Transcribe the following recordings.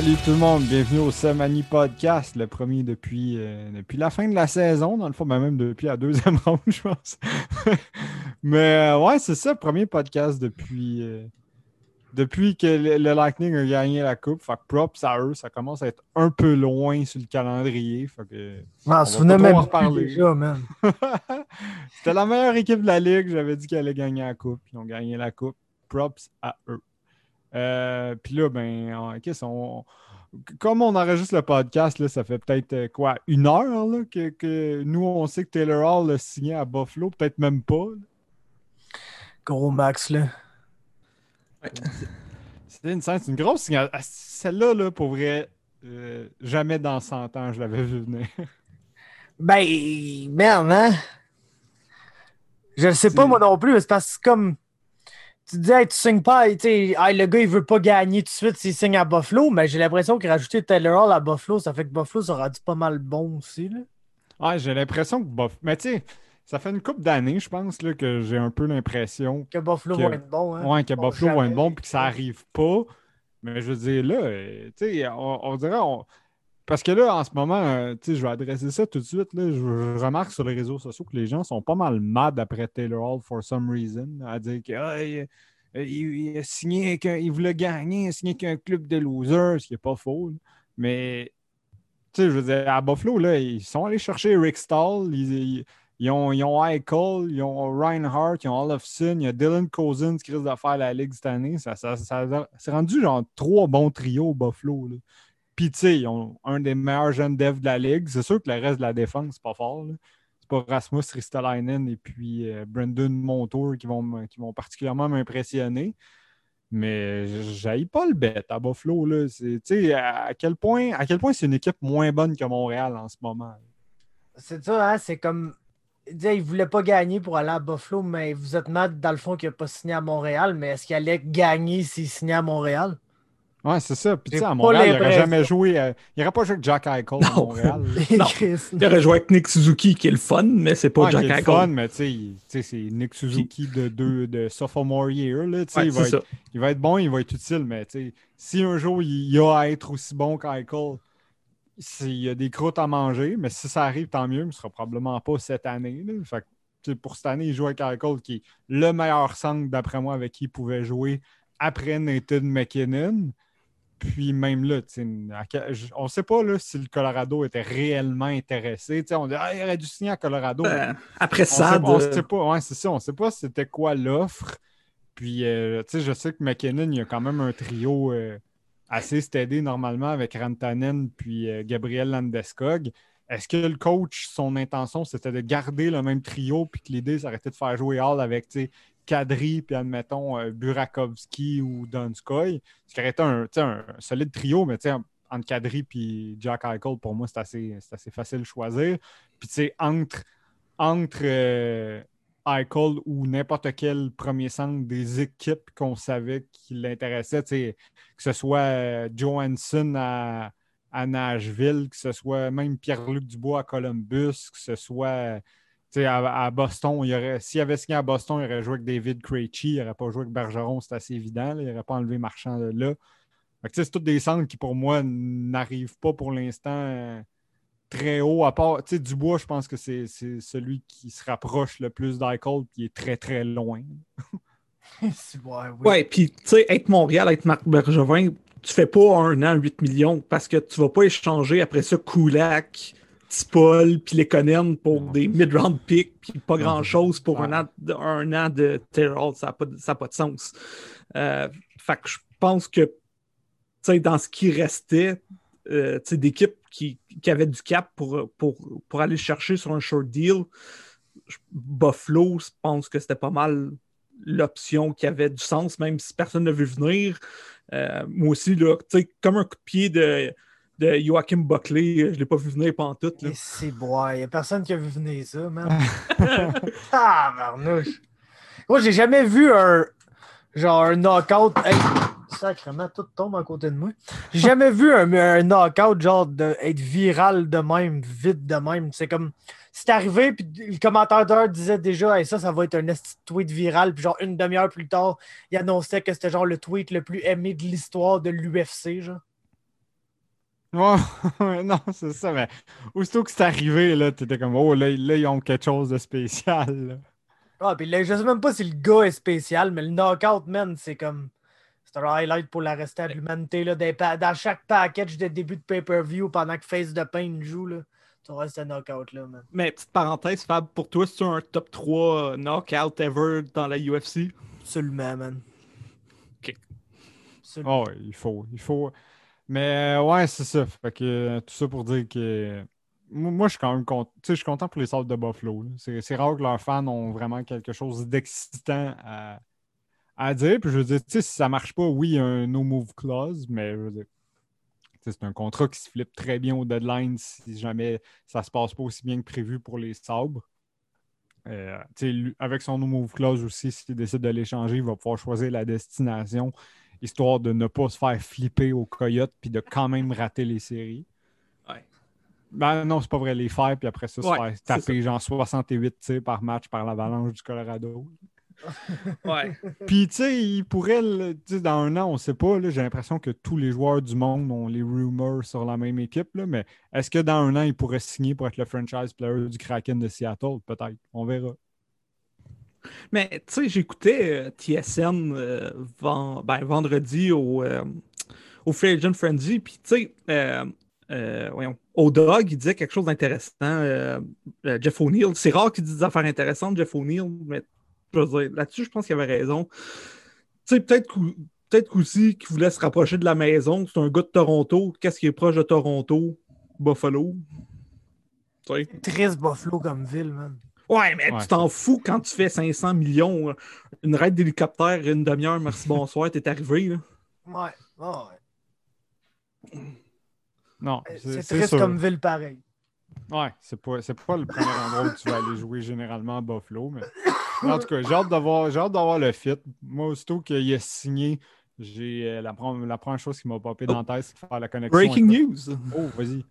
Salut tout le monde, bienvenue au Semani Podcast, le premier depuis, euh, depuis la fin de la saison, dans le fond, ben même depuis la deuxième ronde, je pense. Mais euh, ouais, c'est ça, premier podcast depuis, euh, depuis que le, le Lightning a gagné la coupe. Fait que props à eux, ça commence à être un peu loin sur le calendrier. Fait que, on va en même reparler. déjà, man. C'était la meilleure équipe de la ligue. J'avais dit qu'elle allait gagner la coupe. Ils ont gagné la coupe. Props à eux. Euh, Puis là, ben, on- qu'est-ce qu'on- comme on enregistre le podcast, là, ça fait peut-être euh, quoi, une heure là, que, que nous, on sait que Taylor Hall a signé à Buffalo, peut-être même pas. là. Gros Max, là. C'était une, c'est une grosse signal. Ah, Celle-là, là, pour vrai, euh, jamais dans 100 ans, je l'avais vu venir. Ben, merde, hein? Je le sais pas, moi non plus, mais c'est parce que c'est comme. Tu te dis, hey, tu signes pas, tu sais, hey, le gars, il veut pas gagner tout de suite s'il signe à Buffalo, mais j'ai l'impression que rajouter Taylor Hall à Buffalo, ça fait que Buffalo sera rendu pas mal bon aussi, là. Ouais, j'ai l'impression que Buff... Mais tu sais, ça fait une couple d'années, je pense, là, que j'ai un peu l'impression Que Buffalo Que- va être bon, hein. Ouais, que Buffalo va être bon puis que ça arrive pas. Mais je veux dire, là, tu sais, on, on dirait. on- Parce que là, en ce moment, euh, je vais adresser ça tout de suite. Là, je, remarque sur les réseaux sociaux que les gens sont pas mal mad après Taylor Hall for some reason. À dire qu'il il, il a signé avec un- il voulait gagner, il a signé avec un club de losers, ce qui n'est pas faux. Mais, je veux dire, à Buffalo, là, ils sont allés chercher Rick Stahl. Ils, ils- ont, ils ont Eichel, ils ont Reinhardt, ils ont Olofsson, il y a Dylan Cousins qui risque de faire la Ligue cette année. Ça, ça, ça- c'est rendu genre trois bons trios au Buffalo. là. Puis, tu sais, ils ont un des meilleurs jeunes devs de la Ligue. C'est sûr que le reste de la défense, c'est pas fort. C'est pas Rasmus Ristolainen et puis euh, Brendan Montour qui vont, qui vont particulièrement m'impressionner. Mais j'aille pas le bête à Buffalo. Là. À quel point, à quel point c'est une équipe moins bonne que Montréal en ce moment? C'est ça, hein, c'est comme. Disait, il voulait pas gagner pour aller à Buffalo, mais vous êtes mad dans le fond qu'il a pas signé à Montréal, mais est-ce qu'il allait gagner s'il signait à Montréal? Ouais, c'est ça. Puis, tu sais, à Montréal, il n'aurait jamais joué. euh, il n'aurait pas joué avec Jack Eichel à Non. Montréal. Non. Chris. Il aurait joué avec Nick Suzuki, qui est le fun, mais c'est pas Ouais, Jack qui est le Eichel. fun, mais tu sais, il- tu sais, c'est Nick Suzuki de, deux, de sophomore year. Là, tu sais, Ouais, il, va être, il va être bon, il va être utile, mais tu sais, si un jour il y a à être aussi bon qu'Eichel, il y a des croûtes à manger, mais si ça arrive, tant mieux, mais ce sera probablement pas cette année. là. Fait que, pour cette année, il joue avec Eichel, qui est le meilleur centre, d'après moi, avec qui il pouvait jouer après Nathan McKinnon. Puis même là, on ne sait pas là, si le Colorado était réellement intéressé. On dit ah, il aurait dû signer à Colorado. Euh, après On ça, sait, on sait pas, ouais, c'est ça. On sait pas c'était quoi l'offre. Puis, euh, je sais que McKinnon, il y a quand même un trio euh, assez steady normalement avec Rantanen puis euh, Gabriel Landeskog. Est-ce que le coach, son intention, c'était de garder le même trio puis que l'idée, ça été de faire jouer Hall avec, Kadri puis admettons euh, Burakovsky ou Donskoy? Ce qui aurait été un, solide trio, mais entre Kadri puis Jack Eichel, pour moi, c'est assez, facile de choisir. Puis, entre, entre euh, Eichel ou n'importe quel premier centre des équipes qu'on savait qui l'intéressait, que ce soit euh, Johansson à, Nashville, que ce soit même Pierre-Luc Dubois à Columbus, que ce soit à, à Boston, il aurait- s'il avait signé à Boston, il aurait joué avec David Krejci, il n'aurait pas joué avec Bergeron, c'est assez évident. là. il n'aurait pas enlevé Marchand de là. C'est tous des centres qui, pour moi, n'arrivent pas pour l'instant euh, très haut. À part, tu sais, Dubois, je pense que c'est c'est celui qui se rapproche le plus d'Eichel, qui est très, très loin. ouais, oui. Ouais, puis tu sais, être Montréal, être Marc Bergevin, tu fais pas un an 8 millions parce que tu vas pas échanger après ça Kulak, Tipol, puis Lekonen pour des mid-round picks, puis pas grand-chose pour un, an, de- un an de Taylor Hall. Ça n'a pas, pas de sens. Euh, fait que je pense que dans ce qui restait, euh, d'équipes qui, qui avaient du cap pour, pour, pour aller le chercher sur un short deal, Buffalo, je pense que c'était pas mal l'option qui avait du sens, même si personne ne veut venir. Euh, moi aussi, là, comme un coup de pied de, de Joachim Buckley, je ne l'ai pas vu venir pantoute. Là. Et c'est bois. Il n'y a personne qui a vu venir ça, man. ah, marnouche. Moi, j'ai jamais vu un. Genre un knockout. Hey, sacrément, tout tombe à côté de moi. J'ai jamais vu un, un knockout, genre, de, être viral de même, vite de même. C'est comme. C'est arrivé, puis le commentateur disait déjà, hey, ça, ça va être un tweet viral. Puis, genre, une demi-heure plus tard, il annonçait que c'était genre le tweet le plus aimé de l'histoire de l'UFC, genre. Ouais, non, c'est ça, mais aussitôt que c'est arrivé, là, t'étais comme, oh, là, là, ils ont quelque chose de spécial. là. Ah, puis là, je sais même pas si le gars est spécial, mais le knockout, man, c'est comme. C'est un highlight pour la restant de l'humanité. pa- Dans chaque package de début de pay-per-view, pendant que Face de Pain joue, là, tu auras ce knockout-là, man. Mais petite parenthèse, Fab, pour toi, c'est un top 3 knockout ever dans la UFC? Absolument, man. Ok. Absolument. Oh, ouais, il faut, il faut. Mais euh, ouais, c'est ça. Que euh, tout ça pour dire que moi, je suis quand même content. Je suis content pour les Sables de Buffalo. C'est rare que leurs fans ont vraiment quelque chose d'excitant à, à dire. Puis je veux dire, si ça marche pas, oui, il y a un no move clause, mais je veux dire, c'est un contrat qui se flippe très bien au deadline si jamais ça se passe pas aussi bien que prévu pour les sabres. Euh, avec son no move clause aussi, s'il décide de l'échanger, il va pouvoir choisir la destination histoire de ne pas se faire flipper au coyote puis de quand même rater les séries. Ouais. Ben non, c'est pas vrai, les faire puis après ça, se Ouais, faire taper genre 68 tirs par match par l'avalanche du Colorado. Ouais. Puis tu sais, il pourrait, dans un an, on sait pas, j'ai l'impression que tous les joueurs du monde ont les rumors sur la même équipe, là, mais est-ce que dans un an, il pourrait signer pour être le franchise player du Kraken de Seattle? Peut-être, on verra. Mais tu sais, j'écoutais euh, TSN euh, ven- ben, vendredi au, euh, au Agent Frenzy, puis tu sais, euh, voyons, au Dog, il disait quelque chose d'intéressant. Jeff O'Neill, c'est rare qu'il dise des affaires intéressantes, Jeff O'Neill, mais là-dessus, je pense qu'il avait raison. Tu sais, peut-être qu'au- peut-être qu'aussi qu'il voulait se rapprocher de la maison. C'est un gars de Toronto. Qu'est-ce qui est proche de Toronto? Buffalo. Triste Buffalo comme ville, man. Ouais, mais Ouais, tu t'en fous quand tu fais 500 millions. euh, Une raide d'hélicoptère, une demi-heure, merci, bonsoir, t'es arrivé. Là. Ouais, ouais. Non, Euh, c'est triste sûr. comme ville pareil. Ouais, c'est pas, c'est pas le premier endroit où tu vas aller jouer généralement à Buffalo, mais en tout cas, j'ai hâte d'avoir, j'ai hâte d'avoir le fit. Moi, aussitôt qu'il a signé, j'ai euh, la, pre- la première chose qui m'a popé dans la tête, c'est de faire la connexion. Breaking news Oh, vas-y.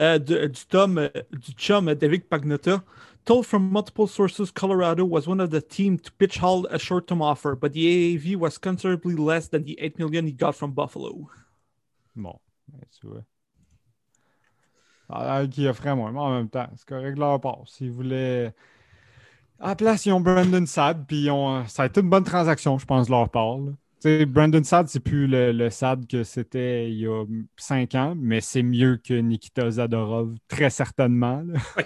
Euh, de- du, Tom, euh, du chum euh, David Pagnotta. Told from multiple sources, Colorado was one of the team to pitch Hall a short-term offer, but the AAV was considerably less than the 8 million he got from Buffalo. Bon, ben, tu vois. Ah, qui offrait moins, mais en même temps, c'est correct leur part. S'ils voulaient. À la place, ils ont Brandon Sad, puis ils ont... ça a été une bonne transaction, je pense, de leur part. Brandon Sad, c'est plus le, le Sad que c'était il y a cinq ans, mais c'est mieux que Nikita Zadorov, très certainement.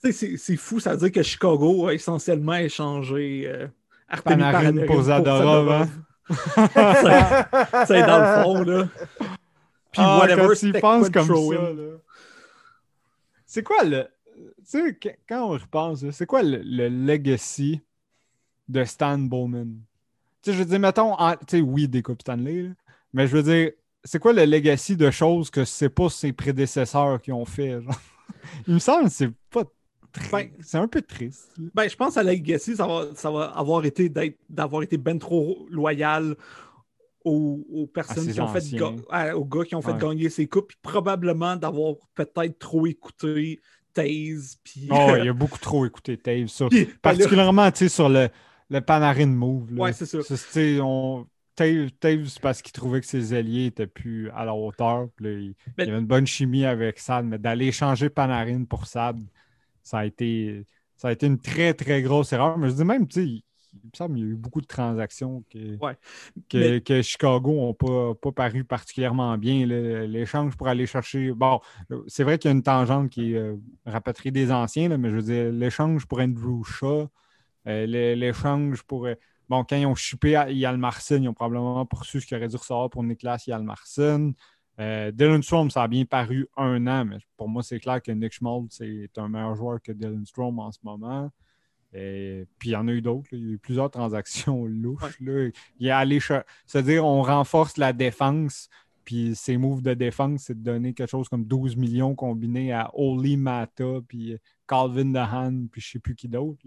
C'est c'est fou, ça veut dire que Chicago a essentiellement échangé euh, Artemi Panarin Panarin pour Zadorov, hein? C'est- dans le fond, là. Puis Ah, whatever, quand tu penses comme ça. C'est quoi le. Tu sais, qu- quand on repense, c'est quoi le, le legacy de Stan Bowman? Tu sais, je veux dire, mettons, en- tu sais, oui, des Coupes Stanley, là, mais je veux dire, c'est quoi le legacy de choses que c'est pas ses prédécesseurs qui ont fait? genre? Il me semble que c'est pas. Ben- c'est un peu triste. Ben, je pense à Legacy, ça va, ça va avoir été d'avoir été ben trop loyal aux, aux personnes qui ont fait ga- aux gars qui ont fait Ouais. gagner ses coupes, puis probablement d'avoir peut-être trop écouté Taze, puis Oh, il a beaucoup trop écouté. Puis, ben Particulièrement, tu sais, sur le, le Panarin move. là. Ouais, c'est ça. tu sais, on... Tave, Tave, c'est parce qu'il trouvait que ses alliés étaient plus à la hauteur. Là, il, Mais- il y avait une bonne chimie avec Sad, mais d'aller changer Panarin pour Sad, ça a été, ça a été une très, très grosse erreur. Mais je dis même, tu sais, il, il me semble qu'il y a eu beaucoup de transactions que, Ouais. que, Mais- que Chicago n'ont pas, pas paru particulièrement bien. L'échange pour aller chercher. Bon, c'est vrai qu'il y a une tangente qui est euh, rapatrier des anciens, là, mais je veux dire, l'échange pour Andrew Shaw, l'échange pour. euh, bon, quand ils ont chipé à Yalmarson, ils ont probablement poursu ce qu'ils auraient dû recevoir pour Niklas Yalmarson. Euh, Dylan Strom, ça a bien paru un an, mais pour moi, c'est clair que Nick Schmaltz c'est un meilleur joueur que Dylan Strom en ce moment. Et puis il y en a eu d'autres. Il y a eu plusieurs transactions louches. là. Il est allé C'est-à-dire, on renforce la défense. Puis ses moves de défense, c'est de donner quelque chose comme 12 millions combinés à Oli Mata, puis Calvin DeHaan, puis je sais plus qui d'autre.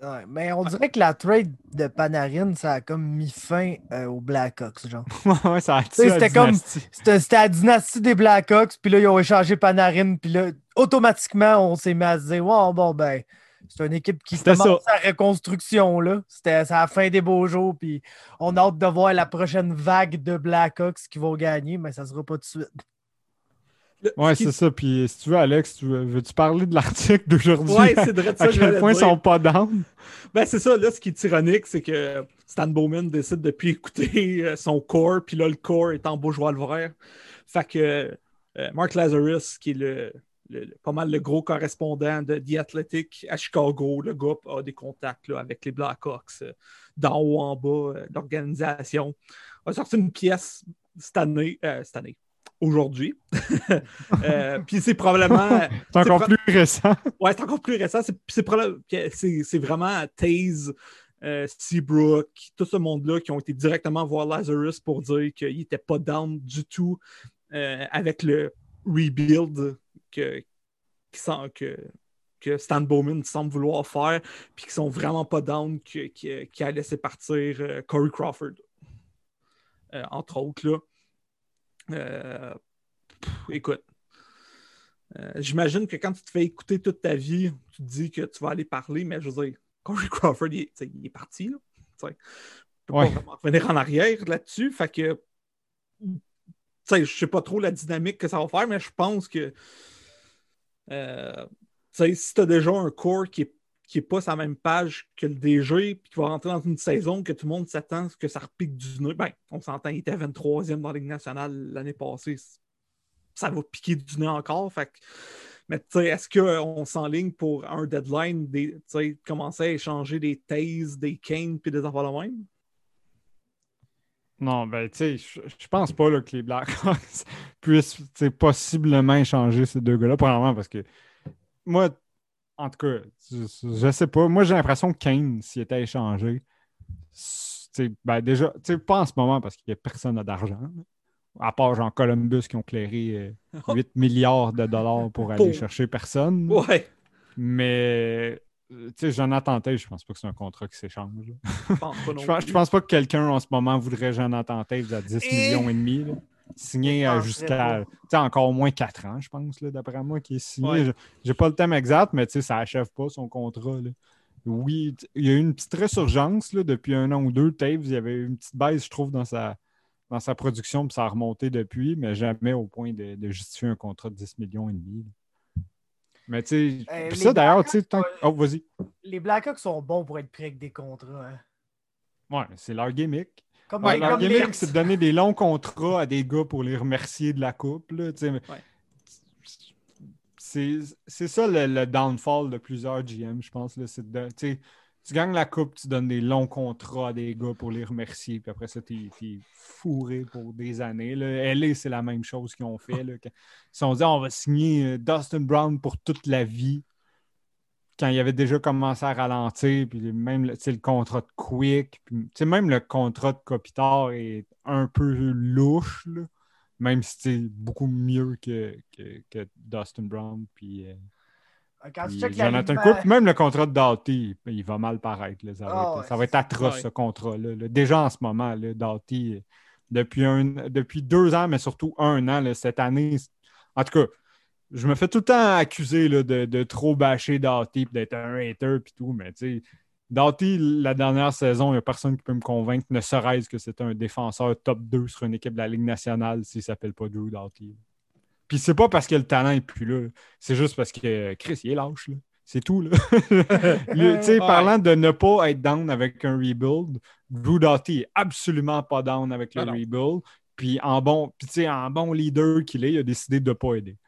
Ouais, mais on dirait que la trade de Panarin, ça a comme mis fin euh, aux Blackhawks, genre. ouais, ça a c'était comme-. C'était c'était la dynastie des Blackhawks, puis là, ils ont échangé Panarin, puis là, automatiquement, on s'est mis à se dire, wow, bon, ben, C'est une équipe qui commence sa reconstruction. là. C'était à la fin des beaux jours. Puis on a hâte de voir la prochaine vague de Blackhawks qui vont gagner, mais ça ne sera pas tout de suite. Qui- c'est ça. Puis si tu veux, Alex, tu veux- veux-tu parler de l'article d'aujourd'hui? Ouais, c'est vrai de ça à je quel point ils sont pas down? Ben, c'est ça, là, ce qui est ironique, c'est que Stan Bowman décide de plus écouter euh, son core, puis là, le core est en bourgeois le vert. Fait que euh, Mark Lazarus, qui est le, le- le- pas mal le gros correspondant de The Athletic à Chicago, le gars a des contacts là, avec les Blackhawks euh, d'en haut en bas, euh, l'organisation, a sorti une pièce cette année, cette année, aujourd'hui. Euh, puis c'est probablement. C'est encore pro- plus récent. Ouais, c'est encore plus récent. C'est, probable vraiment Taze, euh, Seabrook, tout ce monde-là qui ont été directement voir Lazarus pour dire qu'il n'était pas down du tout euh, avec le rebuild que, qui que, que Stan Bowman semble vouloir faire, puis qui sont vraiment pas down qu'il a laissé partir euh, Corey Crawford, entre autres. Là. Euh, pff, écoute, euh, J'imagine que quand tu te fais écouter toute ta vie, tu te dis que tu vas aller parler, mais je veux dire, Corey Crawford, il, est- il est parti. Là, tu sais. Tu peux Ouais. pas revenir en arrière là-dessus. Fait que, tu sais, je sais pas trop la dynamique que ça va faire, mais je pense que, euh, tu sais, si tu as déjà un core qui est, qui est pas sur la même page que le DG, puis qui va rentrer dans une saison que tout le monde s'attend à ce que ça repique du nez, ben, on s'entend, il était 23e dans la Ligue nationale l'année passée ça va piquer du nez encore. Fait mais est-ce qu'on s'enligne pour un deadline, des, commencer à échanger des Taze, des Kane puis des affaires de même? Non, ben, tu sais, je pense pas que les Blackhawks puissent possiblement échanger ces deux gars-là, probablement parce que moi, en tout cas, je, sais pas. Moi, j'ai l'impression que Kane, s'il était échangé, ben, déjà, pas en ce moment parce qu'il y a personne n'a d'argent. À part Jean Columbus qui ont clairé euh, 8 milliards de dollars pour aller chercher personne. Ouais, Mais, euh, tu sais, Jonathan Taves, je pense pas que c'est un contrat qui s'échange. je pense Je pense, pas que quelqu'un en ce moment voudrait Jonathan Taves à 10 Et- millions et demi. là. Signé penserais jusqu'à encore au moins 4 ans, je pense, d'après moi, qui est signé. Ouais. Je- J'ai pas le thème exact, mais ça achève pas son contrat. là. Oui, il y a eu une petite résurgence là, depuis un an ou deux. Taves, il y avait une petite baisse, je trouve, dans sa, dans sa production, puis ça a remonté depuis, mais jamais au point de, de justifier un contrat de 10 millions et demi. Mais tu sais, Euh, ça d'ailleurs, tu sais, tant Oh, vas-y. Les Blackhawks sont bons pour être pris avec des contrats. hein. Ouais, c'est leur gimmick. Comme, Ouais, leur gimmick, c'est de donner des longs contrats à des gars pour les remercier de la coupe. là, C'est c'est ça le, le downfall de plusieurs GM, je pense. là, de- tu gagnes la coupe, tu donnes des longs contrats à des gars pour les remercier, puis après ça, tu es fourré pour des années. Là. LA, c'est la même chose qu'ils ont fait. Là, quand- ils se sont dit on va signer euh, Dustin Brown pour toute la vie. Quand il avait déjà commencé à ralentir, puis même le, contrat de Quick, puis, tu sais, même le contrat de Kopitar est un peu louche, là, même si c'est beaucoup mieux que, que, que Dustin Brown. Puis, euh, Quand tu puis checkes Jonathan Cook, même le contrat de Doughty, il, va mal paraître. là. Ça, va Ah être, ouais, ça va être atroce, ouais. ce contrat-là. là. Déjà en ce moment, là, Doughty, euh, depuis, un, depuis deux ans, mais surtout un an, là, cette année, en tout cas, je me fais tout le temps accuser là, de, de trop bâcher Doughty et d'être un hater et tout, mais tu sais, Doughty, la dernière saison, il n'y a personne qui peut me convaincre, ne serait-ce que c'est un défenseur top 2 sur une équipe de la Ligue nationale s'il ne s'appelle pas Drew Doughty. Puis c'est pas parce que le talent n'est plus là, c'est juste parce que Chris, il est lâche. là. C'est tout. Là. Le- tu sais, Ouais. Parlant de ne pas être down avec un rebuild, Drew Doughty est absolument pas down avec le Ah rebuild. Puis en bon, puis, en bon leader qu'il est, il a décidé de ne pas aider.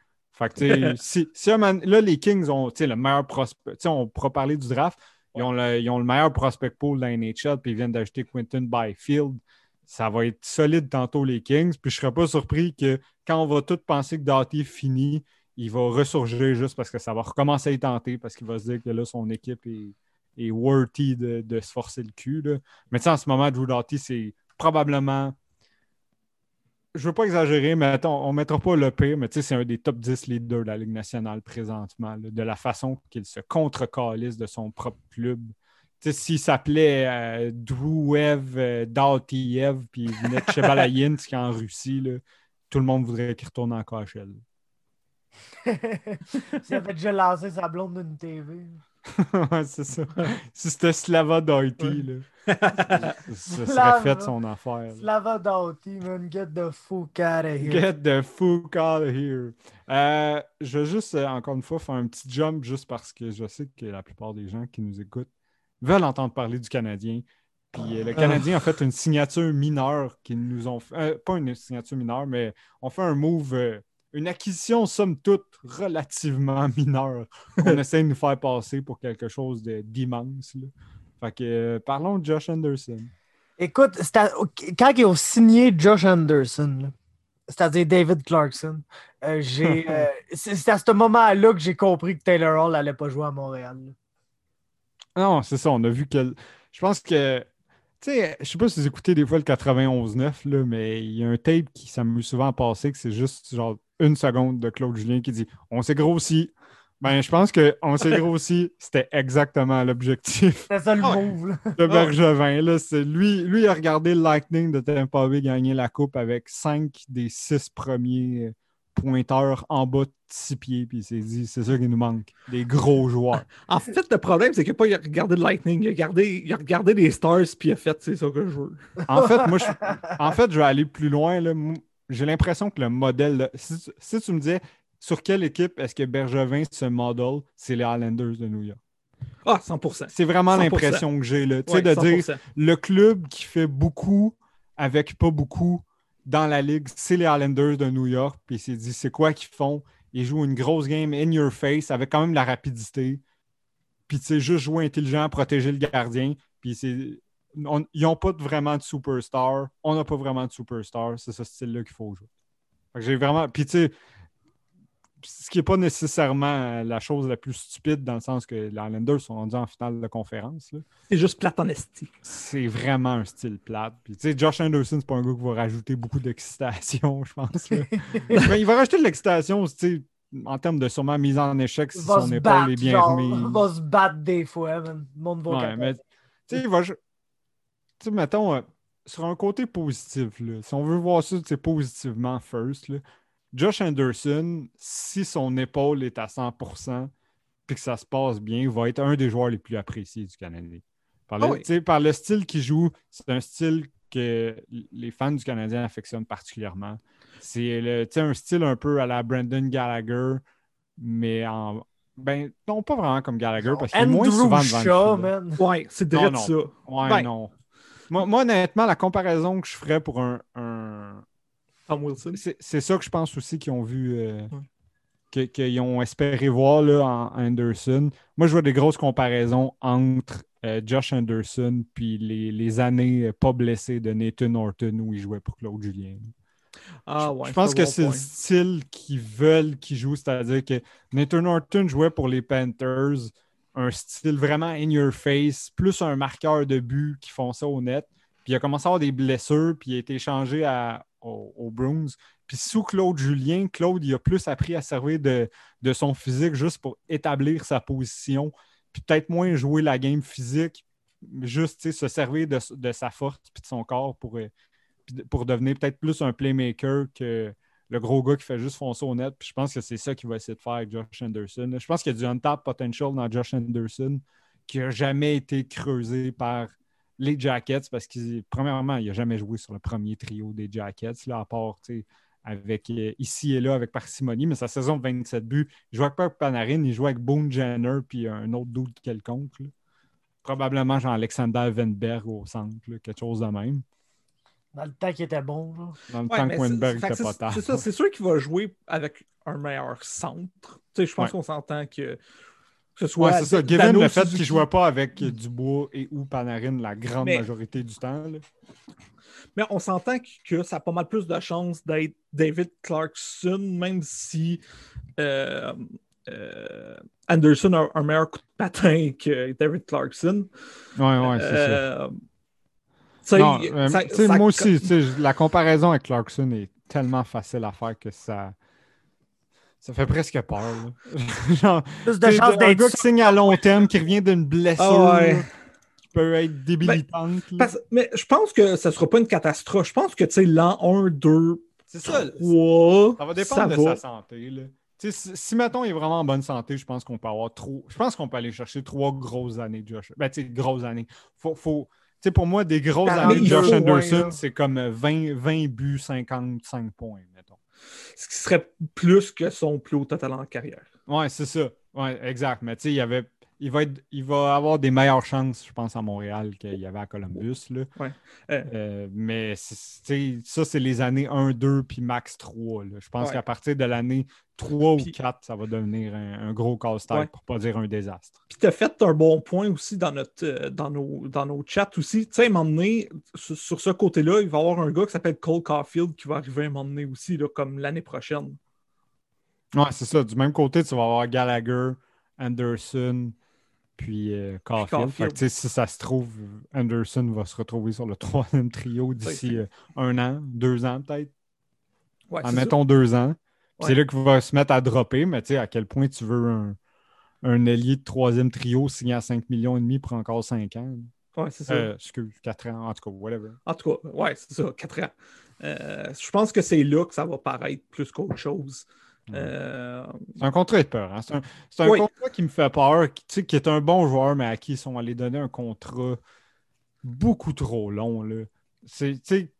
Fait que, si, si un là, les Kings ont le meilleur prospect. On pourra parler du draft. Ils ont, le, ils ont le meilleur prospect pool de la NHL, puis ils viennent d'acheter Quinton Byfield. Ça va être solide tantôt, les Kings. Puis je ne serais pas surpris que quand on va tous penser que Doughty est fini, il va ressurgir juste parce que ça va recommencer à y tenter, parce qu'il va se dire que là, son équipe est, est worthy de, de se forcer le cul. là. Mais en ce moment, Drew Doughty, c'est probablement. Je veux pas exagérer, mais attends, on ne mettra pas le pire, mais tu sais, c'est un des top 10 leaders de la Ligue nationale présentement, là, de la façon qu'il se contre-calisse de son propre club. Tu sais, s'il s'appelait euh, Drewev, euh, Dautiev, puis il venait de Chebalayinsk en Russie, là, tout le monde voudrait qu'il retourne en KHL. S'il avait déjà lancé sa blonde d'une TV. ouais, c'est ça. Si c'était Slava Doughty, là. Ça serait Slava. fait son affaire. là. Slava Doughty, man, get the fuck out of here. Get the fuck out of here. Euh, je vais juste, euh, encore une fois, faire un petit jump juste parce que je sais que la plupart des gens qui nous écoutent veulent entendre parler du Canadien. Puis euh, le Canadien a fait une signature mineure qu'ils nous ont fait. euh, pas une signature mineure, mais on fait un move, euh, une acquisition, somme toute, relativement mineure qu'on essaie de nous faire passer pour quelque chose d'immense. Fait que euh, parlons de Josh Anderson. Écoute, à- quand ils ont signé Josh Anderson, c'est-à-dire David Clarkson, euh, j'ai, euh, c'est à ce moment-là que j'ai compris que Taylor Hall n'allait pas jouer à Montréal. là. Non, c'est ça, on a vu que. Je pense que. Tu sais, je sais pas si vous écoutez des fois le 91-9, là, mais il y a un tape qui s'amuse souvent à passer, que c'est juste genre une seconde de Claude Julien qui dit On s'est grossi. Ben, je pense qu'on s'est grossi, c'était exactement l'objectif C'était ça le Ouais. move. là. de Bergevin. Là, c'est lui, lui il a regardé le Lightning de Tampa Bay gagner la coupe avec cinq des six premiers pointeurs en bas de six pieds, puis il s'est dit c'est ça qui nous manque, des gros joueurs. En fait, le problème, c'est qu'il n'a pas regardé le Lightning. Il a regardé, il a regardé les Stars, puis il a fait c'est ça que je veux. En fait, moi, je, en fait, je vais aller plus loin. là. J'ai l'impression que le modèle. si, tu- si tu me disais sur quelle équipe est-ce que Bergevin se modèle, c'est les Islanders de New York? Ah, 100%. C'est vraiment 100%. l'impression que j'ai. là. Tu sais, Ouais, de dire 100%. le club qui fait beaucoup avec pas beaucoup dans la ligue, c'est les Islanders de New York. Puis il s'est dit, c'est quoi qu'ils font? Ils jouent une grosse game in your face avec quand même la rapidité. Puis tu sais, juste jouer intelligent, protéger le gardien. Puis c'est. On- ils n'ont pas vraiment de superstar. On n'a pas vraiment de superstar. C'est ce style-là qu'il faut jouer. J'ai vraiment. Puis tu sais, ce qui n'est pas nécessairement la chose la plus stupide dans le sens que les Islanders sont rendus en finale de conférence. C'est juste plate en esti. c'est vraiment un style plate. Puis, tu sais, Josh Anderson, c'est pas un gars qui va rajouter beaucoup d'excitation, je pense. Mais il va rajouter de l'excitation, tu sais, en termes de sûrement mise en échec si va son épaule battre, est bien genre, remise. il va se battre des fois. Le monde va Ouais, mais, tu sais, il va. Ju- Tu sais, mettons, euh, sur un côté positif, là, si on veut voir ça, c'est positivement first, là, Josh Anderson, si son épaule est à 100% puis que ça se passe bien, va être un des joueurs les plus appréciés du Canadien. Par le, Ah oui. tu sais, par le style qu'il joue, c'est un style que les fans du Canadien affectionnent particulièrement. C'est le- tu sais, un style un peu à la Brandon Gallagher, mais en. Ben, non, pas vraiment comme Gallagher, parce qu'il est moins souvent devant le Shaw, filet. man. Ouais, c'est Non, direct non. ça. Ouais, Ben. non. Moi, moi, honnêtement, la comparaison que je ferais pour un. un- Tom Wilson. C'est ça que je pense aussi qu'ils ont vu. euh, Ouais. Qu'ils ont espéré voir là, en Anderson. Moi, je vois des grosses comparaisons entre euh, Josh Anderson puis les, les années euh, pas blessées de Nathan Horton où il jouait pour Claude Julien. Ah ouais. je pense que bon c'est le point. style qu'ils veulent qu'ils jouent, c'est-à-dire que Nathan Horton jouait pour les Panthers, un style vraiment in your face, plus un marqueur de but qui font ça au net. Puis il a commencé à avoir des blessures, puis il a été échangé à, au, au Bruins. Puis sous Claude Julien, Claude, il a plus appris à servir de, son physique juste pour établir sa position, puis peut-être moins jouer la game physique, juste se servir de, sa force puis de son corps pour, euh, devenir peut-être plus un playmaker que le gros gars qui fait juste foncer au net. Puis je pense que c'est ça qu'il va essayer de faire avec Josh Anderson. Je pense qu'il y a du untapped potential dans Josh Anderson qui n'a jamais été creusé par les Jackets parce que, premièrement, il n'a jamais joué sur le premier trio des Jackets, là, à part avec euh, ici et là avec parcimonie, mais sa saison de 27 buts, il pas avec Panarin, il jouait avec Boone Jenner puis un autre doute quelconque. Probablement genre Alexander Venberg au centre, quelque chose de même. Dans le temps qu'il était bon, genre. Dans le Ouais, temps que que était pas tard. C'est ça, c'est sûr qu'il va jouer avec un meilleur centre. Tu sais, je pense Ouais. qu'on s'entend que, que ce soit. Ouais, c'est ça. Given Dano le fait Suzuki- qu'il ne jouait pas avec Dubois et ou Panarin la grande Mais- majorité du temps. là. Mais on s'entend que, que ça a pas mal plus de chances d'être David Clarkson, même si euh, euh, Anderson a un meilleur coup de patin que David Clarkson. Ouais, ouais, c'est ça. Euh, sais, Non, euh, ça- ça- moi aussi, la comparaison avec Clarkson est tellement facile à faire que ça. Ça fait presque peur. Genre, Plus de chances un d'être gars qui signe à long terme, qui revient d'une blessure Ah ouais. là, qui peut être débilitante. Parce- mais je pense que ça sera pas une catastrophe. Je pense que tu sais, l'an 1, 2, C'est ça. 3, Ça va dépendre de va. sa santé. Là. Si, si, mettons, il est vraiment en bonne santé, je pense qu'on peut avoir trop. Je pense qu'on peut aller chercher trois grosses années de Josh. Ben, tu sais, grosses années. Faut, faut... Tu sais, pour moi, des grosses années de Josh Anderson, c'est comme 20, 20 buts, 55 points, mettons. Ce qui serait plus que son plus haut total en carrière. Ouais, c'est ça. Ouais, exact. Mais tu sais, il, y avait... il, va être... il va avoir des meilleures chances, je pense, à Montréal qu'il y avait à Columbus. Là. Ouais. Euh, Euh, mais ça, c'est les années 1, 2 puis max 3. là. Je pense Ouais. qu'à partir de l'année 3 Puis- ou 4, ça va devenir un, un gros casse-tête Ouais. pour pas dire un désastre. Puis tu as fait un bon point aussi dans, notre, euh, dans, nos, dans nos chats aussi. Tu sais, à un moment donné, sur, sur ce côté-là, il va y avoir un gars qui s'appelle Cole Caulfield qui va arriver à un moment donné aussi, là, comme l'année prochaine. Ouais, c'est ça. Du même côté, tu vas avoir Gallagher, Anderson, puis euh, Caulfield. Caulfield. Fait que, tu sais, si ça se trouve, Anderson va se retrouver sur le troisième trio d'ici euh, un an, deux ans peut-être. Ouais. Admettons deux ans. C'est là qu'il va se mettre à dropper, mais tu sais, à quel point tu veux un, un ailier de troisième trio signé à 5 millions et demi pour encore 5 ans. Ouais, c'est ça. Euh, excuse, 4 ans, en tout cas, whatever. En tout cas, ouais, c'est ça, 4 ans. Euh, je pense que c'est là que ça va paraître plus qu'autre chose. Euh, C'est un contrat de peur. hein. C'est un, c'est un Oui. contrat qui me fait peur, qui, tu sais, qui est un bon joueur, mais à qui ils sont allés donner un contrat beaucoup trop long. Là. C'est, tu sais,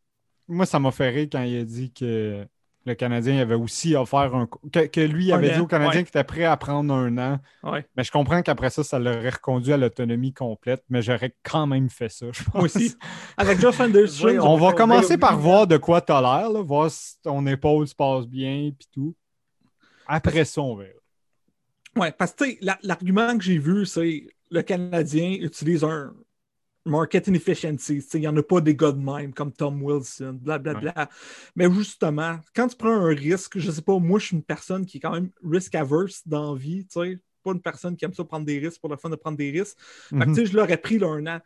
moi, ça m'a fait rire quand il a dit que le Canadien avait aussi offert un. Que, que lui avait dit au Canadien ouais. qu'il était prêt à prendre un an. ouais. Mais je comprends qu'après ça, ça l'aurait reconduit à l'autonomie complète, mais j'aurais quand même fait ça, je pense. Moi aussi. Avec Josh Anderson, Voyons. On va On commencer par voir de quoi tu as l'air, là, voir si ton épaule se passe bien puis tout. Après ça, on verra. Ouais, parce que l'argument que j'ai vu, c'est le Canadien utilise un market inefficiency. Il n'y en a pas des gars de même comme Tom Wilson, blablabla. Mais justement, quand tu prends un risque, je sais pas, moi, je suis une personne qui est quand même risk-averse dans la vie. Tu sais, pas une personne qui aime ça prendre des risques pour le fun de prendre des risques. Fait que, Mhm. tu sais, je l'aurais pris là, un an.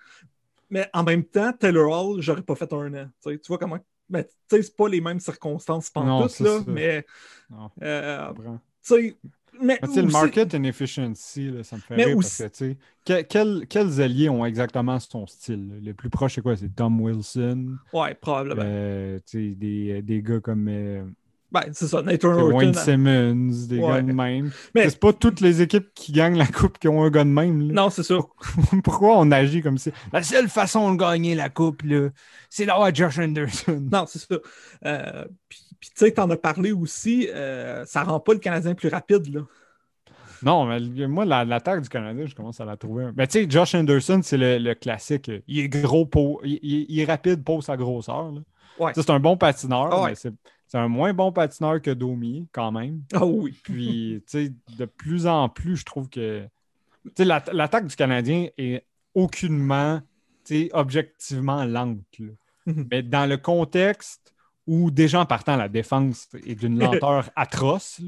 Mais en même temps, Taylor Hall, j'aurais pas fait un an. Tu vois comment. Mais tu sais, c'est pas les mêmes circonstances pendant c'est là, ça. mais. Euh, tu sais. Mais, le market inefficiency, là, ça me fait Mais rire parce que, tu sais, que- quels, quels alliés ont exactement son style? là? Les plus proches, c'est quoi? C'est Tom Wilson, Ouais, probablement. euh, tu sais, des, des gars comme euh, Ben, c'est ça, Nathan Wayne Horton. Simmons, des Ouais. gars de même. Mais- C'est pas toutes les équipes qui gagnent la coupe qui ont un gars de même. là. Non, c'est ça. Pourquoi on agit comme ça? La seule façon de gagner la coupe, là, c'est d'avoir Josh Anderson. Non, c'est ça. Euh, puis, tu sais, t'en as parlé aussi, euh, ça rend pas le Canadien plus rapide, là. Non, mais moi, la- l'attaque du Canadien, je commence à la trouver. Ben, tu sais, Josh Anderson, c'est le, le classique. Il est gros, pour, il, il- il est rapide pour sa grosseur. là. Ouais. C'est un bon patineur, Ah ouais. mais c'est un moins bon patineur que Domi, quand même. Ah oui. Puis, tu sais, de plus en plus, je trouve que. Tu sais, l'atta- l'attaque du Canadien est aucunement, tu sais, objectivement lente. Mhm. Mais dans le contexte où, déjà en partant, la défense est d'une lenteur atroce,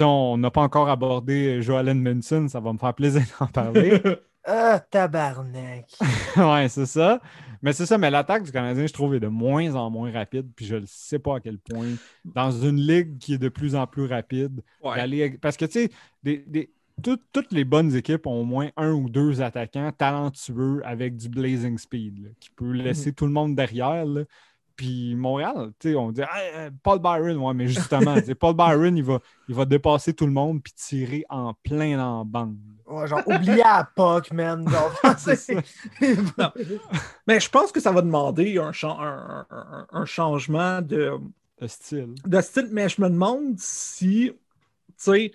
on n'a pas encore abordé Joel Edmondson, ça va me faire plaisir d'en parler. Ah, tabarnak. ouais, c'est ça. Mais c'est ça, mais l'attaque du Canadien, je trouve, est de moins en moins rapide. Puis je ne sais pas à quel point. Dans une ligue qui est de plus en plus rapide, Ouais. parce que tu sais, des- des- tout- toutes les bonnes équipes ont au moins un ou deux attaquants talentueux avec du blazing speed, là, qui peut laisser tout le monde derrière. là. Puis Montréal, tu sais, on dit euh, Paul Byron, ouais, mais justement, Paul Byron, il va, il va dépasser tout le monde puis tirer en plein en bande. Ouais, genre, oublié à POC, man. Genre. Mais je pense que ça va demander un, chan- un- un- un changement de, Le style. de style, mais je me demande si, tu sais,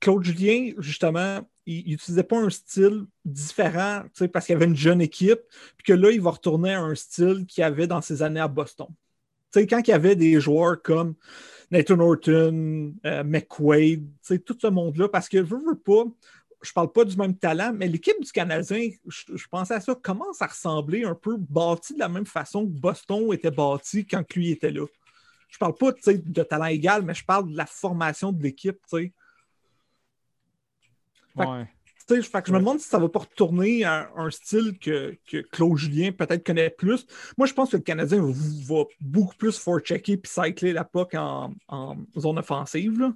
Claude Julien, justement, il n'utilisait pas un style différent, parce qu'il y avait une jeune équipe, puis que là, il va retourner à un style qu'il avait dans ses années à Boston. Quand il y avait des joueurs comme Nathan Horton, euh, McQuaid, tout ce monde-là, parce que je veux, pas, je parle pas du même talent, mais l'équipe du Canadien, je, pensais à ça, commence à ressembler un peu bâti de la même façon que Boston était bâti quand lui était là? Je parle pas de talent égal, mais je parle de la formation de l'équipe. sais. Ouais. Fait que je me demande si ça va pas retourner à un style que, que Claude Julien peut-être connaît plus. Moi, je pense que le Canadien va, beaucoup plus forechecker puis cycler la POC en, en zone offensive. Là.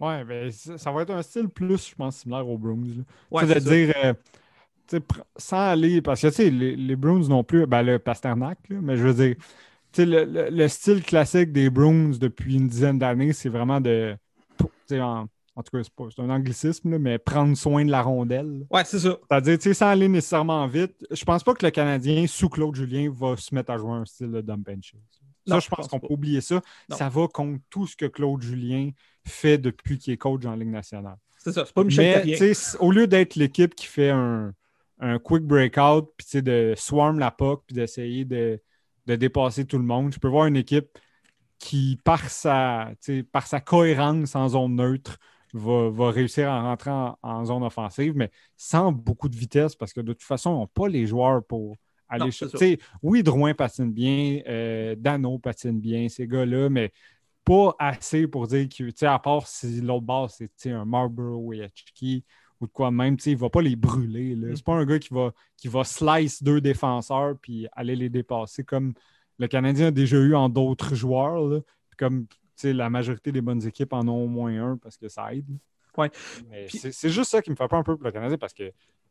Ouais, ben, ça, va être un style plus, je pense, similaire aux Bruins. Ouais, c'est de dire, euh, sans aller, parce que tu sais, les, les Bruins non plus, ben le Pasternak, là, mais je veux dire, tu sais, le, le- le style classique des Bruins depuis une dizaine d'années, c'est vraiment de en, en tout cas, c'est un anglicisme, là, mais prendre soin de la rondelle. Ouais, c'est ça. C'est-à-dire, tu sais, sans aller nécessairement vite, je pense pas que le Canadien, sous Claude Julien, va se mettre à jouer un style de dump and. Ça, Non, je pense qu'on peut oublier ça. Non. Ça va contre tout ce que Claude Julien fait depuis qu'il est coach en Ligue nationale. C'est ça. C'est pas Michel Mais, au lieu d'être l'équipe qui fait un, un quick breakout, puis tu sais, de swarm la puck, puis d'essayer de, de dépasser tout le monde, je peux voir une équipe qui, par sa, par sa cohérence en zone neutre, va, va réussir à rentrer en, en zone offensive, mais sans beaucoup de vitesse, parce que de toute façon, ils n'ont pas les joueurs pour aller chercher. Oui, Drouin patine bien, euh, Dano patine bien, ces gars-là, mais pas assez pour dire que, à part si l'autre base, c'est un Marlboro ou Yachiki ou de quoi même, il ne va pas les brûler. Mm. C'est pas un gars qui va, qui va slice deux défenseurs puis aller les dépasser comme le Canadien a déjà eu en d'autres joueurs. là. Comme tu sais, la majorité des bonnes équipes en ont au moins un parce que ça aide. Ouais. C'est juste ça qui me fait peur un peu pour le Canadien parce que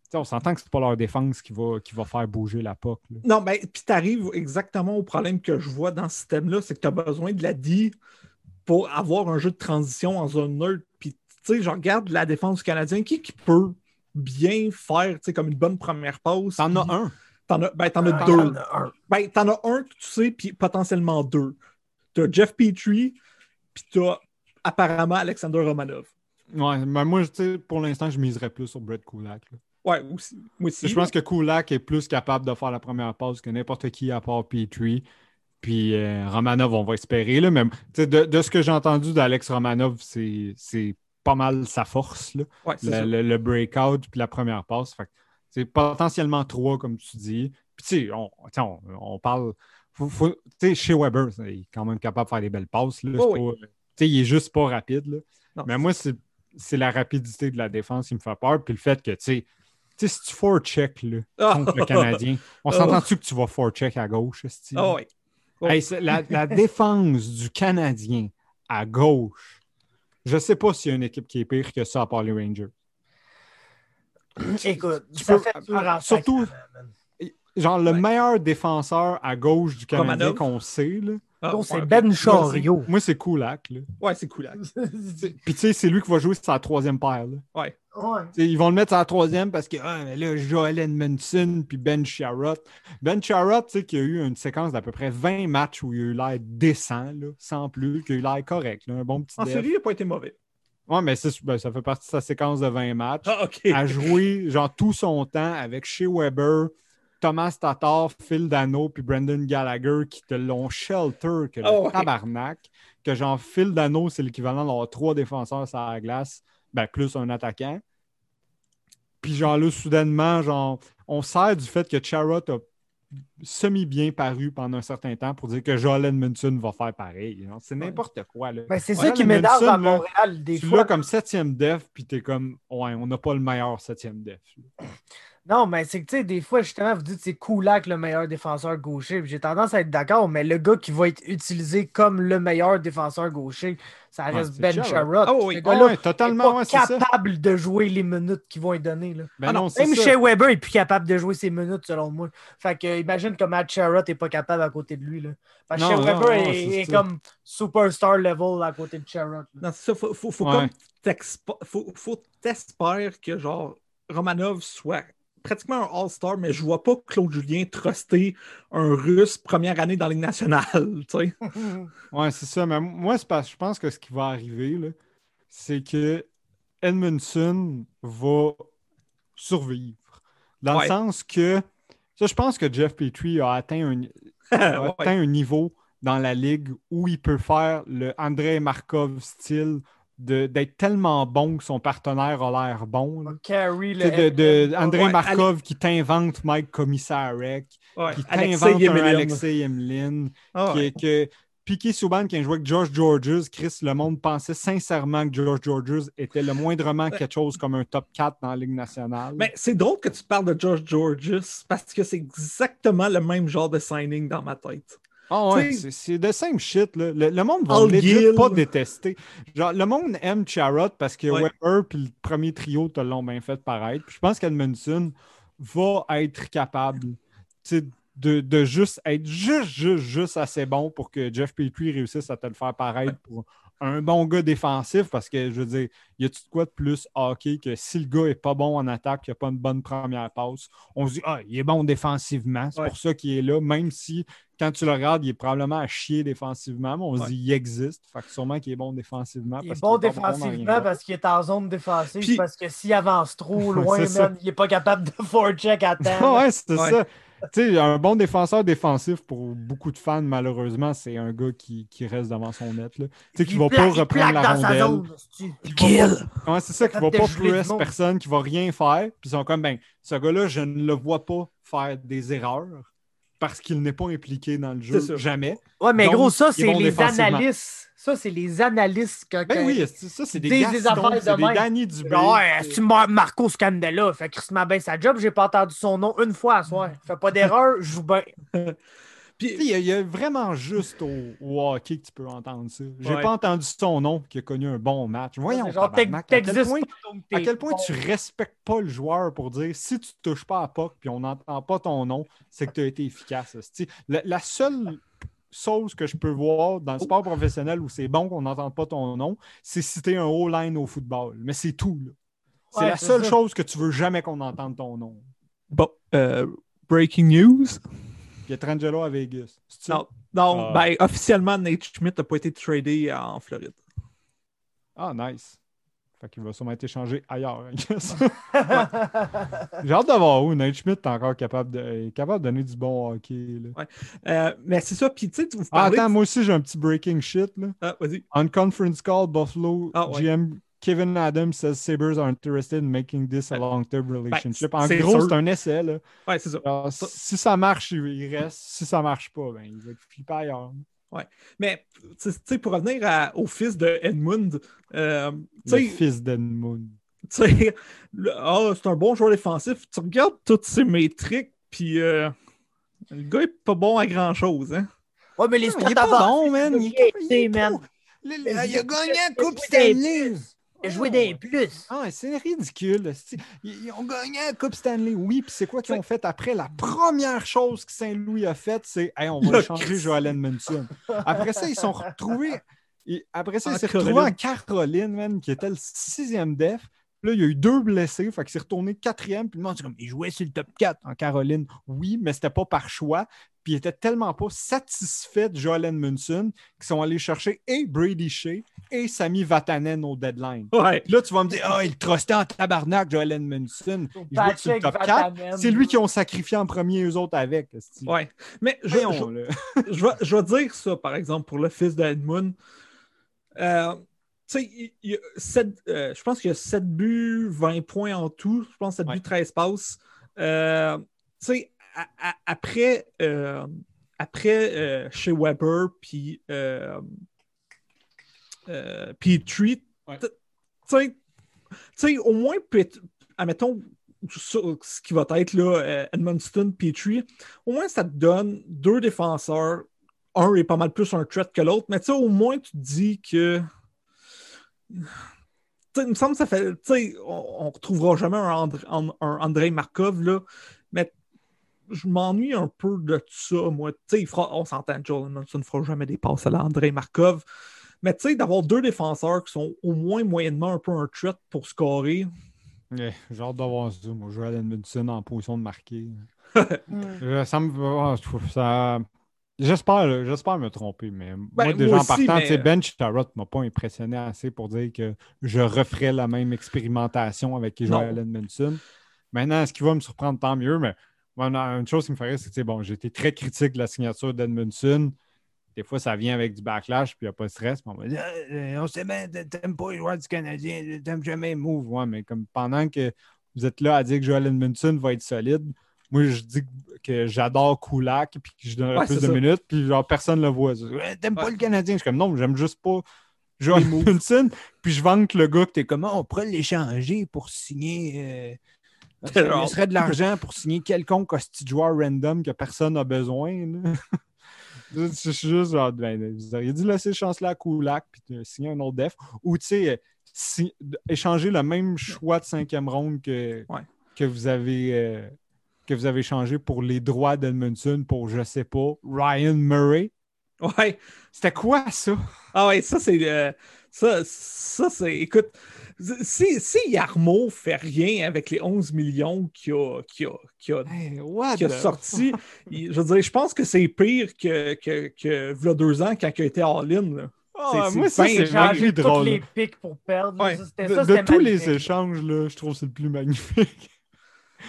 tu on s'entend que c'est pas leur défense qui va, qui va faire bouger la POC. là. Non, mais puis tu arrives exactement au problème que je vois dans ce système-là, c'est que tu as besoin de la D pour avoir un jeu de transition en zone neutre. Puis, tu sais, je regarde la défense du Canadien, qui, qui peut bien faire, tu sais, comme une bonne première passe. T'en as un. T'en as, ben, t'en as Ah, deux. il y en a un. Ben, t'en as un que tu sais, puis potentiellement deux. T'as Jeff Petrie, puis t'as apparemment Alexander Romanov. Ouais, mais moi, tu sais, pour l'instant, je miserais plus sur Brett Kulak. là. Ouais, aussi. Moi aussi. Je pense que Kulak est plus capable de faire la première passe que n'importe qui à part Petrie. Puis euh, Romanov, on va espérer. Là, mais de, de ce que j'ai entendu d'Alex Romanov, c'est pas mal sa force. Là. Ouais, c'est Le, ça. le- le breakout puis la première passe. C'est potentiellement trois, comme tu dis. Puis tu sais, on, tu sais, on, on parle. Faut- faut- chez Weber, il est quand même capable de faire des belles passes. Là, Oh oui. pas- il est juste pas rapide. Là. Non, Mais moi, c'est la rapidité de la défense qui me fait peur. Puis le fait que, tu sais, si tu forecheck là, Ah! contre le Canadien, on Oh. s'entend-tu que tu vas forecheck à gauche? Ah. Oh. Hey, la, la défense du Canadien à gauche, je sais pas s'il y a une équipe qui est pire que ça à part les Rangers. Écoute, Tu ça peux- fait ah, en surtout-. Genre, le Ouais. meilleur défenseur à gauche du Canadien Romanov. qu'on sait, là, Ah, Donc, c'est ouais. Ben Chariot. moi, c'est Kulak. là. Ouais, c'est hein. Puis tu sais, c'est lui qui va jouer sur sa troisième paire. là. Ouais. Ouais. Ils vont le mettre à la troisième parce que ah, mais là, Joel Edmondson puis Ben Sharrott. Ben Sharrott, tu sais, qui a eu une séquence d'à peu près 20 matchs où il a eu l'air décent, là, sans plus, qu'il a eu l'air correct, là, un bon petit En def. série, il n'a pas été mauvais. Ouais, mais ben, ça fait partie de sa séquence de 20 matchs. Ah, OK. à jouer genre tout son temps avec Shea Weber, Thomas Tatar, Phil Dano puis Brendan Gallagher qui te l'ont shelter que le ouais. tabarnak. Que genre Phil Dano, c'est l'équivalent d'avoir trois défenseurs sur la glace, ben plus un attaquant. Puis genre là, soudainement, genre, on sert du fait que Charrot a semi-bien paru pendant un certain temps pour dire que Joel Edmondson va faire pareil. C'est n'importe quoi. Là. Ben, c'est ça qui m'énerve à là, Montréal des tu fois. l'as comme septième def, puis t'es comme, ouais, on n'a pas le meilleur septième def. Non, mais c'est que, tu sais, des fois, justement, vous dites que c'est Kulak le meilleur défenseur gaucher. J'ai tendance à être d'accord, mais le gars qui va être utilisé comme le meilleur défenseur gaucher, ça reste Ben Sherrod. Sherrod. Ah oui. Est totalement, pas ouais, c'est ça. capable de jouer les minutes qu'ils vont lui donner. Là. Ben Ah non, non, c'est Même ça. chez Weber est plus capable de jouer ses minutes, selon moi. Fait que, euh, imagine que Matt Sherrod n'est pas capable à côté de lui. Là. Parce que Non, non, non, est, comme superstar level à côté de Sherrod. Non, c'est ça. Faut, faut, faut Ouais. comme t'expo- faut, faut t'espérer que genre Romanov soit pratiquement un All-Star, mais je vois pas Claude Julien truster un Russe première année dans la Ligue nationale. tu sais. Ouais, c'est ça. Mais moi, c'est parce que je pense que ce qui va arriver, là, c'est que Edmondson va survivre. Dans Ouais. le sens que, ça, je pense que Jeff Petrie a atteint un, a Ouais. atteint un niveau dans la ligue où il peut faire le Andrei Markov style d'être tellement bon que son partenaire a l'air bon. là. Carry Tu sais, le. de, Ouais, Markov qui t'invente Mike Commissarek, Ouais. qui t'invente un. Alexei Emelin, Ah ouais. que Piqué Souban qui a joué avec George Georges, Chris, le monde pensait sincèrement que George Georges était le moindrement quelque chose comme un top 4 dans la Ligue nationale. Mais c'est drôle que tu parles de George Georges parce que c'est exactement le même genre de signing dans ma tête. Ah ouais, tu sais- c'est de same shit. Là. Le, le monde va legit pas détester. Genre, le monde aime Charrot parce que Ouais. Weber puis le premier trio te l'ont bien fait paraître. Puis je pense qu'Edmondson va être capable de, de juste être juste, juste, juste assez bon pour que Jeff Petrie réussisse à te le faire paraître pour un bon gars défensif parce que, je veux dire, y a-tu de quoi de plus hockey que si le gars est pas bon en attaque, qu'il n'a pas une bonne première passe, on se dit, ah, il est bon défensivement. C'est Ouais. pour ça qu'il est là, même si quand tu le regardes, il est probablement à chier défensivement, mais on se Ouais. dit, il existe. Fait que sûrement qu'il est bon défensivement. Il est parce bon est défensivement parce qu'il est en zone défensive. Puis- parce que s'il avance trop loin, man, il n'est pas capable de forecheck à temps. Ah ouais, c'est Ouais. ça. Un bon défenseur défensif pour beaucoup de fans, malheureusement, c'est un gars qui, qui reste devant son net. là. Tu sais, qui Il va pas reprendre la rondelle. Ouais, c'est ça, qui va Capable pas monde. personne, qui va rien faire. Puis ils sont comme, ben, ce gars-là, je ne le vois pas faire des erreurs parce qu'il n'est pas impliqué dans le jeu. Jamais. Ouais, mais Donc, gros, ça, c'est les analystes. Ça, c'est les analystes. que- Ben que- oui, c'est- ça, c'est des Disent gars des affaires c'est de des. Danny Dubé. Ouais, c'est Mar- Marco Scandella? Fait Christmas bien sa job. J'ai pas entendu son nom une fois à soir. Fait pas d'erreur, je joue bien. Tu Il y, a- il y a vraiment juste au, au hockey que tu peux entendre ça. J'ai Ouais. pas entendu son nom qui a connu un bon match. Voyons, Genre, tabarnak, à quel t'existes point, à quel point bon. tu respectes pas le joueur pour dire si tu touches pas à puck puis on n'entend pas ton nom, c'est que tu as été efficace. La, la seule chose que je peux voir dans le sport professionnel où c'est bon qu'on n'entende pas ton nom, c'est si t'es un O-line au football. Mais c'est tout. là. C'est Ouais, la seule ça. chose que tu veux jamais qu'on entende ton nom. Bon, euh, breaking news. Pietrangelo à Vegas. C'est ça? Non, non Ah. ben, officiellement, Nate Schmidt n'a pas été tradé en Floride. Ah, nice. Fait qu'il va sûrement être échangé ailleurs. I guess. J'ai hâte de voir où Nate Schmidt est encore capable de, est capable de donner du bon hockey. là. Euh, mais c'est ça, puis tu sais, vous Ah, attends, moi aussi j'ai un petit breaking shit. Là. Ah, vas-y. On conference call, Buffalo Ah, ouais. GM Kevin Adams says Sabres are interested in making this a long-term relationship. en gros, c'est un essai. Là. Ouais, c'est ça. Alors, si ça marche, il reste. Si ça marche pas, ben, il va être flippé ailleurs. Mais, tu sais, pour revenir à- au fils de Edmund, euh, Le fils d'Edmund. tu sais, le- ah, c'est un bon joueur défensif. Tu regardes toutes ses métriques, puis euh, le gars est pas bon à grand-chose, hein. Ouais, mais les stats il est pas bon, man. Il est il est Il a gagné la Coupe Stanley. Il a joué des plus. Ah, c'est ridicule. Ils, ont gagné la Coupe Stanley, oui. Puis c'est quoi qu'ils ont fait après? La première chose que Saint-Louis a faite, c'est hey, on va Le échanger Christ. Joel Edmondson. Après ça, ils sont retrouvés. et après ça, En ils s'est retrouvé Caroline. en Caroline, man, qui était le sixième def. Puis Là, il y a eu deux blessés, fait qu'il s'est retourné quatrième. Puis le monde, c'est comme, il jouait sur le top 4 en Caroline. Oui, mais c'était pas par choix. Puis il était tellement pas satisfait de Joel Edmondson qu'ils sont allés chercher et Brady Shea et Sami Vatanen au deadline. Ouais. Là, tu vas me dire, ah, il trustait en tabarnak, Joel Edmondson. Il jouait sur le top 4. Vatanen. C'est lui qui ont sacrifié en premier, eux autres avec. Ouais. Mais je, Voyons, je- vais, je vais dire ça, par exemple, pour le fils d'Edmund. Euh, tu sais, euh, je pense qu'il y a 7 buts, 20 points en tout. Je pense 7 Ouais. buts, 13 passes. Euh, tu sais, après, euh, après euh, chez Weber, puis euh, Petrie, Ouais. tu sais, au moins, admettons, sur ce qui va être là, Edmundston, Petrie, au moins ça te donne deux défenseurs. Un est pas mal plus un threat que l'autre, mais tu sais, au moins tu te dis que. Il me semble que ça fait. On, on retrouvera jamais un, André, un, un Andrei Markov, là, je m'ennuie un peu de ça, moi. Tu sais, il fera- on s'entend, Joel Edmondson ne fera jamais des passes à l'Andrei Markov. Mais tu sais, d'avoir deux défenseurs qui sont au moins moyennement un peu un threat pour scorer. Ouais, J'ai hâte d'avoir ça, moi, Joel Edmondson en position de marquer. Euh, Ça me. ah, je trouve ça. J'espère, me tromper, mais Ben, moi, déjà moi en partant, mais- Ben Charrot m'a pas impressionné assez pour dire que je referais la même expérimentation avec Joel Edmondson. Maintenant, ce qui va me surprendre, tant mieux, mais une chose qui me ferait, c'est que, bon, j'ai été très critique de la signature d'Edmondson. Des fois, ça vient avec du backlash, puis il n'y a pas de stress. on va dire, Ah, euh, on sait bien, t'aimes pas les joueurs du Canadien, t'aimes jamais move. Ouais, mais comme pendant que vous êtes là à dire que Joel Edmondson va être solide, moi, je dis que j'adore Kulak, puis que je donnerais Ouais, plus de ça. minutes, puis genre, personne ne le voit. Ouais, T'aimes pas Ouais. le Canadien? Je suis comme, non, j'aime juste pas Joel Edmondson. Puis je vante le gars que t'es comme, Ah, on pourrait l'échanger pour signer. Me serait de l'argent pour signer quelconque hostie joueur random que personne n'a besoin. là. Je suis juste genre, ben, vous auriez dû laisser chance-là à Kulak puis signer un autre def. Ou, tu sais, euh, si- échanger le même choix de cinquième ronde que, Ouais. que, vous avez, euh, que vous avez changé pour les droits d'Edmondson pour, je sais pas, Ryan Murray. Ouais. C'était quoi ça? Ah ouais, ça c'est. euh, ça, ça c'est. Écoute, si, si Yarmo fait rien avec les 11 millions qu'il a, qu'il a, qu'il a, Hey, a the- sorti, il- je veux dire, je pense que c'est pire que, que, que v'là deux ans quand il a été all-in. là. Ah, c'est- moi, c'est ça, c'est Changer magnifique tous drôle. les pics pour perdre. Ouais. Ça, De, ça, de c'était tous les échanges, là, je trouve que c'est le plus magnifique.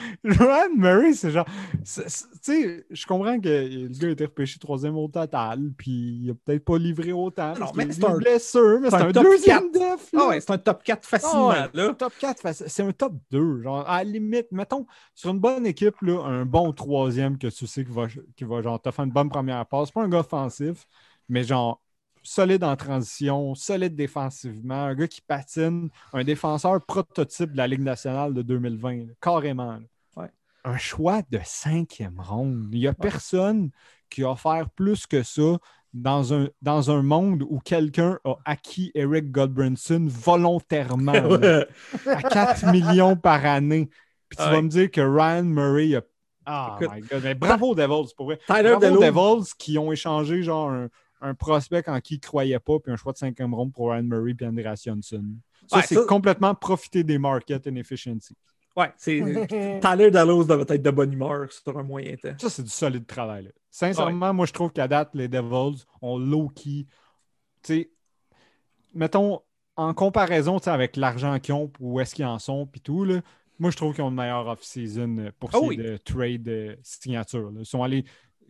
Ryan Murray, c'est genre. Tu sais, je comprends que le gars a été repêché troisième au total, puis il a peut-être pas livré autant. Non, mais c'est un- des blessures, mais c'est un deuxième def. Ah ouais, c'est un top 4 facilement. Ah ouais, là. Top 4, faci- c'est un top 2. Genre, à la limite, mettons, sur une bonne équipe, là, un bon troisième que tu sais qui va, qui va genre, te faire une bonne première passe. Pas un gars offensif, mais genre solide en transition, solide défensivement, un gars qui patine, un défenseur prototype de la Ligue nationale de 2020, là, carrément. là. Ouais. Un choix de cinquième ronde. Il n'y a personne qui a offert plus que ça dans un, dans un monde où quelqu'un a acquis Eric Godbranson volontairement. là à 4 millions par année. Puis tu Ouais. vas me dire que Ryan Murray a. Ah, Écoute, my God. Mais bravo Devils, pour vrai. Tyler bravo. Devils qui ont échangé genre un, un prospect en qui ils ne croyaient pas, puis un choix de 5e ronde pour Ryan Murray et Andreas Johnson. Ça, Ouais, c'est ça- complètement profiter des market inefficiency. Ouais, c'est. Tyler Dallas devait être de bonne humeur sur un moyen temps. Ça, c'est du solide travail. là. Sincèrement, moi, je trouve qu'à date, les Devils ont low-key. Tu sais, mettons, en comparaison tu sais, avec l'argent qu'ils ont, où est-ce qu'ils en sont, puis tout, là, moi, je trouve qu'ils ont une meilleure off-season pour Ah ces oui. de trade euh, signature. là. Ils sont allés.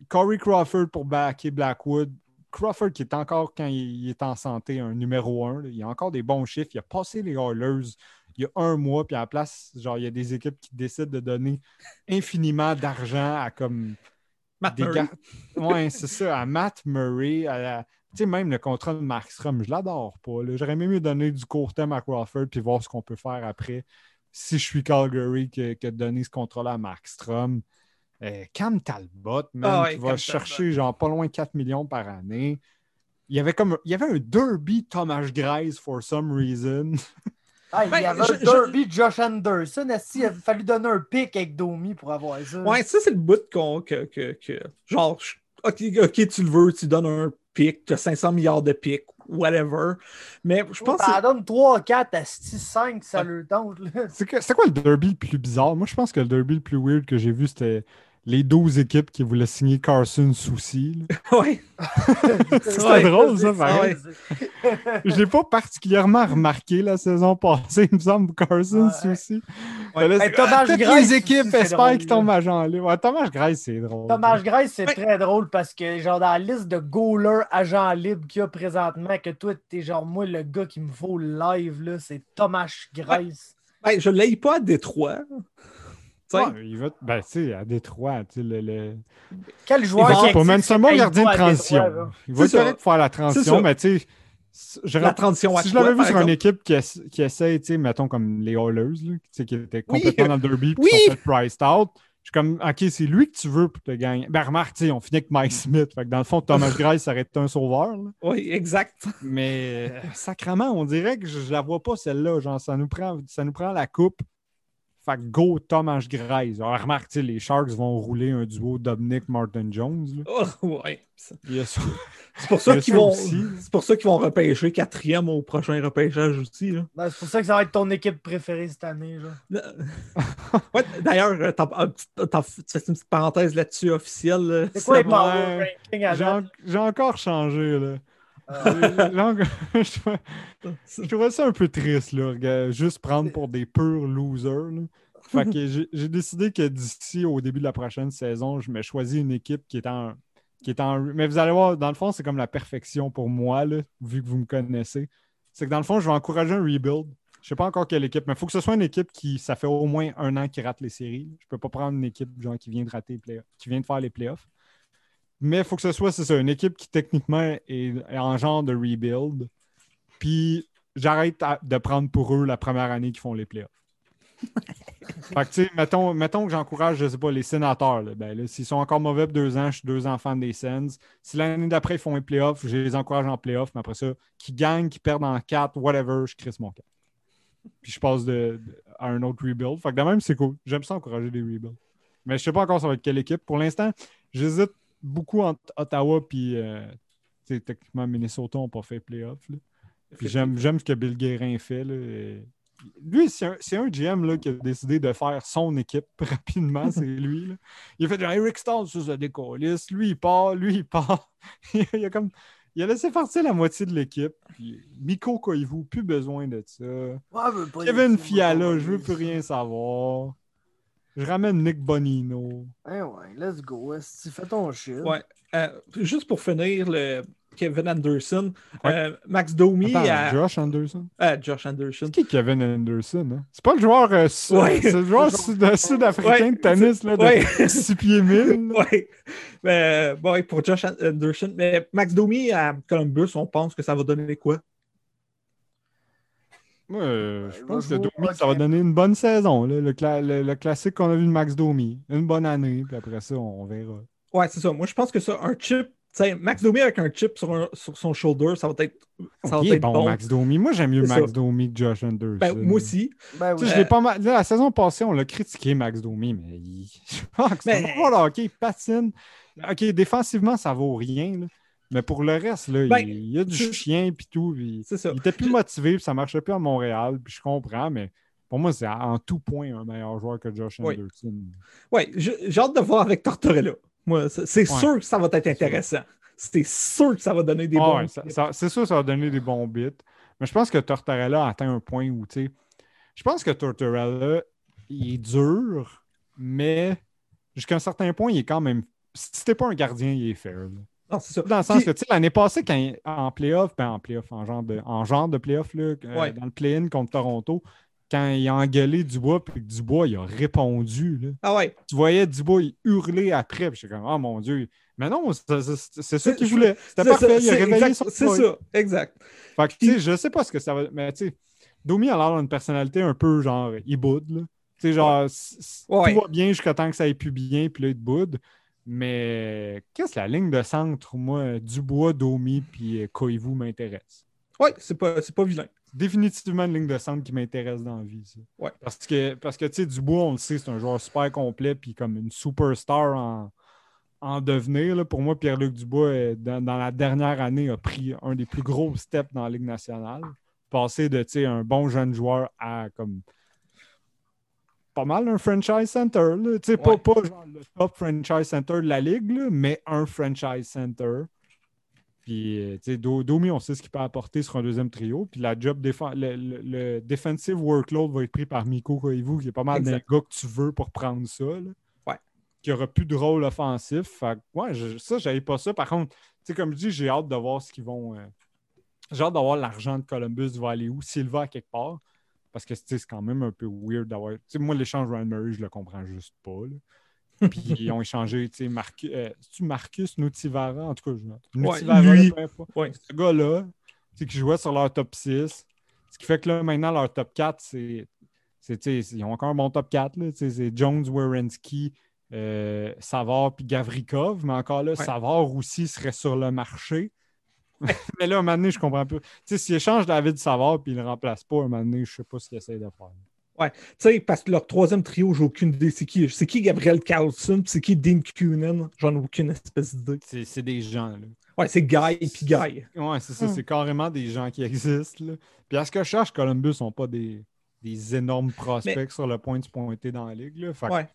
Corey Crawford pour backer Blackwood. Crawford, qui est encore, quand il, est en santé, un numéro un. là. Il a encore des bons chiffres. Il a passé les Oilers il y a un mois, puis à la place, genre, il y a des équipes qui décident de donner infiniment d'argent à comme Matt des Murray. Ouais, c'est ça, à Matt Murray, à la- tu sais, même le contrat de Markstrom, je l'adore pas. J'aurais même mieux donner du court terme à Crawford puis voir ce qu'on peut faire après. Si je suis Calgary, que, que de donner ce contrat-là à Markstrom. Euh, Cam Talbot, man, Ah ouais, qui va Cam chercher genre pas loin de 4 millions par année. Il y avait comme il y avait un derby Thomas Grice for some reason. Ah, il Ben, y avait je- un derby de Josh Anderson. Est-ce qu'il a fallu donner un pic avec Domi pour avoir ça? Ouais, ça, c'est le bout qu'on. Que, que, que- genre, je- ok, ok, tu le veux, tu donnes un pic, tu as 500 milliards de pics, whatever. Mais je pense que. Ça donne 3, 4 à 6, 5, ça leur tente. là. C'est que- c'est quoi le derby le plus bizarre? Moi, je pense que le derby le plus weird que j'ai vu, c'était les 12 équipes qui voulaient signer Carson. Ouais. C'était Ouais, drôle, ça, c'est pareil. Je l'ai pas particulièrement remarqué la saison passée, il me semble, Carson Ouais. Soucy. Ouais. Là, Hey, c'est- Thomas toutes Grace les équipes c'est espèrent drôle, qu'ils tombent à Jean libre. Ouais, Thomas Grace, c'est drôle. Thomas Grace, c'est Ouais. très drôle parce que, genre, dans la liste de goalers agents libres qu'il y a présentement, que toi, t'es genre, moi, le gars qui me faut live, là, c'est Thomas Grace. Ben, je l'ai pas à Détroit. Ouais, il va, ben, tu sais, à Détroit, tu sais, le, le... Quel joueur va qui un bon hey, gardien de il transition. Détroit. Il va pour faire la transition, mais tu sais, je la transition à si je l'avais vu sur une équipe qui, essa- qui essaie, tu sais, mettons comme les Oilers, là, tu sais, qui étaient complètement dans le derby, puis qui sont fait priced out, je suis comme, OK, c'est lui que tu veux pour te gagner. Ben, remarque, tu sais, on finit avec Mike Smith. Fait que dans le fond, Thomas Grace, ça aurait été un sauveur. là. Oui, exact. Mais euh, sacrement, on dirait que je, je la vois pas celle-là. Genre, ça nous prend, ça nous prend la coupe. Fait que go Thomas Grace. Alors, remarque, tu sais, les Sharks vont rouler un duo Dominic Martin Jones. là. Oh, ouais. C'est pour ça qu'ils vont. C'est pour ça qu'ils vont repêcher quatrième au prochain repêchage aussi. Ben, c'est pour ça que ça va être ton équipe préférée cette année. Ouais, D'ailleurs, euh, tu fais une petite parenthèse là-dessus officielle. là. C'est quoi les power rankings j'ai encore changé. Là. Encore- je, trouvais, ça un peu triste, là, juste prendre pour des purs losers. Fait que j'ai décidé que d'ici au début de la prochaine saison, je me choisis une équipe qui est en. Qui est en mais vous allez voir, dans le fond, c'est comme la perfection pour moi, là, vu que vous me connaissez. C'est que dans le fond, je vais encourager un rebuild. Je sais pas encore quelle équipe, mais il faut que ce soit une équipe qui, ça fait au moins un an qu'il rate les séries. Je peux pas prendre une équipe qui vient de rater les qui vient de faire les playoffs. Mais il faut que ce soit, c'est ça, une équipe qui techniquement est, en genre de rebuild. Puis j'arrête de prendre pour eux la première année qu'ils font les playoffs. fait que, tu sais, mettons, mettons que j'encourage, je sais pas, les sénateurs. là. Ben, là, s'ils sont encore mauvais pour deux ans, je suis deux enfants des Sens. Si l'année d'après, ils font les playoffs, je les encourage en playoffs. Mais après ça, qu'ils gagnent, qu'ils perdent en quatre, whatever, je crisse mon cap. Puis je passe de, de- à un autre rebuild. Fait que de même, c'est cool. J'aime ça encourager des rebuilds. Mais je sais pas encore ça va être quelle équipe. Pour l'instant, j'hésite beaucoup entre Ottawa puis, euh, techniquement, Minnesota n'a pas fait playoff. Puis j'aime, ce que Bill Guérin fait. Là. Et Lui, c'est un, un GM là, qui a décidé de faire son équipe rapidement, c'est lui. là. Il a fait Eric Stall, ça, ça décollisse. Lui, il part, lui, il part. il, a comme, il a laissé partir la moitié de l'équipe. Miko Koivu, plus besoin de ça. Ouais, Kevin Fiala, je veux plus rien savoir. Je ramène Nick Bonino. Ouais, ouais, let's go. Fais ton shit. Ouais. Euh, juste pour finir, le Kevin Anderson, Ouais. euh, Max Domi Attends, à Josh Anderson? euh, Josh Anderson. C'est qui Kevin Anderson? Hein? C'est pas le joueur, euh, su- Ouais. c'est le joueur sud- sud-africain Ouais. de tennis là, de Ouais. 6 pieds 1000. là. Ouais. Mais, bon, pour Josh Anderson. Mais Max Domi à Columbus, on pense que ça va donner quoi? Moi, euh, Ouais, je pense va que Domi, ça va donner une bonne saison. là, le, cla- le- le classique qu'on a vu de Max Domi. Une bonne année, puis après ça, on verra. Ouais, c'est ça. Moi, je pense que ça, un chip, tu sais, Max Domi avec un chip sur, un- sur son shoulder, ça va être, ça va Il est être bon, bon. Max Domi. Moi, j'aime mieux Max ça. Domi que Josh Anderson. Ben, moi aussi. Ben Tu oui. sais, je l'ai pas mal. là, la saison passée, on l'a critiqué, Max Domi, mais il... je pense que c'est un joueur de hockey, il patine. OK, défensivement, ça vaut rien. là. Mais pour le reste, là, Ben, il, y a du chien puis tout. puis C'est ça. il était plus motivé, puis ça marchait plus à Montréal, puis je comprends, mais pour moi, c'est en tout point un meilleur joueur que Josh Oui. Anderson. Ouais, j'ai j'ai hâte de voir avec Tortorella. Moi, c'est Ouais. sûr que ça va être intéressant. C'est sûr que ça va donner des Ah bons. ouais, c'est sûr, ça va donner des bons bits. Mais je pense que Tortorella a atteint un point où, tu sais, je pense que Tortorella, il est dur, mais jusqu'à un certain point, il est quand même. Si t'es pas un gardien, il est fair. là. Non, c'est ça. Dans le sens Puis- que, tu sais, l'année passée, quand il- en playoff, ben en playoff, en genre de, en genre de playoff, là, euh, Ouais. dans le play-in contre Toronto, quand il a engueulé Dubois, puis que Dubois, il a répondu, là. Ah ouais. tu voyais Dubois il hurler après, puis j'étais comme, oh mon Dieu. Mais non, c'est ça qu'il voulait. C'était C'est parfait, ça, il a réveillé exact- son C'est ça, exact. Fait que, tu sais, je sais pas ce que ça va. Mais tu sais, Domi a l'air d'une personnalité un peu genre, il boude, là. Tu sais, genre, Ouais. tout va bien jusqu'à temps que ça aille plus bien, puis là, il te boude. Mais qu'est-ce que la ligne de centre, moi, Dubois, Domi, puis euh, Koivu m'intéresse. Ouais, c'est pas, c'est pas vilain. Définitivement une ligne de centre qui m'intéresse dans la vie, ça. Ouais. Parce que, parce que tu sais, Dubois, on le sait, c'est un joueur super complet, puis comme une superstar en, en devenir. là. Pour moi, Pierre-Luc Dubois, euh, dans, dans la dernière année, a pris un des plus gros steps dans la Ligue nationale. Passer de tu sais, un bon jeune joueur à comme pas mal un franchise center. là. Ouais. Pas, pas genre le top franchise center de la Ligue, là, mais un franchise center. Puis, euh, tu sais, Do- Domi, on sait ce qu'il peut apporter sur un deuxième trio. Puis, la job le, le- le defensive workload va être pris par Miko Koivu, qui est pas mal d'un gars que tu veux pour prendre ça. là. Ouais. Qui aura plus de rôle offensif. Fait ouais, je- ça, j'avais pas ça. Par contre, tu sais, comme je dis, j'ai hâte de voir ce qu'ils vont. euh, j'ai hâte d'avoir l'argent de Columbus va aller où, s'il va à quelque part. Parce que c'est quand même un peu weird d'avoir. Moi, l'échange Ryan Murray, je le comprends juste pas. là. Puis ils ont échangé, tu sais, Marcus, euh, Marcus Nutivara, en tout cas, je peu importe. Ouais. Ce gars-là, qui jouait sur leur top 6. Ce qui fait que là, maintenant, leur top 4, c'est. Ils ont encore un bon top 4. Là, tu sais, c'est Jones, Wierenski, euh, Savard puis Gavrikov. Mais encore là, Savard aussi serait sur le marché. Mais là, un moment donné, je comprends pas. Tu sais, s'ils échangent David Savard puis ils le remplacent pas, un moment donné, je sais pas ce qu'ils essayent de faire. Tu sais, parce que leur troisième trio, j'ai aucune idée. C'est qui? C'est qui Gabriel Carlson? C'est qui Dean Coonan? J'en ai aucune espèce d'idée. C'est, c'est des gens, là. Ouais, c'est Guy et puis Guy. Ouais, c'est ça. Hmm. C'est carrément des gens qui existent. Là. Puis à ce que je cherche, Columbus sont pas des, des énormes prospects sur le point de se pointer dans la ligue. Là. Fait que, Ouais.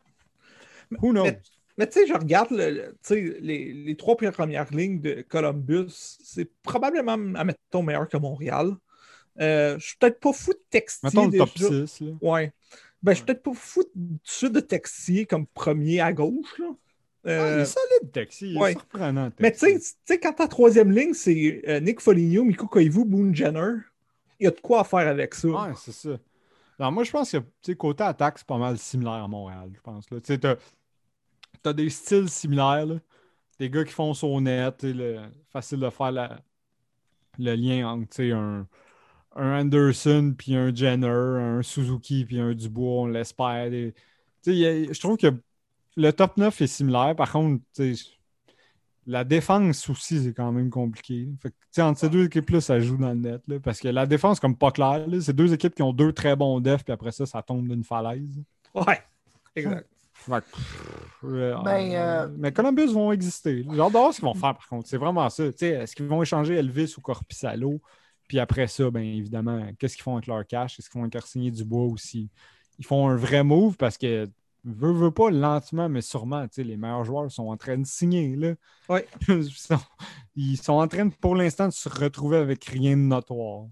who knows? Mais, mais tu sais, je regarde le- les, les trois premières lignes de Columbus, c'est probablement, admettons, meilleur que Montréal. Euh, je suis peut-être pas fou de Texier. Mettons le top déjà. 6. Là. Ouais. Ben, je suis peut-être pas fou de, suite de Texier comme premier à gauche. Là. Ah, Euh, il est solide, Taxi. Il est ouais. surprenant. mais tu Taxi. sais, tu sais, quand ta troisième ligne, c'est euh, Nick Foligno, Miko Koivu, Boone Jenner, il y a de quoi à faire avec ça. Ouais, c'est ça. Alors, moi, je pense que côté attaque, c'est pas mal similaire à Montréal, je pense. Tu sais, t'as as des styles similaires. Des gars qui font son net. le- Facile de faire le lien entre un, Anderson puis un Jenner, un Suzuki puis un Dubois, on l'espère. Je trouve que le top 9 est similaire. Par contre, la défense aussi, c'est quand même compliqué. Fait que, entre ces deux équipes-là, ça joue dans le net. parce que la défense, comme pas clair, c'est deux équipes qui ont deux très bons defs, puis après ça, ça tombe d'une falaise. Ouais, exact. Euh, Ben, euh, Mais Columbus vont exister. Voir ce qu'ils vont faire, par contre. C'est vraiment ça. Tu sais, Est-ce qu'ils vont échanger Elvis ou Corpissalo? Puis après ça, bien évidemment, qu'est-ce qu'ils font avec leur cash? Est-ce qu'ils vont encore signer du bois aussi? Ils font un vrai move parce que, veut, veut pas, lentement, mais sûrement, tu sais, les meilleurs joueurs sont en train de signer. Là. Ouais. Ils sont- Ils sont en train, de, pour l'instant, de se retrouver avec rien de notoire.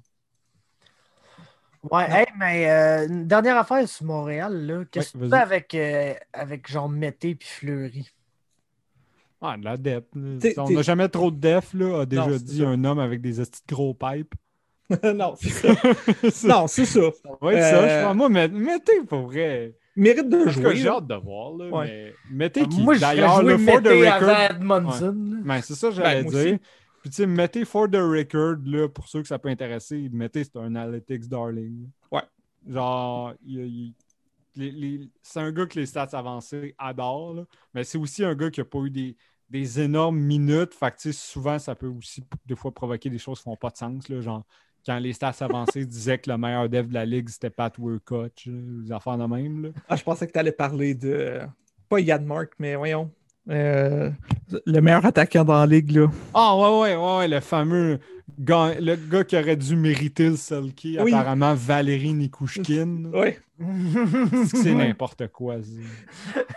Ouais, hey, mais euh, une dernière affaire sur Montréal, là. Qu'est-ce que Ouais, tu fais avec, euh, avec genre Mété puis Fleury? Ah, de la. T'es- On n'a jamais trop de def, là, a déjà dit ça. un homme avec des gros pipes. non, c'est ça. Non, c'est ça. va être ça, Euh, je pense. Moi, mais- mettez pour vrai. Mérite de jouer. J'ai hâte de voir. Là, Ouais. mais mettez qui, Moi, je d'ailleurs, le for the Mété record. avant Edmondson. là. Ben, c'est ça que j'allais Ben, dire. aussi. Puis, tu sais, mettez for the record, là, pour ceux que ça peut intéresser, mettez, c'est un analytics darling. Ouais. Genre, il- il- c'est un gars que les stats avancées adorent, là, mais c'est aussi un gars qui n'a pas eu des, des énormes minutes. Fait que, souvent, ça peut aussi, des fois, provoquer des choses qui font pas de sens, là, genre quand les stats avancées disaient que le meilleur dev de la ligue, c'était Pat Workout, des affaires de même. Là. Ah, je pensais que tu allais parler de. Pas Yann Mark, mais voyons. Euh, le meilleur attaquant dans la ligue, là. Ah ouais, ouais, ouais, ouais, le fameux gars, le gars qui aurait dû mériter le Selkie, Oui. apparemment Valérie Nikouchkin. Oui. C'est n'importe quoi.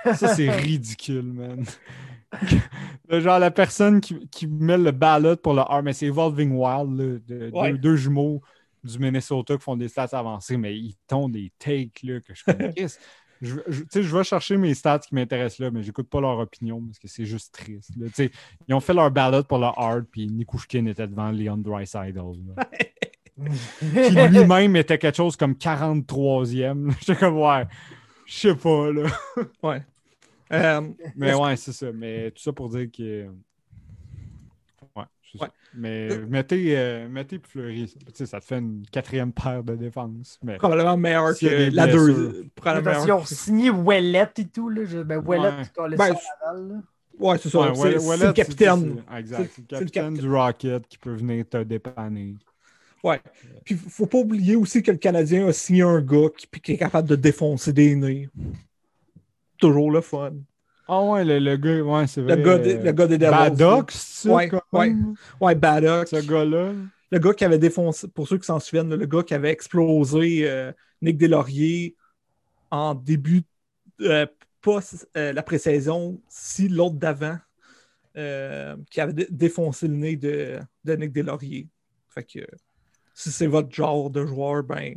Ça, Ça, c'est ridicule, man. Genre, la personne qui, qui met le ballot pour le R, mais c'est Evolving Wild, là, de- Ouais. deux, deux jumeaux du Minnesota qui font des stats avancées, mais ils tombent des takes là, que je connais. Je, je- vais chercher mes stats qui m'intéressent là, mais j'écoute pas leur opinion parce que c'est juste triste. là. Ils ont fait leur ballot pour le hard, puis Nikushkin était devant Leon Dreisaitl. qui lui-même était quelque chose comme 43e. J'étais comme, ouais, je sais pas, là. Ouais. Euh, Mais ouais, c'est ça. Mais tout ça pour dire que. Ouais. Mais mettez, euh, mettez Fleury. ça. Tu sais, ça te fait une quatrième paire de défense. Mais probablement meilleur que la deux. Probablement Parce qu'ils meilleur. ont signé Ouellet et tout. Là. Je- Ben, Ouellet, Ouais. Ben. Ouais, c'est ça. Ouais, c'est Wallet- c'est Wallet, le capitaine. c'est- c'est- Exact. C'est- C'est le capitaine capitaine. du Rocket qui peut venir te dépanner. Ouais. Puis faut pas oublier aussi que le Canadien a signé un gars qui, puis qui est capable de défoncer des nez. Toujours le fun. Ah ouais, le, le gars, ouais, c'est vrai. Le gars, des, le gars des Devils. Badox, c'est ça, Ouais, ouais. Baddock. Ce gars-là. Le gars qui avait défoncé, pour ceux qui s'en souviennent, le gars qui avait explosé euh, Nick Deslauriers en début, euh, pas euh, la pré-saison, si l'autre d'avant, euh, qui avait dé- défoncé le nez de, de Nick Deslauriers. Fait que si c'est votre genre de joueur, ben,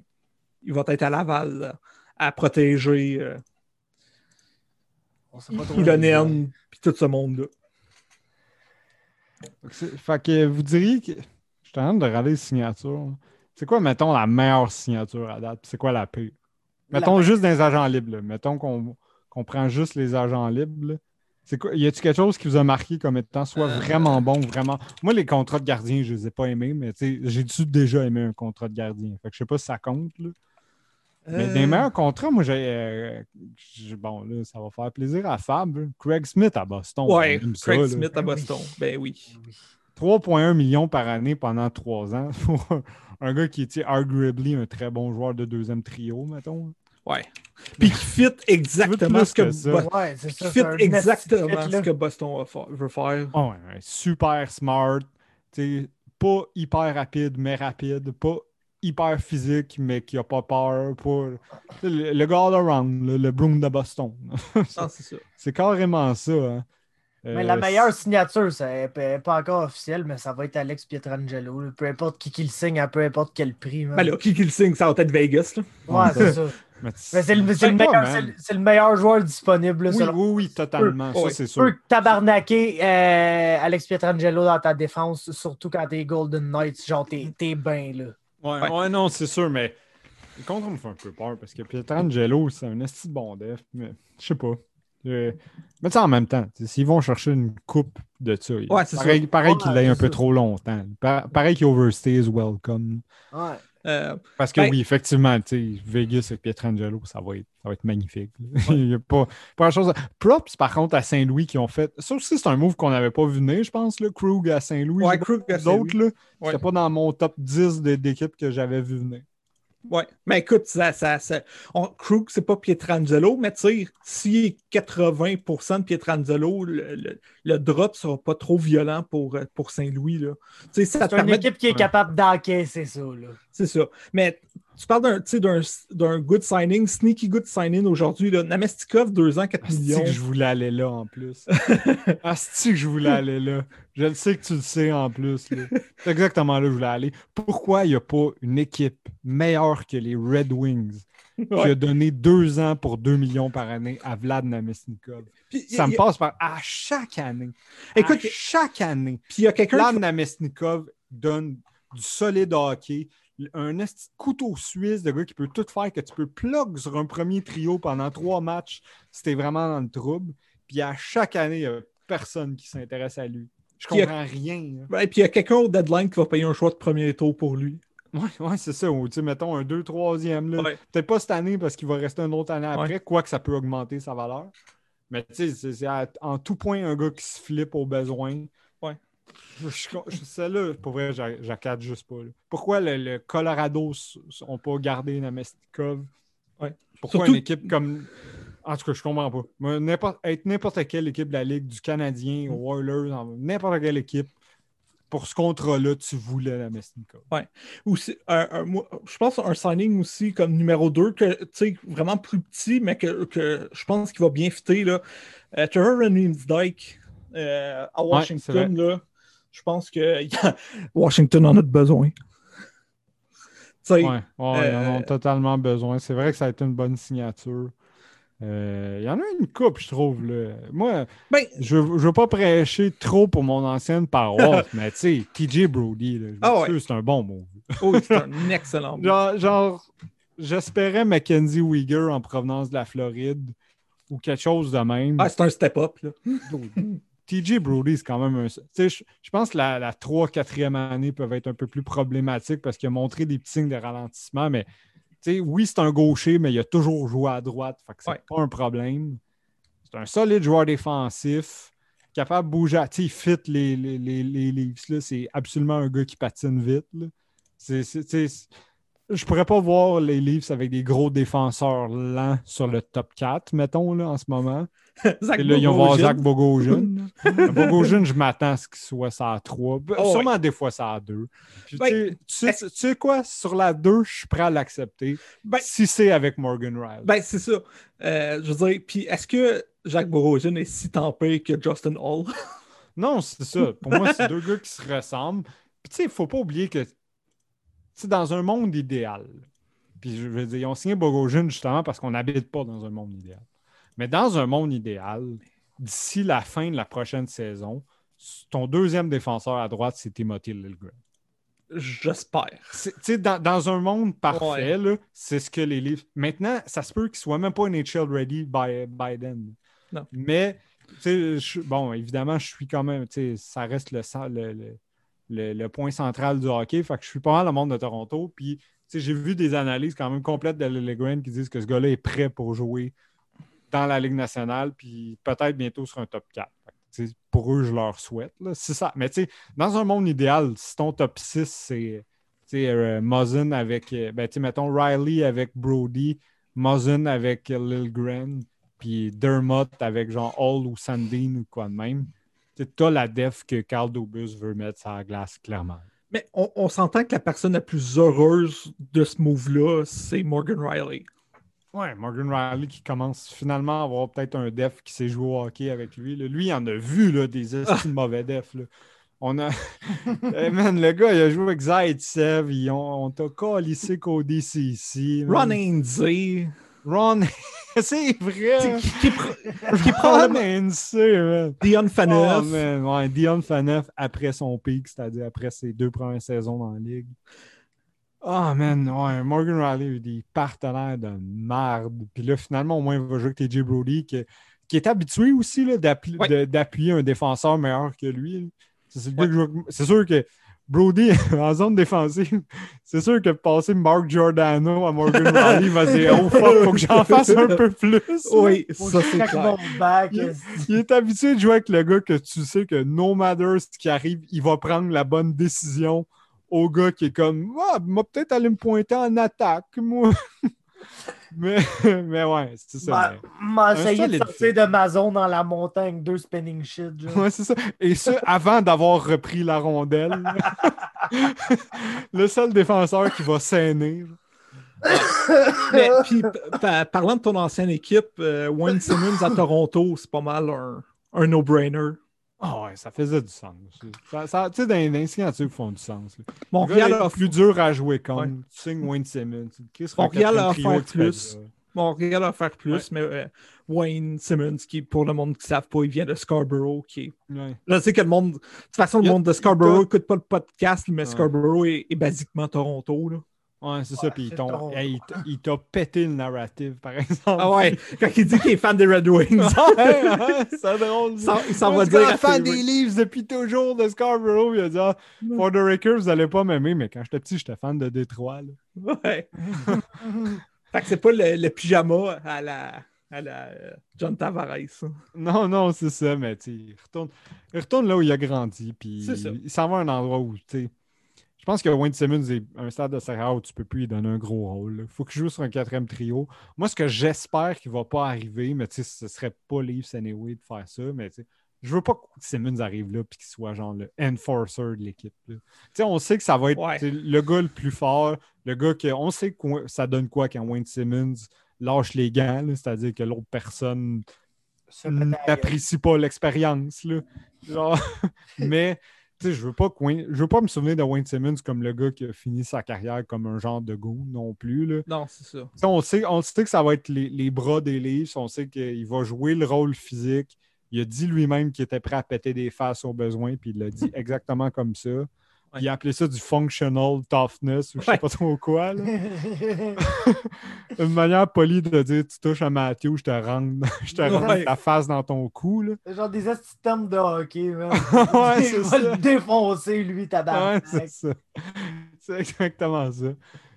il va être à Laval là, à protéger On sait pas trop. Ilonen puis tout ce monde-là. Fait que vous diriez que. Je suis en train de regarder les signatures. C'est quoi, mettons, la meilleure signature à date? C'est quoi la pire? Mettons La- juste des agents libres. là. Mettons qu'on qu'on prend juste les agents libres. là. Quoi? Y a-t-il quelque chose qui vous a marqué comme étant soit Euh. vraiment bon ou vraiment? Moi, les contrats de gardien, je les ai pas aimés, mais tu sais, j'ai-tu déjà aimé un contrat de gardien? Fait que je sais pas si ça compte. Là. Mais Euh, des meilleurs contrats, moi, j'ai. euh, bon, là, ça va faire plaisir à Fab. Craig Smith à Boston. Ouais, ça, Craig là. Smith à Oui. Boston. Ben oui. Oui. 3,1 millions par année pendant trois ans pour un, gars qui était arguably un très bon joueur de deuxième trio, mettons. Ouais. Puis qui fit exactement ce que, que Ouais, c'est qui ça. fit exactement ce que Boston veut faire. Ah ouais, ouais, super smart. tu sais, Pas hyper rapide, mais rapide. Pas hyper physique, mais qui a pas peur. Pas... Le, le gars all around, le, le Broom de Boston. C'est ça. Carrément ça. hein. Mais Euh, la meilleure signature, c'est pas pas encore officiel, mais ça va être Alex Pietrangelo. là. Peu importe qui, qui le signe à peu importe quel prix. Ben là, qui, qui le signe, ça va être Vegas. Là. ouais, c'est ça. mais Mais c'est le, meilleur, le- joueur disponible. là, Oui, selon- oui, oui, totalement. Ça, c'est Tu peux tabarnaquer euh, Alex Pietrangelo dans ta défense, surtout quand t'es Golden Knights. Genre, t'es t'es bien là. Ouais, Ouais. ouais, non, c'est sûr, mais le contre me fait un peu peur parce que Pietrangelo, c'est un esti de bon def, mais je sais pas. Euh, mais tu sais, en même temps, s'ils vont chercher une coupe de ça, Ouais, c'est pareil, pareil qu'il l'ait un peu ça. trop longtemps. Pa- pareil qu'il overstays welcome. Ouais. Euh, Parce que Ben- oui, effectivement, Vegas avec Pietrangelo, ça va être, ça va être magnifique. Il y a pas, pas grand-chose. Props, par contre, à Saint-Louis qui ont fait. Ça aussi, c'est un move qu'on n'avait pas vu venir, je pense, le Krug à Saint-Louis. Ouais, Krug à vu d'autres, là. Ouais. C'était pas dans mon top 10 de- d'équipes que j'avais vu venir. Ouais, mais écoute, ça, ça, ça, on, Krug, c'est pas Pietrangelo, mais tu sais, si est 80% de Pietrangelo, le, le, le, drop sera pas trop violent pour, pour Saint-Louis. Là. C'est permet... une équipe qui est capable d'encaisser ça. C'est ça. Mais tu parles d'un, d'un, good signing, sneaky good signing aujourd'hui. Namestikov, 2 ans, 4 millions. que je voulais aller là en plus. ah, que je voulais aller là. Je le sais que tu le sais en plus. C'est exactement là où je voulais aller. Pourquoi il n'y a pas une équipe meilleure que les Red Wings qui a donné 2 ans pour 2 millions par année à Vlad Namestnikov? ça me passe par à chaque année. Écoute, à chaque année. Puis il y a quelqu'un. Vlad Namestnikov donne du solide hockey un couteau suisse de gars qui peut tout faire, que tu peux plug sur un premier trio pendant trois matchs si t'es vraiment dans le trouble. Puis à chaque année, il n'y a personne qui s'intéresse à lui. Je comprends rien. et puis il y a quelqu'un au deadline qui va payer un choix de premier tour pour lui. Oui, ouais, c'est ça. Ou mettons un 2-3e. Peut-être pas cette année parce qu'il va rester une autre année après, quoique ça peut augmenter sa valeur. Mais tu sais, c'est en tout point un gars qui se flippe au besoin. Celle-là, pour vrai, j'accade juste pas. Pourquoi le, Colorado n'ont pas gardé Namestikov? Pourquoi une équipe comme. En tout cas, je comprends pas. être n'importe quelle équipe de la Ligue, du Canadien, mm. Oilers, n'importe quelle équipe, pour ce contrat-là, tu voulais la Ouais. Ou je pense un signing aussi comme numéro 2, que, vraiment plus petit, mais que, je pense qu'il va bien fitter. Là. Uh, Trevor Dyke euh, à Washington, là, je pense que Washington en a besoin. Oui, ouais, ils en ont euh, totalement besoin. C'est vrai que ça a été une bonne signature. Euh, il y en a une coupe, je trouve. Là. Moi, ben, je ne veux pas prêcher trop pour mon ancienne paroisse, mais tu sais, TJ Brody, ah c'est un bon mot. oh, c'est un excellent mot. Genre, genre j'espérais Mackenzie Weger en provenance de la Floride ou quelque chose de même. Ah, c'est un step-up. TJ Brody, c'est quand même un. Je, je pense que la, la 3-4e année peuvent être un peu plus problématiques parce qu'il a montré des petits signes de ralentissement, mais oui, c'est un gaucher, mais il a toujours joué à droite. Fait que c'est pas un problème. C'est un solide joueur défensif, capable de bouger. Il fit les, les, les, les C'est absolument un gars qui patine vite. C'est je pourrais pas voir les Leafs avec des gros défenseurs lents sur le top 4, mettons, là, en ce moment. là, ils vont voir Zach Bogosian. Bogosian, je m'attends à ce qu'il soit ça à 3. Sûrement des fois ça à 2. Ben, tu, sais, quoi? Sur la 2, je suis prêt à l'accepter. Ben, si c'est avec Morgan Riley. Ben, c'est ça. Euh, je veux dire, puis est-ce que Jacques Bogosian est si tempé que Justin Hall? non, c'est ça. Pour moi, c'est deux gars qui se ressemblent. Puis tu sais, il faut pas oublier que dans un monde idéal, puis je veux dire, ils ont signé justement parce qu'on n'habite pas dans un monde idéal. Mais dans un monde idéal, d'ici la fin de la prochaine saison, ton deuxième défenseur à droite, c'est Timothy Lilgren. J'espère. Dans, dans un monde parfait, c'est ce que les livres. Maintenant, ça se peut qu'ils ne soient même pas NHL ready by Biden. Non. Mais, bon, évidemment, je suis quand même. Ça reste le, le, le, point central du hockey. Fait que je suis pas mal le monde de Toronto. Puis, j'ai vu des analyses quand même complètes de Lilligren qui disent que ce gars-là est prêt pour jouer dans la Ligue nationale, puis peut-être bientôt sur un top 4. pour eux, je leur souhaite. C'est ça. Mais dans un monde idéal, si ton top 6, c'est euh, avec, euh, ben, Riley avec Brody, Muzzin avec Lilgren, puis Dermott avec genre Hall ou Sandine ou quoi de même tu as la def que Carl Dobus veut mettre sur la glace, clairement. Mais on, s'entend que la personne la plus heureuse de ce move-là, c'est Morgan Riley. Ouais, Morgan Riley qui commence finalement à avoir peut-être un def qui s'est joué au hockey avec lui. Lui, il en a vu là, des ah. mauvais defs. On a. hey, man, le gars, il a joué avec Zaitsev. On, t'a calissé qu'au DCC. Ron Ainsley. Ron, c'est vrai. Qui, qui, qui probablement. Dion Phaneuf. Oh. Ouais, Dion Phaneuf après son pic, c'est-à-dire après ses deux premières saisons dans la ligue. Oh man, ouais, Morgan Riley a eu des partenaires de merde. Puis là, finalement, au moins, il va jouer avec TJ Brody, qui, qui est habitué aussi d'appuyer un défenseur meilleur que lui. C'est sûr que Brody, en zone défensive, c'est sûr que passer Mark Giordano à Morgan Riley va dire Oh fuck, faut que j'en fasse un peu plus. Oui, ça c'est clair. il, est habitué de jouer avec le gars que tu sais que no matter ce qui arrive, il va prendre la bonne décision au gars qui est comme Ah, m'a peut-être aller me pointer en attaque, moi. mais, mais ouais, c'est ça. M'a essayé de sortir de ma zone dans la montagne, deux spinning shit. genre. Ouais, c'est ça. Et ce, avant d'avoir repris la rondelle. le seul défenseur qui va saigner. Mais, puis, parlant de ton ancienne équipe, euh, Wayne Simmons à Toronto, c'est pas mal un, un no-brainer. Ah ouais, ça faisait du sens. Ça, ça- tu sais, dans les signatures qui font du sens. là. Montréal a, plus dur à jouer contre. Ouais. Tu signes Wayne Simmons. Montréal a offert plus. Spezza? Montréal a offert plus, mais euh, Wayne Simmons, qui pour le monde qui ne savent pas, il vient de Scarborough. Qui est... Ouais. Je sais que le monde. De toute façon, le monde de Scarborough n'écoute pas le podcast, mais. Scarborough est, est basiquement Toronto. Là. Ouais, c'est Ouais, ça. Puis il t'a- il t'a pété le narrative, par exemple. Ah ouais, quand il dit qu'il est fan des Red Wings. Ouais, ouais, c'est drôle. Ça- il s'en va je suis dire fan des Leafs depuis toujours de Scarborough. Il a dit ah, For the record, vous allez pas m'aimer, mais quand j'étais petit, j'étais fan de Détroit. là. Ouais. fait que c'est pas le, le pyjama à la, à la euh, John Tavares. Non, non, c'est ça, mais tu sais, il retourne, il retourne là où il a grandi, puis il s'en va à un endroit où, tu sais, je pense que Wayne Simmons est un stade de sa carrière où tu peux plus lui donner un gros rôle. Il faut qu'il joue sur un quatrième trio. Moi, ce que j'espère qu'il va pas arriver, mais tu sais, ce serait pas Leafs anyway de faire ça, mais tu sais, je veux pas que Simmons arrive là et qu'il soit genre le enforcer de l'équipe. Tu sais, on sait que ça va être Ouais. le gars le plus fort, le gars que. On sait que ça donne quoi quand Wayne Simmons lâche les gants, c'est-à-dire que l'autre personne n'apprécie pas l'expérience. Genre, mais sais, je veux pas Wayne- je veux pas me souvenir de Wayne Simmons comme le gars qui a fini sa carrière comme un genre de goût non plus. Là. Non, c'est ça. On sait, on sait que ça va être les, les bras des Leafs. On sait qu'il va jouer le rôle physique. Il a dit lui-même qu'il était prêt à péter des faces au besoin, puis il l'a dit exactement comme ça. Puis Il a appelé ça du functional toughness ou je sais Ouais. pas trop quoi. là. Une manière polie de dire tu touches à Matthew, je te rentre, je te rentre Ouais. ta face dans ton cou. Là. C'est genre des systèmes de hockey, man. Ouais, Il c'est va ça. le défoncer, lui, Ouais, tabarnak. c'est ça. C'est exactement ça.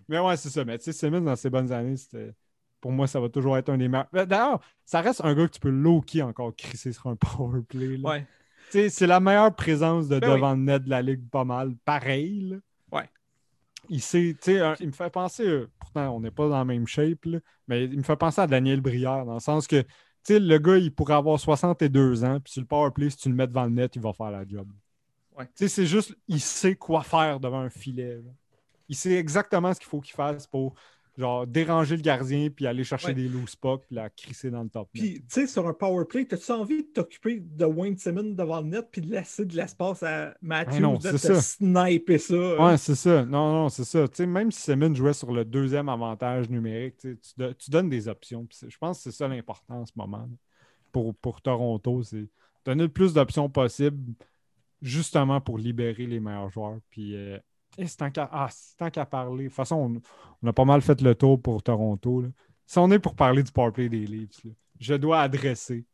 Mais ouais, c'est ça. Mais tu sais, Simmons, dans ses bonnes années, c'était. Pour moi, ça va toujours être un des meilleurs. Mais D'ailleurs, ça reste un gars que tu peux low-key encore crisser sur un power play. là. Ouais. C'est la meilleure présence de Ben oui. devant le net de la ligue, pas mal. Pareil. là. Ouais. Il sait, un- il me fait penser, euh, pourtant on n'est pas dans la même shape, là, mais il me fait penser à Daniel Brière, dans le sens que, le gars, il pourrait avoir 62 ans, puis sur le power play, si tu le mets devant le net, il va faire la job. Ouais. C'est juste, il sait quoi faire devant un filet. là. Il sait exactement ce qu'il faut qu'il fasse pour, genre, déranger le gardien, puis aller chercher Ouais. des loose pucks, puis la crisser dans le top. Puis, tu sais, sur un power play, t'as-tu envie de t'occuper de Wayne Simmons devant le net puis de laisser de l'espace à Matthews Ah non, de te ça. sniper ça? hein? Ouais, c'est ça. Non, non, c'est ça. Tu sais, même si Simmons jouait sur le deuxième avantage numérique, tu, do- donnes des options. Je pense que c'est ça l'important en ce moment pour, pour Toronto. C'est donner le plus d'options possible justement pour libérer les meilleurs joueurs. Puis euh, c'est tant qu'à ah, c'est tant qu'à parler. De toute façon, on, on a pas mal fait le tour pour Toronto. là. Si on est pour parler du powerplay des Leafs, là, je dois adresser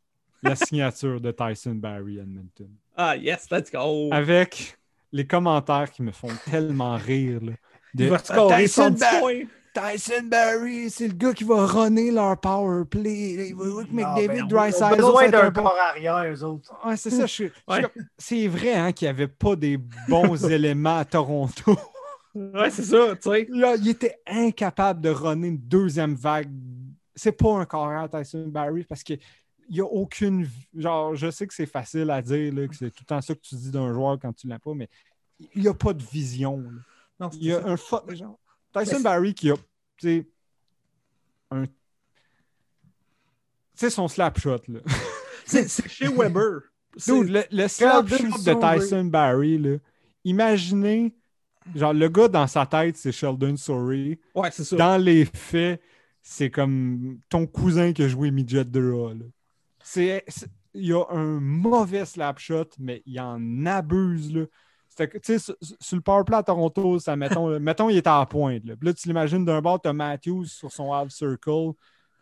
la signature de Tyson Barry Edmonton Ah, yes, let's go! avec les commentaires qui me font tellement rire. là, de, Il va scorer Tyson, 110 Ba- points! Tyson Barry, c'est le gars qui va runner leur power play. Il va Non, McDavid, ben, Draisaitl, besoin d'un corps arrière, eux autres. Ouais, c'est ça. je je vrai hein, qu'il n'y avait pas des bons éléments à Toronto. Ouais, c'est ça, tu sais. Là, il était incapable de runner une deuxième vague. C'est pas un carrière Tyson Barry parce que il n'y a aucune. Genre, je sais que c'est facile à dire, là, que c'est tout le temps ça que tu dis d'un joueur quand tu l'as pas, mais il n'y a pas de vision. là. Non, c'est Il y a ça. un fo- genre, Tyson Barry qui a, tu sais, un. Sais, son slap shot, là. C'est c'est chez Weber. C'est- Dude, le, le slap shot de. Tyson Barry, là, imaginez, genre, le gars dans sa tête, c'est Sheldon Sorry. Ouais, c'est ça. Dans les faits, c'est comme ton cousin qui a joué Midget 2A. là. C'est, c'est- il y a un mauvais slap shot, mais il en abuse. Là. C'était que, tu sais, sur, sur le powerplay à Toronto, ça, mettons, mettons, il est à la pointe. Là. Tu l'imagines d'un bord, tu as Matthews sur son half circle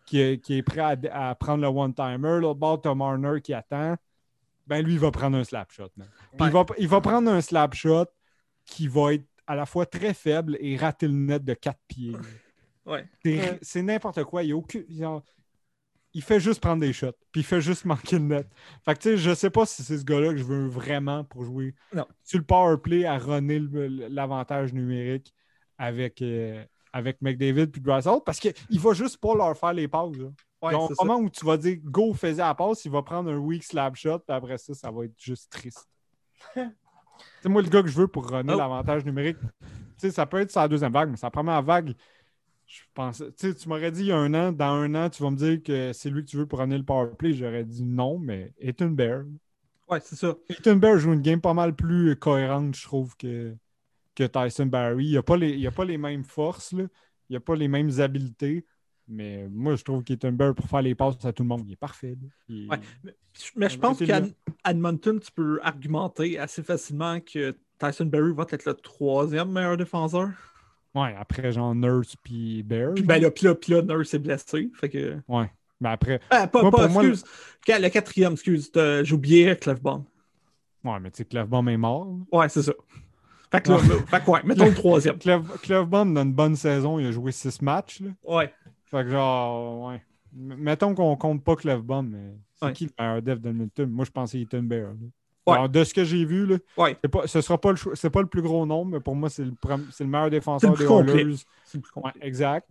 qui est, qui est prêt à, à prendre le one-timer. L'autre bord, tu as Marner qui attend. Ben, lui, il va prendre un slap shot. Puis il, va, il va prendre un slap shot qui va être à la fois très faible et rater le net de 4 pieds. Ouais. C'est n'importe quoi. Il y a aucune. genre, il fait juste prendre des shots, puis il fait juste manquer le net. Fait que tu sais, je sais pas si c'est ce gars-là que je veux vraiment pour jouer Non. sur le power play à runner l'avantage numérique avec, euh, avec McDavid puis Drysdale parce qu'il va juste pas leur faire les passes. là. Ouais, Donc, au ça. moment où tu vas dire go, faisais la passe, il va prendre un weak slap shot, puis après ça, ça va être juste triste. c'est moi le gars que je veux pour runner Oh. l'avantage numérique. Tu sais, ça peut être sa deuxième vague, mais sa première vague, je pense. Tu tu m'aurais dit il y a un an, dans un an, tu vas me dire que c'est lui que tu veux pour runner le power play. J'aurais dit non, mais Ethan Bear. Ouais, c'est ça. Ethan Bear joue une game pas mal plus cohérente, je trouve, que, que Tyson Barry. Il n'a pas, les- il a pas les mêmes forces, là. il n'a pas les mêmes habiletés. Mais moi, je trouve qu'Ethan Bear, pour faire les passes à tout le monde, il est parfait. là. Il- Ouais. Mais je pense qu'à Edmonton, tu peux argumenter assez facilement que Tyson Berry va être le troisième meilleur défenseur. Ouais, après, genre Nurse puis Bear. Puis ben là, puis là, puis là, Nurse est blessé. Fait que. Ouais. Mais après, Ah, pas, Moi, pas, moi, excuse. Le quatrième, excuse. J'ai oublié Clefbaum. ouais, mais tu sais, Clefbaum est mort. Ouais, c'est ça. Fait que là, fait que ouais, mettons le troisième. Clef- Clefbaum, dans une bonne saison, il a joué six matchs. Là. Ouais. Fait que genre, ouais. M- Mettons qu'on compte pas Clefbaum, mais c'est Ouais. qui le meilleur def d'Edmonton? Moi, je pensais Ethan Bear. Là. Ouais. Alors, de ce que j'ai vu, là, Ouais. c'est pas, ce sera pas le, pas le plus gros nombre, mais pour moi, c'est le, le meilleur défenseur plus des. Oilers. C'est plus Ouais, compliqué. exact.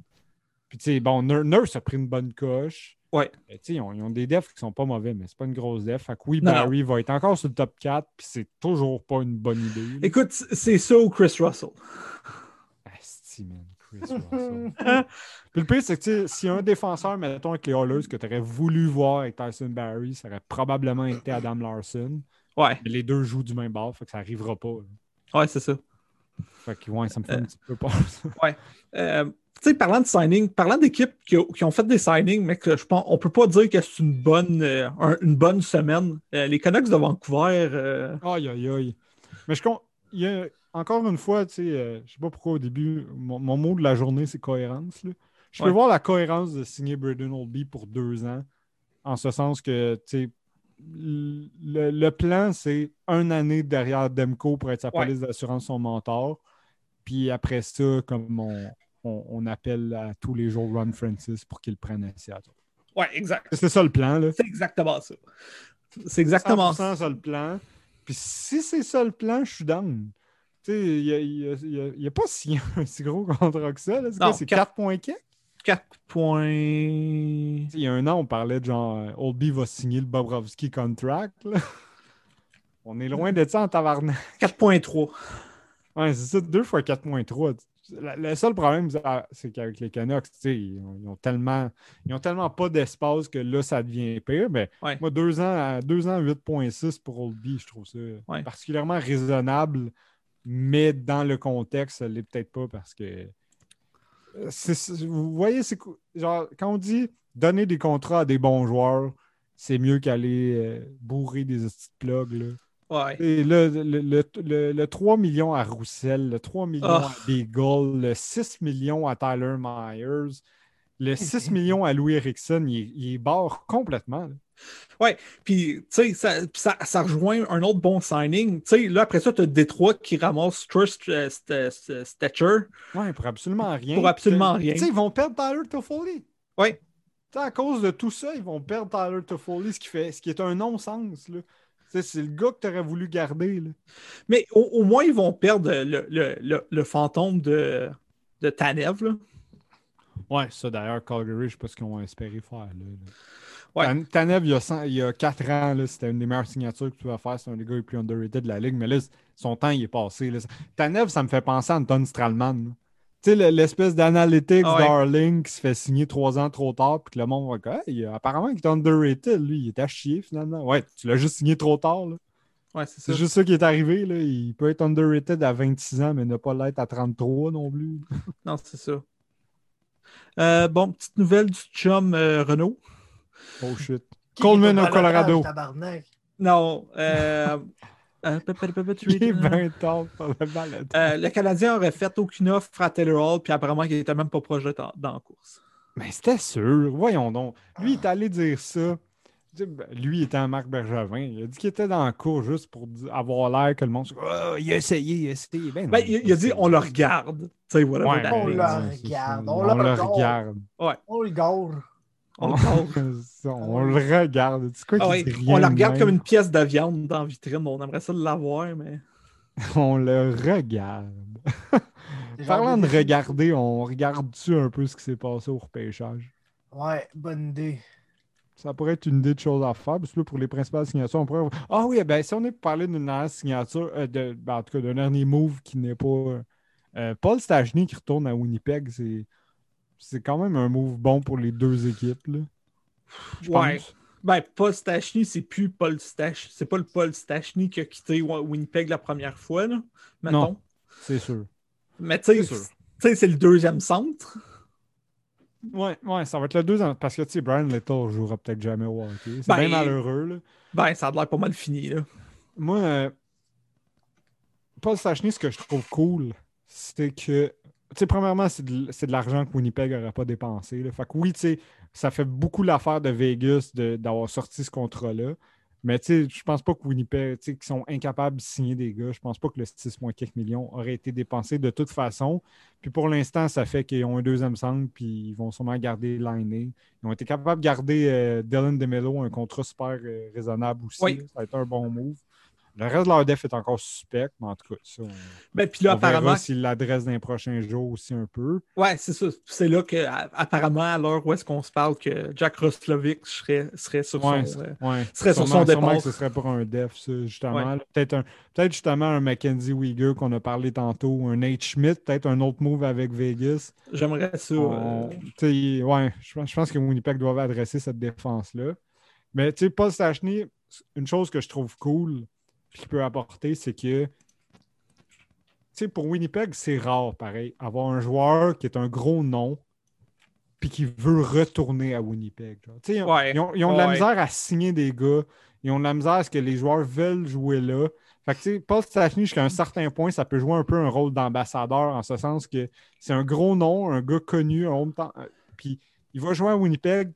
Puis, tu sais, bon, Nur- Nurse a pris une bonne coche. Ouais. Mais, tu sais, ils, ont, ils ont des defs qui sont pas mauvais, mais c'est pas une grosse def. Fait que oui, Non, Barry va être encore sur le top 4, puis c'est toujours pas une bonne idée. là. Écoute, c'est ça ou Chris Russell? Asti, man, Chris Russell. Puis le pire, c'est que a un défenseur, mettons, avec les Oilers, que tu aurais voulu voir avec Tyson Barry, ça aurait probablement été Adam Larson. Ouais, Mais les deux jouent du même bord, fait que ça arrivera pas. là. ouais, c'est ça. Fait que ouais, ça me fait un Euh. petit peu peur. ça. Euh, tu sais, parlant de signing, parlant d'équipes qui, ont- qui ont fait des signings, mais que je pense, on peut pas dire que c'est une bonne, euh, un- une bonne semaine. Euh, les Canucks de Vancouver, euh, Aïe, aïe, aïe. Mais je compte. Il y a, encore une fois, tu sais, je sais pas pourquoi au début, mon, mon mot de la journée, c'est cohérence. là. Je peux Ouais. voir la cohérence de signer Braden Oldby pour deux ans, en ce sens que, tu sais, le, le plan, c'est une année derrière Demko pour être sa Ouais. police d'assurance, son mentor. Puis après ça, comme on, on- on appelle à tous les jours Ron Francis pour qu'il prenne à Seattle. ouais, exact. C'est ça le plan, là. C'est exactement ça. C'est exactement 100% ça. ça le plan. Puis si c'est ça le plan, je suis down. Tu sais, il y a, pas si, un si gros contrat que ça. C'est Non, quoi, c'est quatre- 4 points quelques? 4 points. Tu sais, Il y a un an, on parlait de genre euh, Oldby va signer le Bobrovski contract. là. On est loin de ça en tabarnak. 4.3. Ouais, c'est ça, 2 fois 4.3. La- Le seul problème, c'est- ah, qu'avec les Canucks, ils ont, ils ont tellement, ils ont tellement pas d'espace que là, ça devient pire. Mais Ouais. moi, deux ans, à- deux ans 8.6 pour Oldby, je trouve ça Ouais. particulièrement raisonnable, mais dans le contexte, ça l'est peut-être pas parce que. Vous voyez, c'est genre, quand on dit donner des contrats à des bons joueurs, c'est mieux qu'aller euh, bourrer des petites plugs. Là. Ouais. Et le, le, le- le- le 3 millions à Roussel, le 3 millions Ah. à Beagle, le 6 millions à Tyler Myers, le 6 millions à Louis Erickson, il, il barre complètement. là. Puis, tu sais, ça, puis ça, ça rejoint un autre bon signing. Tu sais, là, après ça, tu as Détroit qui ramasse Trust euh, St- St- Stetcher. Ouais, pour absolument rien. Pour absolument rien. Tu sais, ils vont perdre Tyler Toffoli. Sais, à cause de tout ça, ils vont perdre Tyler Toffoli, ce qui, fait, ce qui est un non-sens. C'est le gars que tu aurais voulu garder. là. Mais au, au moins, ils vont perdre le, le, le, le fantôme de, de Tanev. Là. Ouais, ça d'ailleurs, Calgary, je sais pas ce qu'ils ont espéré faire. Là, là. Ouais. Tan- Tanev, il y a, 100 il y a 4 ans, c'était une des meilleures signatures que tu pouvais faire. C'est un des gars les plus underrated de la ligue. Mais là, son temps, il est passé. Là. Tanev, ça me fait penser à Anton Stralman. Tu sais, le- l'espèce d'analytics Ah ouais. darling qui se fait signer trois ans trop tard, puis que le monde va dire Hey, apparemment, il est underrated. Lui, il est à chier finalement. Ouais, tu l'as juste signé trop tard. là. Ouais, c'est juste ça qui est arrivé. Là. Il peut être underrated à 26 ans, mais ne pas l'être à 33 non plus. Non, c'est ça. Euh, bon, petite nouvelle du chum euh, Renault. Oh shit. Qui Coleman au Colorado. tabarnak? Non. Euh, euh, Il est euh, bien tard pour le euh, Canadien aurait fait aucune offre à Taylor Hall, puis apparemment, il était même pas proche dans, dans la course. Mais c'était sûr. Voyons donc. Lui, il est allé dire ça. Ben, Lui, il était un Marc Bergevin. Il a dit qu'il était dans le cours juste pour avoir l'air que le monde. se- Ah, il a essayé, il a essayé. Ben, Ben, il, il a dit on le regarde. Ouais, On ben, le regarde, On, on le le regarde. regarde. On le garde. On, le on le regarde. Quoi Ah ouais, on de regarde même? comme une pièce de viande dans la vitrine. On aimerait ça l'avoir, mais. On le regarde. Parlant de regarder, on regarde-tu un peu ce qui s'est passé au repêchage? Ouais, bonne idée. Ça pourrait être une idée de choses à faire. Parce que là, pour les principales signatures, on pourrait. Ah oui, ben si on est pour parler d'une dernière signature, euh, de, ben, en tout cas d'un dernier move qui n'est pas. euh, Paul Stachny qui retourne à Winnipeg, c'est. C'est quand même un move bon pour les deux équipes. Là, je Ouais. pense. Ben, Paul Stachny, c'est plus Paul Stachny. C'est pas le Paul Stachny qui a quitté Winnipeg la première fois, là, mettons. Non. C'est sûr. Mais tu sais, c'est le deuxième centre. Ouais, ouais, ça va être le deuxième. Parce que, tu sais, Brian Little jouera peut-être jamais au hockey. C'est Ben, bien malheureux, là. Ben, ça a l'air pas mal fini, là. Moi, euh, Paul Stachny, ce que je trouve cool, c'est que, tu sais, premièrement, c'est de, de l'argent que Winnipeg n'aurait pas dépensé. là. Fait que oui, tu sais, ça fait beaucoup l'affaire de Vegas de- d'avoir sorti ce contrat-là. Mais tu sais, je pense pas que Winnipeg, qu'ils sont incapables de signer des gars. Je pense pas que le 6,4 millions aurait été dépensé de toute façon. Puis pour l'instant, ça fait qu'ils ont un deuxième centre, puis ils vont sûrement garder Liney. Ils ont été capables de garder euh, Dylan DeMello, un contrat super euh, raisonnable aussi. Oui. Ça a été un bon move. Le reste de leur def est encore suspect, mais en tout cas, ça, on, Ben, puis là, on verra apparemment, s'ils l'adressent dans les prochains jours aussi un peu. ouais, c'est ça. C'est là que, apparemment, à l'heure où est-ce qu'on se parle, que Jack Roslovic serait, serait sur Ouais, son. euh, ouais. serait sur son sûrement départ. que ce serait pour un def, ça, justement. Ouais. Peut-être un, peut-être justement un Mackenzie Weegar qu'on a parlé tantôt, un Nate Schmidt, peut-être un autre move avec Vegas. J'aimerais ça. On- euh, ouais, je pense, je pense que Winnipeg doit adresser cette défense-là. Mais tu sais, Paul Stachny, une chose que je trouve cool qu'il peut apporter, c'est que tu sais, pour Winnipeg, c'est rare, pareil, avoir un joueur qui est un gros nom puis qui veut retourner à Winnipeg. genre. Tu sais, Ils ont, Ouais, ils ont- ils ont de la ouais. misère à signer des gars. Ils ont de la misère à ce que les joueurs veulent jouer là. Fait que, tu sais, Paul Stachny, jusqu'à un certain point, ça peut jouer un peu un rôle d'ambassadeur en ce sens que c'est un gros nom, un gars connu, un temps- Puis il va jouer à Winnipeg.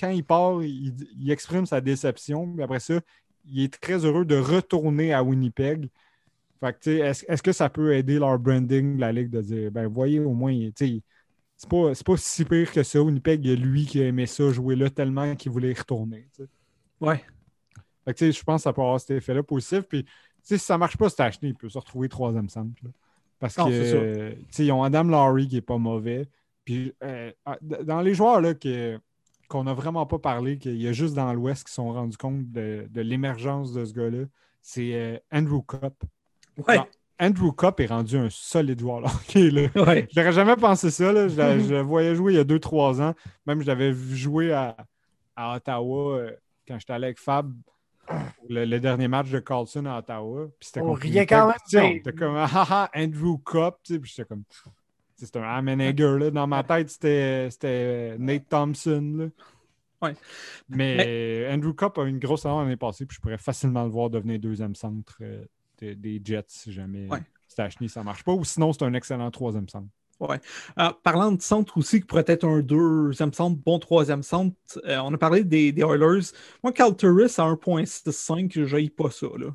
Quand il part, il, il exprime sa déception. Puis après ça, il est très heureux de retourner à Winnipeg. Fait que, est-ce, est-ce que ça peut aider leur branding, la Ligue, de dire, ben, voyez, au moins, c'est pas, c'est pas si pire que ça. Winnipeg, il y a lui qui a aimé ça, jouer là tellement qu'il voulait y retourner. tu sais. Ouais. Fait que, je pense que ça peut avoir cet effet-là positif. Puis, si ça marche pas, Stachny, il peut se retrouver troisième centre. là. Parce Non, que, c'est ça. euh, tu sais, ils ont Adam Lowry qui est pas mauvais. Puis, euh, ah, dans les joueurs là, que- qu'on n'a vraiment pas parlé, qu'il y a juste dans l'Ouest qui se sont rendus compte de, de l'émergence de ce gars-là, c'est euh, Andrew Cup. Ouais. Non, Andrew Cup est rendu un solide joueur. là. Ok, là. Ouais. Je n'aurais jamais pensé ça. Là. Je, la- je le voyais jouer il y a 2-3 ans. Même je l'avais vu jouer à, à Ottawa euh, quand j'étais allé avec Fab pour le, le dernier match de Carlson à Ottawa. Puis c'était On contre riait quand même, on était comme ah, ah, Andrew sais, Puis j'étais comme. C'était un Ameneger. Là. Dans ma tête, c'était Nate Thompson. Là. Ouais. Mais, Andrew Cup a une grosse saison l'année passée. Puis je pourrais facilement le voir devenir deuxième centre euh, des- des Jets si jamais Ouais. Stachny, ça marche pas. Ou sinon, c'est un excellent troisième centre. Euh, parlant de centre aussi, qui pourrait être un deuxième centre, bon troisième centre, euh, on a parlé des, des Oilers. Moi, Cal Turris à 1.65, je pas ça. Là.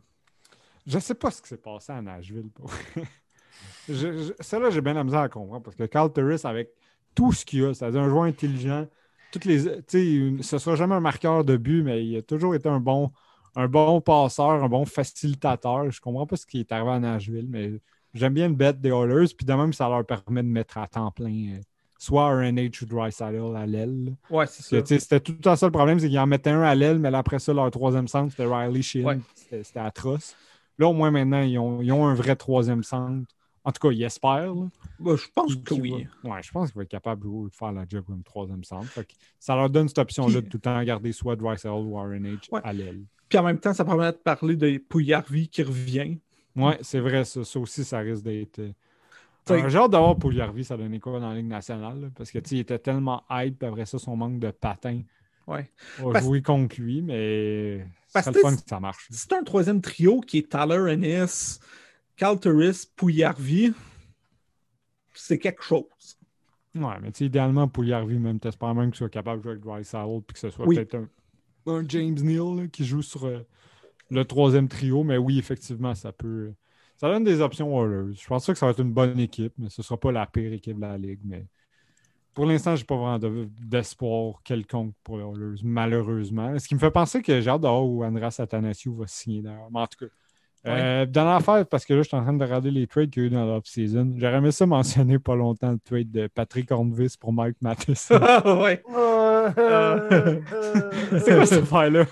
Je sais pas ce qui s'est passé à Nashville. Celle-là, j'ai bien la misère à comprendre parce que Carl Turris, avec tout ce qu'il a, c'est-à-dire un joueur intelligent, toutes les, une- ce sera jamais un marqueur de but, mais il a toujours été un bon, un bon passeur, un bon facilitateur. Je comprends pas ce qui est arrivé à Nashville, mais j'aime bien le bet des Oilers. Puis de même, ça leur permet de mettre à temps plein euh, soit un NH ou Dreisaitl à l'aile. Ouais, c'est ça. C'était tout le temps ça le problème, c'est qu'ils en mettaient un à l'aile, mais là, après ça, leur troisième centre, c'était Riley. Ouais. C'était c'était atroce. Là, au moins maintenant, ils ont, ils ont un vrai troisième centre. En tout cas, ils espèrent. là. Bah, je pense que oui. va- Ouais, je pense qu'ils vont être capables de faire la job comme troisième centre. Ça leur donne cette option-là de tout le temps garder soit Dreisaitl ou RNH Ouais. à l'aile. Puis en même temps, ça permet de parler de Pouillarvi qui revient. Ouais, c'est vrai, ça. Ça aussi, ça risque d'être. T'sais- euh, J'ai hâte d'avoir Pouliarvi, ça donnait quoi dans la Ligue nationale. là, parce que il était tellement hype, après ça, son manque de patin Ouais. a Parce- joué contre lui, mais c'est le fun que ça marche. C'est un troisième trio qui est Tyler Ennis, Cal Turris, Pouillarvi. C'est quelque chose. Ouais, mais tu sais, idéalement, Pouliarvi, même, t'espères même qu'il soit capable de jouer avec Dreisaitl, puis que ce soit Oui. peut-être un, un James Neal là, qui joue sur euh, le troisième trio. Mais oui, effectivement, ça peut. Ça donne des options Oilers. Je pense pas que ça va être une bonne équipe, mais ce sera pas la pire équipe de la Ligue. Mais pour l'instant, j'ai pas vraiment de- d'espoir quelconque pour les Oilers, malheureusement. Ce qui me fait penser que j'ai hâte de voir où Andras Athanasiou va signer d'ailleurs. Mais en tout cas. Euh, dans l'affaire, parce que là, je suis en train de regarder les trades qu'il y a eu dans l'off-season. J'aurais aimé ça mentionner pas longtemps le trade de Patrick Hornvis pour Mike Matheson. ouais. C'est quoi cette affaire-là?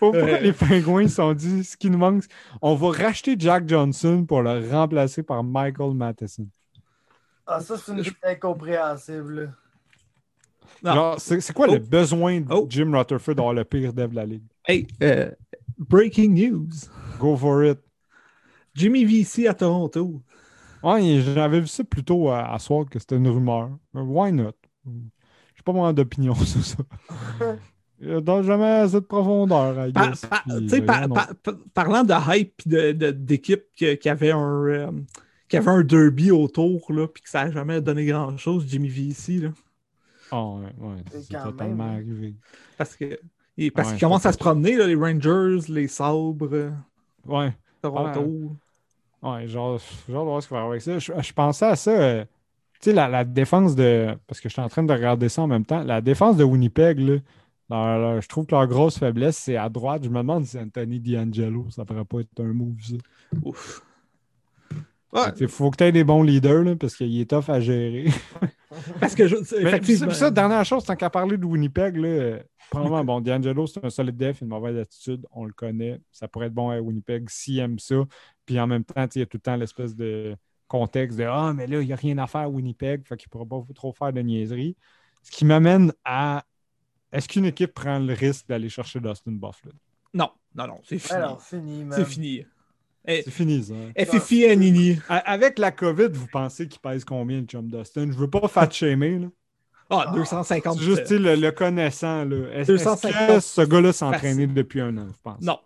Que les pingouins se sont dit ce qui nous manque, on va racheter Jack Johnson pour le remplacer par Michael Matheson? Ah, ça, c'est une incompréhensible. là. Non. Genre, C'est c'est quoi Oh. le besoin de Oh. Jim Rutherford d'avoir le pire dev de la ligue? Hey, euh, breaking news. Go for it. Jimmy VC à Toronto. Ouais, j'avais vu ça plutôt à, à soir que c'était une rumeur. Mais Why not? J'ai pas vraiment d'opinion sur ça. Il donne jamais assez de profondeur, I guess. par- euh, par- par- parlant de hype et de- de- d'équipe qui avait un euh, qui avait un derby autour là, puis que ça n'a jamais donné grand chose, Jimmy VC là, Ah, ouais, ouais, C'est totalement même. arrivé. parce que et- parce Ouais, qu'ils commencent à se promener là, les Rangers, les Sabres, euh, Ouais. Toronto. Ouais, genre, genre de ce va avec ça. Je, pensais à ça. euh, tu sais, la, la défense de. Parce que je suis en train de regarder ça en même temps. La défense de Winnipeg, là, je trouve que leur grosse faiblesse, c'est à droite. Je me demande si Anthony D'Angelo, ça pourrait pas être un move, ça. Ouf. Ouais, Il faut que tu aies des bons leaders, là, parce qu'il est tough à gérer. parce que je, Mais puis ça, ça, dernière chose, tant qu'à parler de Winnipeg, là, euh, probablement, bon, D'Angelo, c'est un solide def, une mauvaise attitude, on le connaît. Ça pourrait être bon à Winnipeg s'il aime ça. Puis en même temps, il y a tout le temps l'espèce de contexte de Ah, mais là, il n'y a rien à faire à Winnipeg, fait qu'il ne pourra pas trop faire de niaiseries. Ce qui m'amène à est-ce qu'une équipe prend le risque d'aller chercher Dustin Buffalo? Non, non, non, c'est fini. Alors, fini, c'est fini. C'est fini, ça. hein? FFI à Nini. Avec la COVID, vous pensez qu'il pèse combien le chum Dustin? Je veux pas fat shamer, là. Ah, 250. C'est juste le, le connaissant. Là. Est-ce, est-ce 250 que ce gars-là s'est entraîné depuis un an, je pense? Non.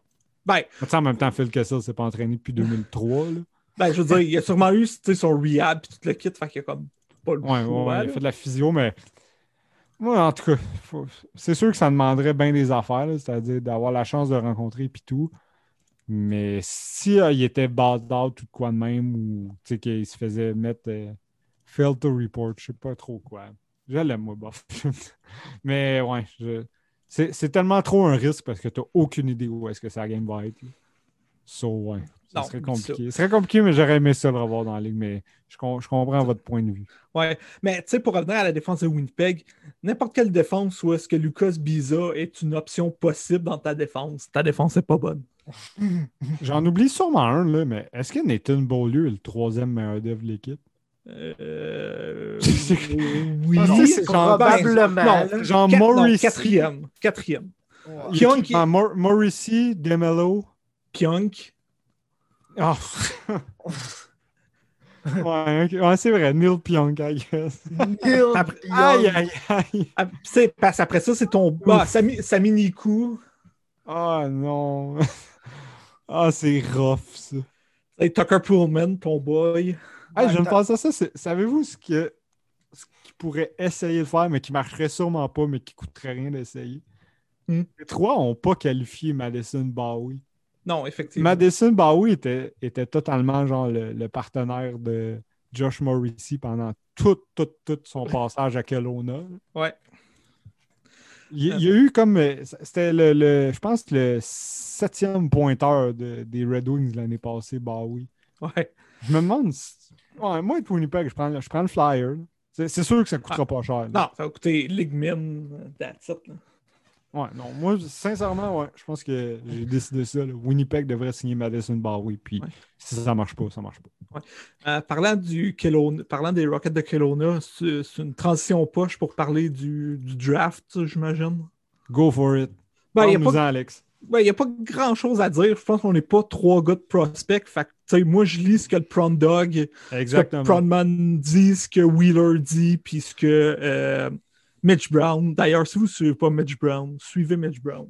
Ben, en même temps, Phil Kessel s'est pas entraîné depuis 2003. Là. ben, je veux dire, il a sûrement eu tu sais, son rehab et tout le kit, fait qu'il a comme pas le Ouais, ouais, choix, ouais, il a fait de la physio, mais moi, en tout cas, faut- c'est sûr que ça demanderait bien des affaires, là, c'est-à-dire d'avoir la chance de rencontrer puis tout. Mais si euh, il était bad out ou quoi de même, ou qu'il se faisait mettre euh, fail to report, je sais pas trop quoi. Je l'aime, moi, bof. mais ouais, c'est, tellement trop un risque parce que tu n'as aucune idée où est-ce que sa game va être. So, ouais, Non, serait compliqué. Ce serait compliqué, mais j'aurais aimé ça le revoir dans la ligue, mais je, com- je comprends votre point de vue. Ouais, mais tu sais, pour revenir à la défense de Winnipeg, n'importe quelle défense où est-ce que Lucas Biza est une option possible dans ta défense, ta défense n'est pas bonne. J'en oublie sûrement un, là, mais est-ce que Nathan Beaulieu est le troisième meilleur dev de l'équipe? Euh... Oui, c'est- genre- Probablement. non, non, Morrissey. quatrième. Quatrième. Ouais. Pionk, Ah, Mor- Morrissey, Demelo. Pionk. Ah. ouais. Ouais, c'est vrai, Neil Pionk, I guess. Neil Après-. Aïe, aïe, aïe. Après ça, c'est ton. Ah, Sami, Sami Nikou. Ah non. Ah, c'est rough, ça. C'est Tucker Pullman, ton boy. Hey, je Attends. penser à ça. Savez-vous ce que ce qu'il pourrait essayer de faire, mais qui marcherait sûrement pas, mais qui coûterait rien d'essayer? Hmm. Les trois n'ont pas qualifié Madison Bowie. Non, effectivement. Madison Bowie était, était totalement genre le, le partenaire de Josh Morrissey pendant tout, tout, tout son passage à Kelowna. Ouais. Il, y a- il y a eu comme. euh, C'était le, le- je pense, le septième pointeur de- des Red Wings l'année passée, Bowie. Ouais. Je me demande. si- Ouais, moi, pour Winnipeg, je prends, je prends le flyer. C'est sûr que ça ne coûtera pas cher. là. Non, ça va coûter Ligmin, that's it. là. Ouais, non, moi, sincèrement, ouais, je pense que j'ai décidé ça. là. Winnipeg devrait signer Madison Bowie. Puis Ouais. si ça marche pas, ça marche pas. Euh, parlant, du Kelowna- parlant des Rockets de Kelowna, c'est une transition poche pour parler du, du draft, j'imagine? Go for it. Ben, il n'y a, Parle-nous-en, pas- Alex. ben, y a pas grand chose à dire. Je pense qu'on n'est pas trois gars de prospect. Fait que, tu sais, moi, je lis ce que le Prawn Dog, ce que Exactement. Prawnman dit, ce que Wheeler dit, puis ce que euh, Mitch Brown. D'ailleurs, si vous ne suivez pas Mitch Brown, suivez Mitch Brown.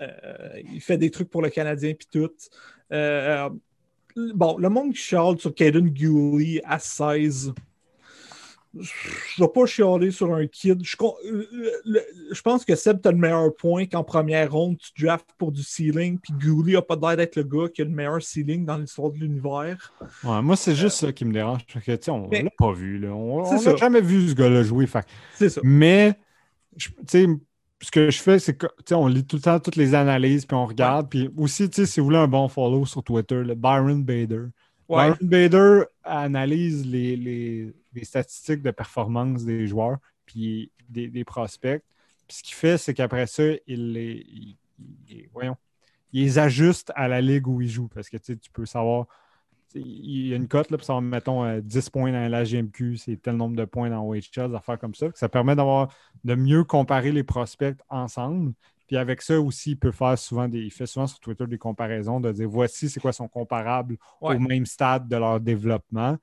Euh, il fait des trucs pour le Canadien, puis tout. Euh, bon, le monde qui sur Caden Gooley à 16. Je vais pas chialer sur un kid. Je, je pense que Seb, tu le meilleur point qu'en première ronde, tu drafts pour du ceiling, puis Gouli a pas l'air d'être le gars qui a le meilleur ceiling dans l'histoire de l'univers. Ouais, moi, c'est juste ça qui me dérange. parce que, on Mais- l'a pas vu. Là. On n'a jamais vu ce gars-là jouer. C'est ça. Mais, je- tu sais, ce que je fais, c'est que, tu sais, on lit tout le temps toutes les analyses, puis on regarde. Puis aussi, si vous voulez un bon follow sur Twitter, le Byron Bader. Ouais. Byron Bader analyse les, les- les statistiques de performance des joueurs, puis des, des prospects. Puis ce qu'il fait, c'est qu'après ça, il les, voyons, ajuste à la ligue où il joue. Parce que tu peux savoir, il y a une cote pour savoir, mettons, euh, 10 points dans la GMQ, c'est tel nombre de points dans OHL, des comme ça. Ça permet d'avoir de mieux comparer les prospects ensemble. Puis avec ça aussi, il peut faire souvent des. Il fait souvent sur Twitter des comparaisons de dire voici c'est quoi son comparable Ouais. au même stade de leur développement.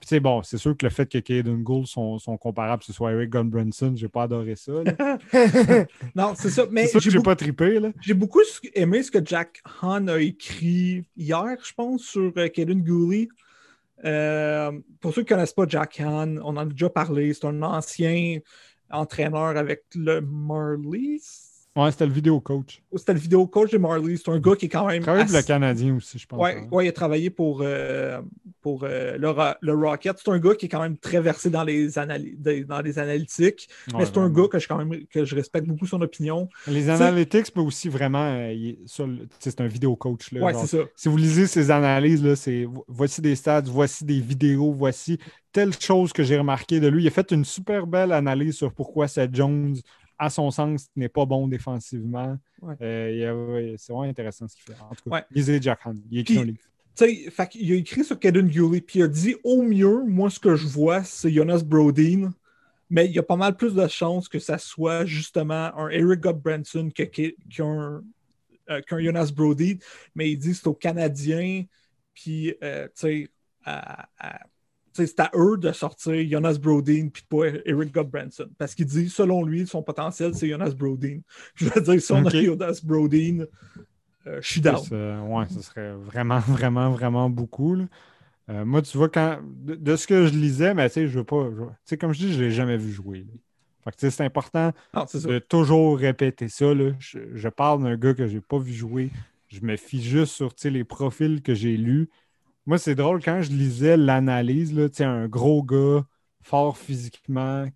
Puis c'est bon, c'est sûr que le fait que Caden Gould sont, sont comparables, que ce soit Eric Gunbranson, j'ai pas adoré ça. Non, c'est ça. Mais C'est sûr que j'ai beaucoup, pas trippé. Là. j'ai beaucoup aimé ce que Jack Hahn a écrit hier, je pense, sur euh, Kaden Gooley. Euh, pour ceux qui ne connaissent pas Jack Hahn, on en a déjà parlé. C'est un ancien entraîneur avec le Marlies. Ouais, c'était le vidéo coach. C'était le vidéo coach de Marlies. C'est un gars qui est quand même. Il travaille pour le assez- Canadien aussi, je pense. Ouais, hein. ouais, il a travaillé pour, euh, pour euh, le, le Rocket. C'est un gars qui est quand même très versé dans les, analy- dans les analytiques. Ouais, mais c'est un gars que je, quand même, que je respecte beaucoup son opinion. Les analytics, mais aussi vraiment, euh, c'est un vidéo coach. Là, Ouais, genre, c'est ça. si vous lisez ces analyses, là, c'est voici des stats, voici des vidéos, voici telle chose que j'ai remarqué de lui. Il a fait une super belle analyse sur pourquoi Seth Jones, à son sens, n'est pas bon défensivement. Ouais. Euh, il c'est vraiment intéressant ce qu'il fait. En tout cas, Ouais. lisez Jack Hunt. Il écrit Puis- un fait qu'il a écrit sur Caden Gully, puis il a dit au mieux, moi, ce que je vois, c'est Jonas Brodin. Mais il y a pas mal plus de chances que ça soit justement un Eric qu'un euh, qu'un Jonas Brodin. Mais il dit c'est aux Canadiens, puis euh, tu sais, à- c'est à eux de sortir Jonas Brodin puis pas Eric Gottbranson. Parce qu'il dit, selon lui, son potentiel, c'est Jonas Brodin. Je veux dire, si on a Jonas Brodin, euh, je suis down. Ouais, ce serait vraiment, vraiment, vraiment beaucoup. là. Euh, moi, tu vois, quand de, de ce que je lisais, mais tu sais, je veux pas. Tu sais, comme je dis, je l'ai jamais vu jouer. là. Fait que, tu sais, c'est important Non, ça. de toujours répéter ça. là. Je, je parle d'un gars que j'ai pas vu jouer. Je me fie juste sur les profils que j'ai lus. Moi, c'est drôle, quand je lisais l'analyse, là, un gros gars, fort physiquement,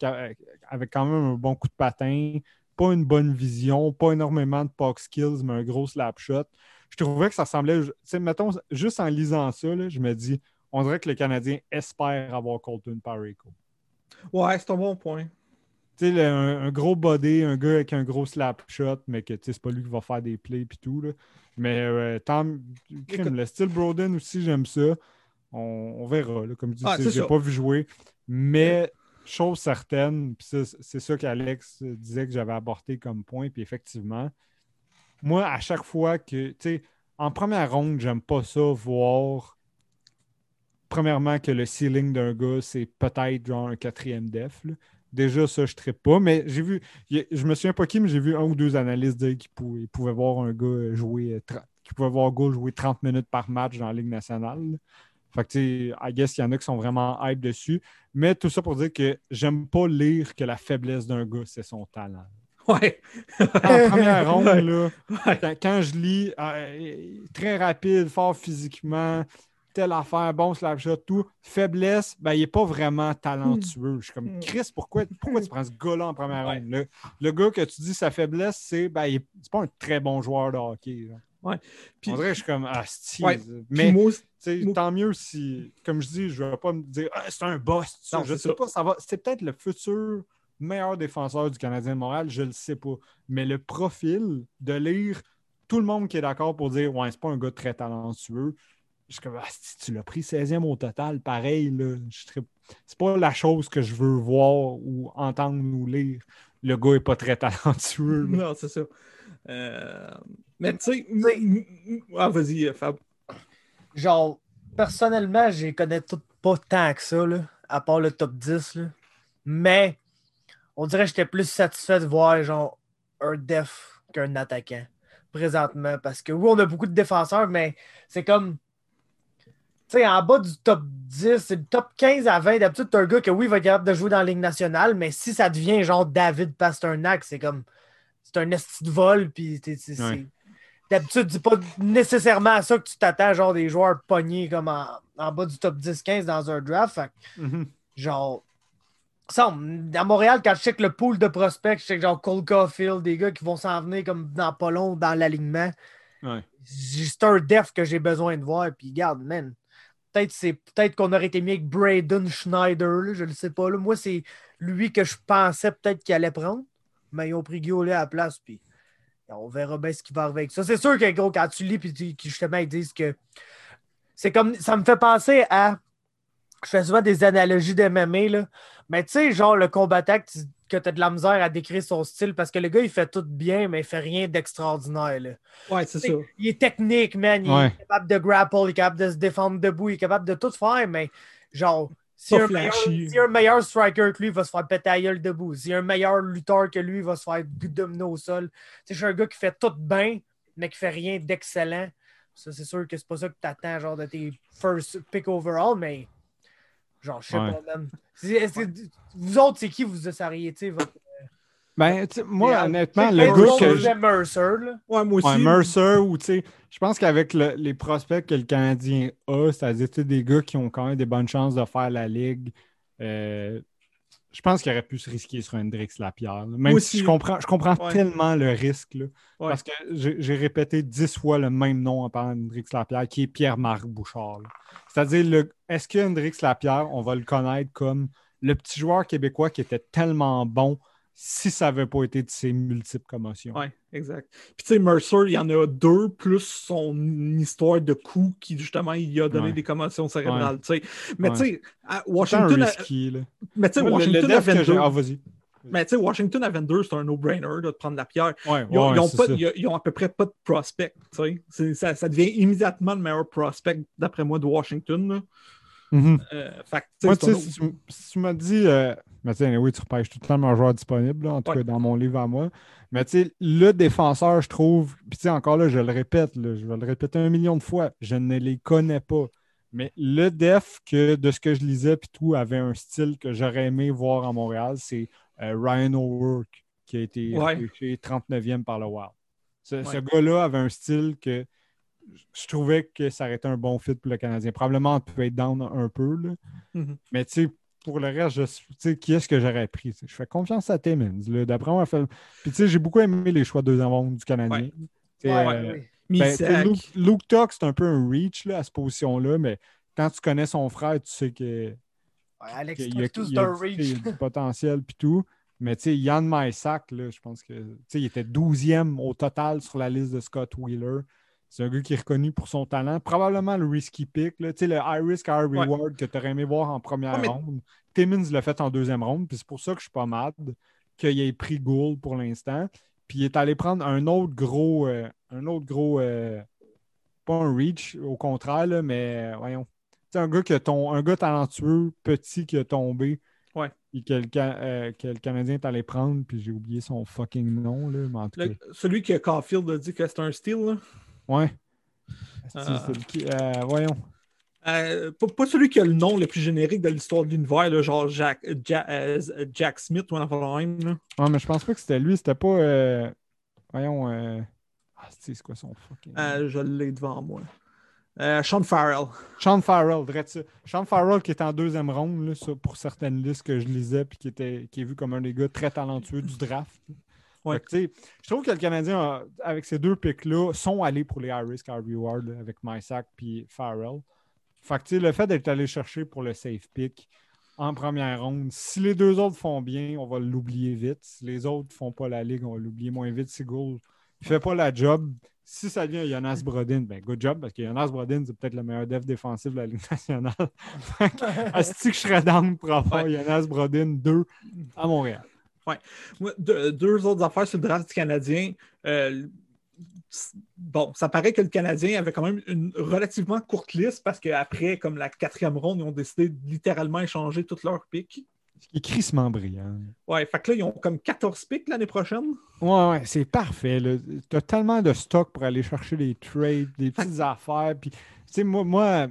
avec quand même un bon coup de patin, pas une bonne vision, pas énormément de puck skills, mais un gros slap shot. Je trouvais que ça ressemblait, tu sais, mettons, juste en lisant ça, là, je me dis, on dirait que le Canadien espère avoir Colton Parayko. Ouais, c'est un bon point. Tu sais, un, un gros body, un gars avec un gros slap shot, mais que tu sais, c'est pas lui qui va faire des plays et tout. Là. Mais euh, crime, le style Broden aussi, j'aime ça. On, on verra. Là, comme tu dis, Ah, sais, j'ai ça. pas vu jouer. Mais chose certaine, c'est ça qu'Alex disait que j'avais apporté comme point. Puis effectivement, moi, à chaque fois que, tu sais, en première ronde, j'aime pas ça voir. Premièrement, que le ceiling d'un gars, c'est peut-être genre un quatrième def. là. Déjà, ça, je ne pas. Mais j'ai vu, il je me souviens pas qui, mais j'ai vu un ou deux analystes dire qu'ils pouvaient, voir un gars jouer, euh, tra- qu'ils pouvaient voir un gars jouer 30 minutes par match dans la Ligue nationale. Fait que, tu sais, I guess qu'il y en a qui sont vraiment hype dessus. Mais tout ça pour dire que j'aime pas lire que la faiblesse d'un gars, c'est son talent. Ouais. En première ronde, là, Ouais. quand je lis euh, très rapide, fort physiquement, telle affaire, bon slapshot, tout, faiblesse, ben, il n'est pas vraiment talentueux. Je suis comme, Hmm. Chris, pourquoi, pourquoi tu prends ce gars-là en première Ouais. ronde? Le, le gars que tu dis sa faiblesse, c'est ben, il est- c'est pas un très bon joueur de hockey. là. Puis- On dirait que je suis comme, ah, Ouais. Mais Puis moi, tu sais, moi- tant mieux si, comme je dis, je ne vais pas me dire, ah, c'est un boss. tu sais. Non, je c'est sais ça. pas, ça va. C'est peut-être le futur meilleur défenseur du Canadien de Montréal, je le sais pas. Mais le profil de lire tout le monde qui est d'accord pour dire, ouais, c'est pas un gars très talentueux. Je suis comme, ah, si tu l'as pris 16e au total, pareil, là. C'est pas la chose que je veux voir ou entendre ou lire. Le gars est pas très talentueux. là. non, c'est ça. Euh, Mais tu sais, ah, vas-y, euh, Fab. Genre, personnellement, je les connais toutes pas tant que ça, là, à part le top 10. Là. Mais on dirait que j'étais plus satisfait de voir genre un def qu'un attaquant présentement. Parce que oui, on a beaucoup de défenseurs, mais c'est comme. Sais, en bas du top 10, c'est le top 15 à 20. D'habitude, t'as un gars que oui, va être capable de jouer dans la Ligue nationale, mais si ça devient genre David Pasternak, c'est comme. C'est un esti de vol, puis c'est- Ouais. D'habitude, c'est pas nécessairement à ça que tu t'attends, genre des joueurs pognés comme en, en bas du top 10-15 dans un draft. Fait Mhm. genre. Ça, à Montréal, quand je check le pool de prospects, je check genre Cole Caulfield, des gars qui vont s'en venir comme dans pas long dans l'alignement. Ouais. C'est un def que j'ai besoin de voir. Puis garde, man. Peut-être c'est peut-être qu'on aurait été mieux avec Braden Schneider, je ne sais pas. Moi, c'est lui que je pensais peut-être qu'il allait prendre. Mais ils ont pris Guillaume à la place. Puis on verra bien ce qui va arriver avec ça. C'est sûr que gros, quand tu lis, puis justement, ils disent que c'est comme ça me fait penser à. Je fais souvent des analogies d'MMA, là. Mais tu sais, genre le combattant que tu que as de la misère à décrire son style parce que le gars, il fait tout bien, mais il fait rien d'extraordinaire. là. Ouais, c'est ça. Il est technique, man. Il Ouais. est capable de grapple, il est capable de se défendre debout, il est capable de tout faire, mais genre, si un, meilleur, si un meilleur striker que lui, il va se faire péter la gueule debout. Si un meilleur lutteur que lui, il va se faire dominer au sol. Tu sais, je suis un gars qui fait tout bien, mais qui fait rien d'excellent. Ça, c'est sûr que c'est pas ça que tu attends, genre, de tes first pick overall, mais genre, je sais Ouais. pas, que- vous autres, c'est qui vous essayeriez, tu sais, votre. Ben, tu sais, moi, honnêtement, le gars que. je Mercer, là. Ouais, moi aussi. Ouais, Mercer ou tu sais, je pense qu'avec le- les prospects que le Canadien a, c'est-à-dire tu sais, des gars qui ont quand même des bonnes chances de faire la ligue, euh, je pense qu'il aurait pu se risquer sur Hendrix Lapierre. là. Même Moi si aussi. je comprends, je comprends Ouais. tellement le risque. là, Ouais. Parce que j'ai répété dix fois le même nom en parlant d'Hendrix Lapierre, qui est Pierre-Marc Bouchard. C'est-à-dire, est-ce que Hendrix Lapierre, on va le connaître comme le petit joueur québécois qui était tellement bon si ça n'avait pas été de ses multiples commotions? Ouais, exact. Puis tu sais, Mercer, il y en a deux, plus son histoire de coup qui, justement, il a donné Ouais. des commotions cérébrales. Mais Ouais. tu sais, Washington, a- risky, là. mais tu sais, Washington j'ai- 22. Ah, vas-y. Mais tu sais, Washington à 22, c'est un no-brainer de prendre la pierre. Ils ont, ils pas- ils ont- ils ont à peu près pas de prospect. Ça, ça devient immédiatement le meilleur prospect, d'après moi, de Washington. là. Mhm. Euh, fait Moi, un sais, si tu, si tu m'as dit, euh, mais tu sais, oui, tu repêches tout le temps le meilleur joueur disponible, là, en tout Ouais. cas dans mon livre à moi. Mais tu sais, le défenseur, je trouve, puis tu sais, encore là, je le répète, là, je vais le répéter un million de fois, je ne les connais pas. Mais le def, que de ce que je lisais, puis tout, avait un style que j'aurais aimé voir à Montréal, c'est euh, Ryan O'Rourke, qui a été Ouais. repêché 39e par le Wild. Ce, gars-là avait un style que je trouvais que ça aurait été un bon fit pour le Canadien. Probablement, peut être down un peu, là. Mhm. Mais tu sais, pour le reste, je, sais, qui est-ce que j'aurais pris? Je fais confiance à Timmins. D'après moi, fait... Puis tu sais, j'ai beaucoup aimé les choix de deuxième ronde du Canadien. Ouais, euh, ben. Luke, Luke Tuck, c'est un peu un reach là, à cette position-là, mais quand tu connais son frère, tu sais que, Alex qu'il y a, y un du- reach. il y a du potentiel puis tout. Mais tu sais, Yann Maïsak, là, je pense que il était 12e au total sur la liste de Scott Wheeler. C'est un gars qui est reconnu pour son talent. Probablement le risky pick. Là. Le high risk, high Ouais. reward que tu aurais aimé voir en première Ouais, mais- ronde. Timmins l'a fait en deuxième ronde. Puis c'est pour ça que je suis pas mad qu'il ait pris Gould pour l'instant. Puis il est allé prendre un autre gros. euh, un autre gros. euh, pas un reach, au contraire, là, mais voyons. Tu sais, un gars, qui a ton, un gars talentueux, petit, qui a tombé. Ouais. Et que le, Ca- euh, que le Canadien est allé prendre, puis j'ai oublié son fucking nom, là, mais en tout Le- celui que Caulfield a dit que c'était un steal. là. Ouais. Ah. Euh, voyons. Euh, pas, pas celui qui a le nom le plus générique de l'histoire de l'univers, genre Jack, Ja- euh, Jack Smith ou un même. Ouais, mais je pense pas que c'était lui, c'était pas. euh, Voyons. Ah, c'est quoi son fucking. je l'ai devant moi. Sean Farrell. Sean Farrell, ça. Sean Farrell qui est en deuxième ronde là, ça, pour certaines listes que je lisais puis qui, était, qui est vu comme un des gars très talentueux du draft. Ouais. Fait je trouve que le Canadien, avec ces deux picks-là, sont allés pour les high risk, high reward avec Mysack puis Farrell. Fait que, le fait d'être allé chercher pour le safe pick en première ronde, si les deux autres font bien, on va l'oublier vite. Si les autres font pas la ligue, on va l'oublier moins vite. Si Gould ne fait pas la job, si ça devient Jonas Brodin, ben good job, parce que Jonas Brodin, c'est peut-être le meilleur def défensif de la Ligue nationale. Est-ce que je serais down pour avoir Jonas Brodin 2 à Montréal? Moi, deux, deux autres affaires sur le draft du Canadien. Euh, bon, ça paraît que le Canadien avait quand même une relativement courte liste parce qu'après, comme la quatrième ronde, ils ont décidé de littéralement échanger toutes leurs picks. Il est crissement brillant. Ouais, fait que là, ils ont comme 14 picks l'année prochaine. Ouais, ouais, c'est parfait. Tu as tellement de stock pour aller chercher des trades, des petites affaires. Puis, tu sais, moi, moi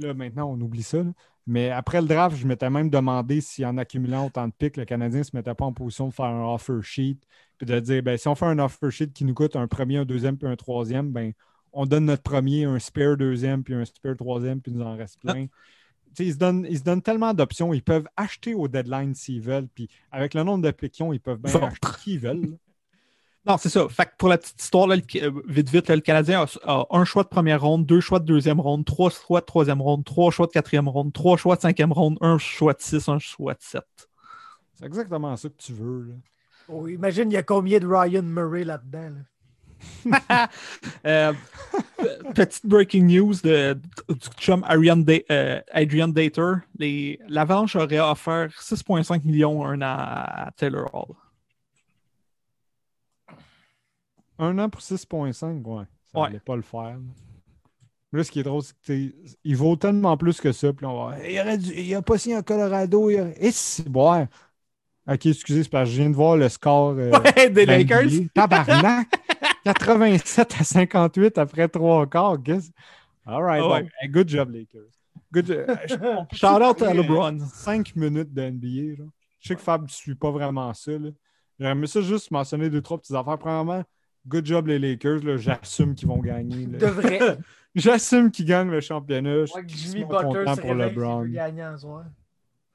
là, maintenant, on oublie ça. là. Mais après le draft, je m'étais même demandé si en accumulant autant de picks, le Canadien ne se mettait pas en position de faire un offer sheet. Puis de dire, ben, si on fait un offer sheet qui nous coûte un premier, un deuxième, puis un troisième, ben, on donne notre premier, un spare deuxième, puis un spare troisième, puis il nous en reste plein. Tu sais, Ils se, donnent, ils se donnent tellement d'options. Ils peuvent acheter au deadline s'ils veulent. Puis avec le nombre de ont, ils peuvent bien acheter qui ils veulent. Non, c'est ça. Fait que pour la petite histoire, là, le- euh, vite, vite, là, le Canadien a, a un choix de première ronde, deux choix de deuxième ronde, trois choix de troisième ronde, trois choix de quatrième ronde, trois choix de cinquième ronde, un choix de six, un choix de sept. C'est exactement ça que tu veux. là. Oh, imagine, il y a combien de Ryan Murray là-dedans? là? Euh, petite breaking news de, du chum Adrian, Da- euh, Adrian Dater. L'Avalanche aurait offert 6,5 millions un an à Taylor Hall. Un an pour 6,5, ouais. Ça Ouais. pas le faire. là. Ce qui est drôle, c'est qu'il vaut tellement plus que ça. Puis on va il, aurait dû- il a pas signé à Colorado. Il. Et c'est bon. Ok, excusez, c'est parce que je viens de voir le score. euh, Ouais, des d'NBA. Lakers. Tabarnak! 87 à 58 après trois quarts. All right. Oh. ouais. Good job, Lakers. Good job. Euh, Shout out à parler, LeBron. 5 minutes de NBA. Genre. Je sais que Fab ne suit pas vraiment ça. aimé ça juste mentionner deux, trois petites affaires. Premièrement, good job les Lakers. J'assume qu'ils vont gagner. là. De vrai. J'assume qu'ils gagnent le championnat. Je Ouais, suis content pour LeBron.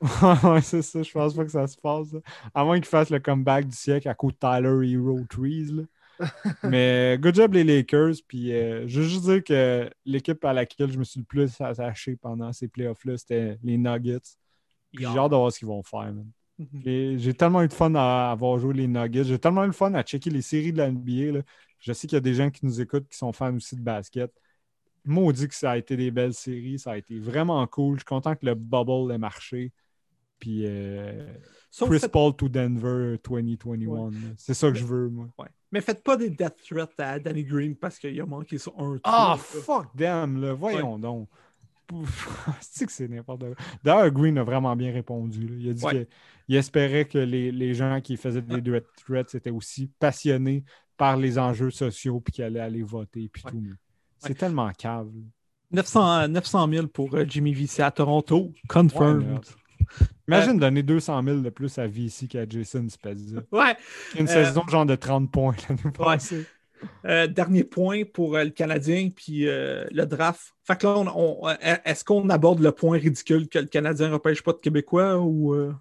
ouais, c'est ça. Je pense pas que ça se passe. là. À moins qu'ils fassent le comeback du siècle à cause de Tyler Hero Trees. là. Mais good job les Lakers. Puis euh, je veux juste dire que l'équipe à laquelle je me suis le plus attaché pendant ces playoffs-là, c'était les Nuggets. J'ai hâte de voir ce qu'ils vont faire. man. Mhm. J'ai tellement eu de fun à avoir joué les Nuggets. J'ai tellement eu de fun à checker les séries de la NBA. là. Je sais qu'il y a des gens qui nous écoutent qui sont fans aussi de basket. Maudit que ça a été des belles séries. Ça a été vraiment cool. Je suis content que le bubble ait marché. Puis euh, Chris Paul to Denver 2021. là. C'est ça que je veux, moi. ouais. Mais faites pas des death threats à Danny Green parce qu'il a manqué sur un Ah, tour, là. fuck là. Voyons donc. C'est que c'est n'importe quoi. D'ailleurs, Green a vraiment bien répondu. là. Il a dit Ouais. qu'il espérait que les, les gens qui faisaient des threats étaient aussi passionnés par les enjeux sociaux puis qu'ils allaient aller voter puis Ouais. tout. C'est Ouais. tellement cave. là. 900, 900 000 pour euh, Jimmy VC à Toronto. Confirmed. Ouais, Imagine donner 200 000 de plus à VC qu'à Jason Spezza. Ouais. Une Euh, saison genre de 30 points l'année passée. Euh, dernier point pour euh, le Canadien puis euh, le draft. Fait que là, on- on- est-ce qu'on aborde le point ridicule que le Canadien ne repêche pas de Québécois ou. euh?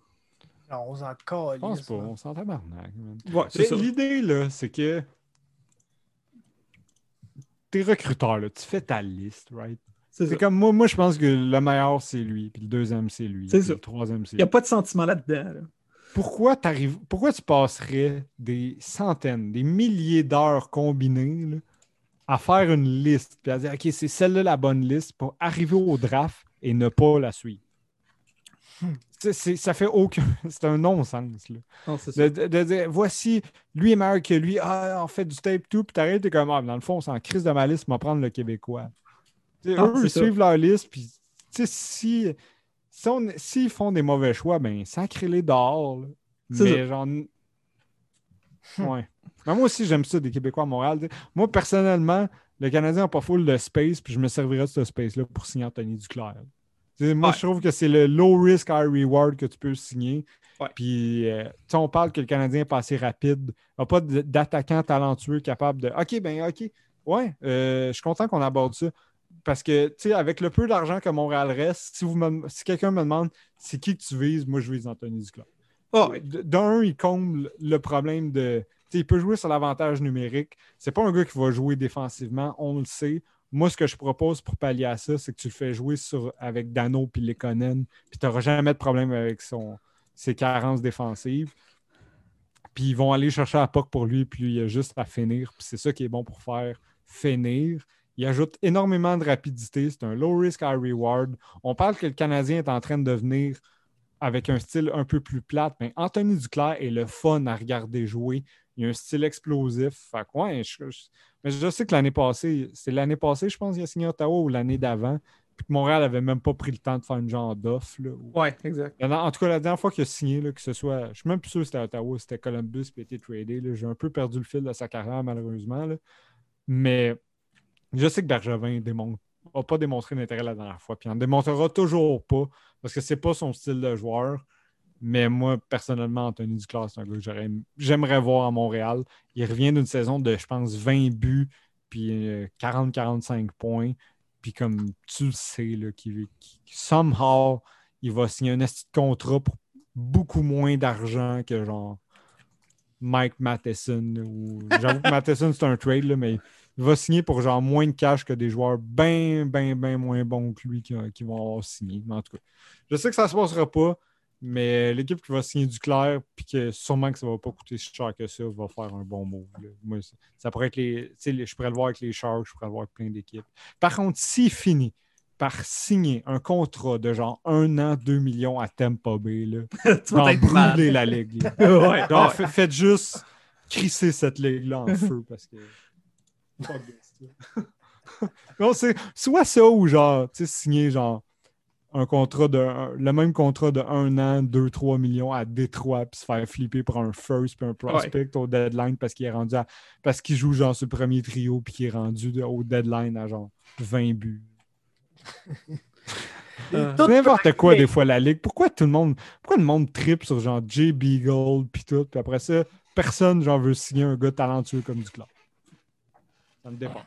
Non, on s'en Je pense pas, on s'en tabarnak. Ouais. L'idée, là, c'est que t'es recruteur, là, tu fais ta liste, right? C'est comme moi, moi, je pense que le meilleur, c'est lui, puis le deuxième, c'est lui. C'est. Le troisième, c'est Il n'y a pas de sentiment là-dedans. là. Pourquoi, tu passerais des centaines, des milliers d'heures combinées là, à faire une liste, puis à dire, OK, c'est celle-là la bonne liste pour arriver au draft et ne pas la suivre? C'est- ça fait aucun. C'est un non-sens. Non. De, de- de dire, voici, lui est meilleur que lui, ah, on fait du tape tout, puis t'arrêtes, t'es comme, ah, dans le fond, on s'en crise de ma liste, on va prendre le Québécois. Eux, ils ça. suivent leur liste, puis, tu si, s'ils font des mauvais choix, ben, sacrez-les dehors. là. Mais genre. Ouais. Mais moi aussi, j'aime ça, des Québécois à Montréal. Moi, personnellement, le Canadien n'a pas full de space, puis je me servirais de ce space-là pour signer Anthony Duclair. Moi, Ouais. je trouve que c'est le low risk, high reward que tu peux signer. Ouais. Puis, euh, on parle que le Canadien est pas assez rapide, n'a pas d'attaquant talentueux capable de. OK, ben, OK. Ouais, euh, je suis content qu'on aborde ça. Parce que, tu sais, avec le peu d'argent que Montréal reste, si, vous me- si quelqu'un me demande c'est qui que tu vises, moi, je vise Anthony Duclair. Ah, D'un, il comble le problème de. tu sais, Il peut jouer sur l'avantage numérique. C'est pas un gars qui va jouer défensivement, on le sait. Moi, ce que je propose pour pallier à ça, c'est que tu le fais jouer sur, avec Dano puis Lekonen, puis tu n'auras jamais de problème avec son, ses carences défensives. Puis ils vont aller chercher la POC pour lui, puis il a juste à finir. Puis c'est ça qui est bon pour faire finir. Il ajoute énormément de rapidité. C'est un low risk, high reward. On parle que le Canadien est en train de devenir avec un style un peu plus plate, mais Anthony Duclair est le fun à regarder jouer. Il a un style explosif. Fait que, ouais, je, je- mais je sais que l'année passée, c'est l'année passée, je pense, qu'il a signé Ottawa ou l'année d'avant. Puis que Montréal avait même pas pris le temps de faire une genre d'offre. là, ou- Ouais, exact. En tout cas, la dernière fois qu'il a signé, là, que ce soit. Je suis même plus sûr que c'était Ottawa, c'était Columbus qui a été tradé. J'ai un peu perdu le fil de sa carrière, malheureusement. là. Mais je sais que Bergevin n'a pas démontré d'intérêt la dernière fois. Puis il en démontrera toujours pas parce que c'est pas son style de joueur. Mais moi, personnellement, Anthony Duclair, c'est un gars que j'aimerais voir à Montréal. Il revient d'une saison de, je pense, 20 buts, puis 40-45 euh, points. Puis comme tu le sais, là, qui, somehow, il va signer un petit contrat pour beaucoup moins d'argent que genre Mike Matheson. J'avoue que Matheson, c'est un trade, mais il va signer pour genre moins de cash que des joueurs bien, bien, bien moins bons que lui qui, vont avoir signé. en tout cas, je sais que ça ne se passera pas, mais l'équipe qui va signer du clair, puis que sûrement que ça ne va pas coûter si cher que ça, va faire un bon move. Moi, ça, pourrait être les, Je pourrais le voir avec les Sharks, je pourrais le voir avec plein d'équipes. Par contre, s'il finit par signer un contrat de genre un an, 2 millions à Tampa Bay, là, tu vas brûler la ligue. faites juste crisser cette ligue-là en feu parce que. soit ça ou genre, tu sais, signer genre un contrat de le même contrat de un an, 2-3 millions à Détroit, puis se faire flipper pour un first puis un prospect au deadline parce qu'il est rendu à, parce qu'il joue genre ce premier trio puis qu'il est rendu au deadline à genre 20 buts. Euh, n'importe quoi des fois la ligue. Pourquoi tout le monde pourquoi le monde tripe sur genre J. Beagle puis tout, puis après ça, personne genre veut signer un gars talentueux comme du club. Ça me dépasse.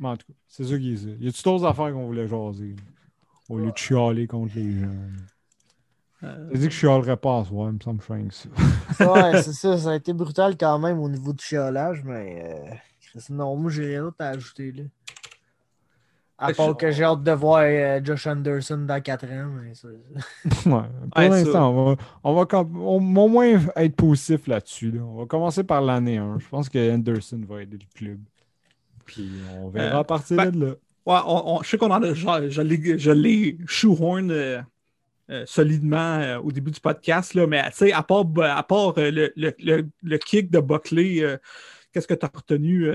Mais en tout cas, c'est ça qui est Y a-tu d'autres affaires qu'on voulait jaser? Au lieu de chialer contre les gens. Euh... dit que je chialerais pas à soi, il me semble que ça. ouais, c'est ça. Ça a été brutal quand même au niveau du chialage, mais euh... non, moi j'ai rien d'autre à ajouter là. À part que j'ai hâte de voir euh, Josh Anderson dans 4 ans. Mais ça... ouais, pour l'instant, on va, on va au moins être positif là-dessus. Là. On va commencer par l'année 1. Je pense que Anderson va aider le club. Puis on verra euh, à partir ben, de là. Ouais, on, je sais qu'on en a. Je, l'ai shoehorn euh, euh, solidement au début du podcast, là, mais à part, à part le, le, le, kick de Buckley, qu'est-ce que tu as retenu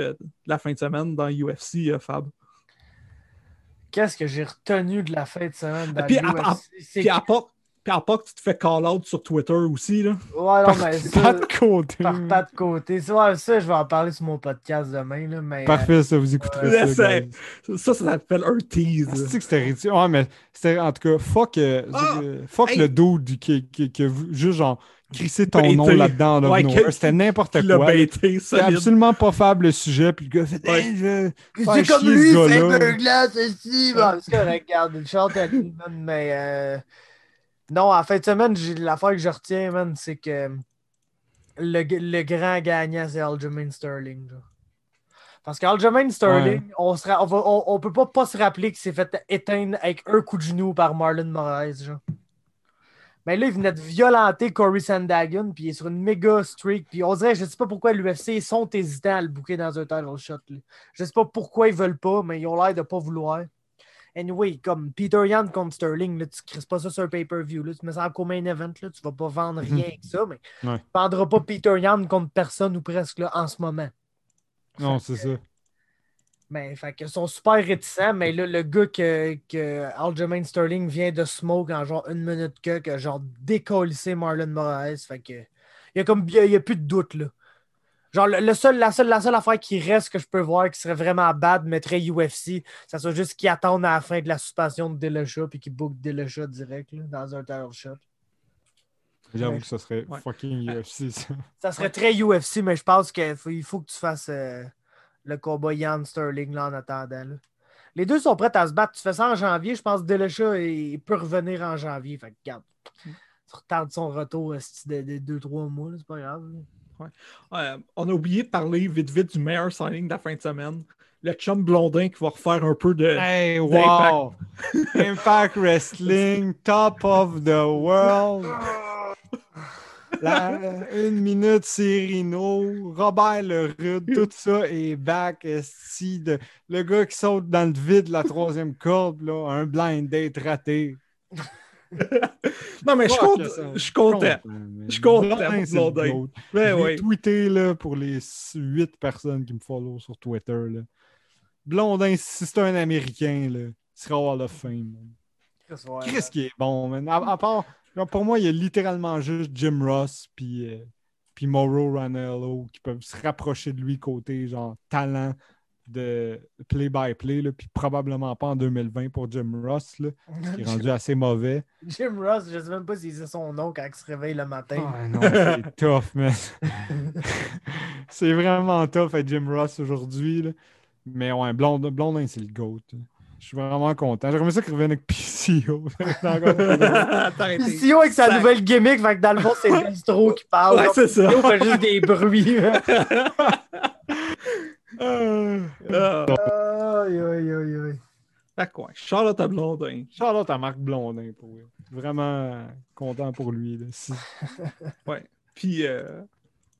la fin de semaine dans UFC, Fab? Qu'est-ce que j'ai retenu de la fin de semaine dans puis, UFC? puis à part, puis à part que tu te fais call-out sur Twitter aussi, là. Ouais, non, mais ça... Pas de côté. Par pas de côté. Ça, ça, je vais en parler sur mon podcast demain, là, mais... Parfait, ça, vous écouterez ça, ça, ça, s'appelle un tease. C'est que c'était ridicule. Ouais, mais c'était, en tout cas, fuck, euh, ah! fuck le dude qui, qui, qui, juste, genre, crisser ton nom là-dedans. Ouais, C'était n'importe quoi. C'est absolument pas fable le sujet. Puis le gars fait hey, je C'est comme lui, c'est un glace aussi. Bon, c'est correct, regarde, une chante à lui, mais... Euh... Non, en fin de semaine, l'affaire que je retiens, man, c'est que le, le, grand gagnant, c'est Aljamain Sterling. Parce qu'Aljamain Sterling, on, sera, on, on, on, peut pas, pas se rappeler qu'il s'est fait éteindre avec un coup de genou par Marlon Moraes. Genre. Mais là, il venait de violenter Corey Sandagon, puis il est sur une méga streak. Puis on dirait, je sais pas pourquoi l'UFC sont hésitants à le bouquer dans un title shot. Là. Je sais pas pourquoi ils veulent pas, mais ils ont l'air de pas vouloir. Anyway, comme Peter Yan contre Sterling, là, tu ne crées pas ça sur un pay-per-view. Tu mets ça en main event. Là, tu ne vas pas vendre mhm. rien avec ça, mais tu ne vendras pas Peter Yan contre personne ou presque là, en ce moment. Non, c'est ça. Mais fait ils sont super réticents, mais là, le gars que, que Aljamain Sterling vient de smoke en genre une minute que, que genre décollissé Marlon Moraes. Fait que il y a comme il y a plus de doute là. Genre, le, seul, la, seule, la seule affaire qui reste que je peux voir qui serait vraiment bad, mettrait UFC, ça serait juste qu'ils attendent à la fin de la suspension de Dillashaw puis qu'ils bookent Dillashaw direct là, dans un title shot. J'avoue que ça serait fucking UFC. Ça. ça serait très UFC, mais je pense qu'il faut, il faut que tu fasses euh, le combat Ian Sterling là, en attendant. Les deux sont prêts à se battre. Tu fais ça en janvier, je pense que Dillashaw il peut revenir en janvier. Fait que, regarde, mm. tu retardes son retour de 2-3 mois, c'est pas grave. Euh, on a oublié de parler vite vite du meilleur signing de la fin de semaine. Le chum blondin qui va refaire un peu de. Hey, wow! Impact Wrestling, top of the world. une minute, Rino, Robert le Rude, tout ça est back. le gars qui saute dans le vide, la troisième corde, là, un blind date raté. Non, mais je suis content. Je suis content. J'ai tweeté là, pour les 8 personnes qui me follow sur Twitter. Là. Blondin, si c'est un Américain, là, il sera Hall of Fame. Qu'est-ce qui est bon, man? À, part, pour moi, il y a littéralement juste Jim Ross puis, euh, puis Mauro Ranello qui peuvent se rapprocher de lui côté genre talent de play-by-play, là, puis probablement pas en 2020 pour Jim Ross, là, qui est rendu assez mauvais. Jim Ross, je sais même pas s'il sait son nom quand il se réveille le matin. Ah non, c'est tough, man. c'est vraiment tough être Jim Ross aujourd'hui. là. Mais ouais, Blondin, Blondin c'est le GOAT. Je suis vraiment content. J'aimerais ça qu'il revienne avec PCO. CEO avec sa Sac. nouvelle gimmick, fait que dans le fond, c'est Destro qui parle. Ouais, c'est ça. CEO fait juste des bruits. Aïe, aïe, aïe, aïe. fait quoi? Charlotte à Blondin. Charlotte à Marc Blondin pour lui. Vraiment content pour lui. là. Si- Ouais. Puis, euh,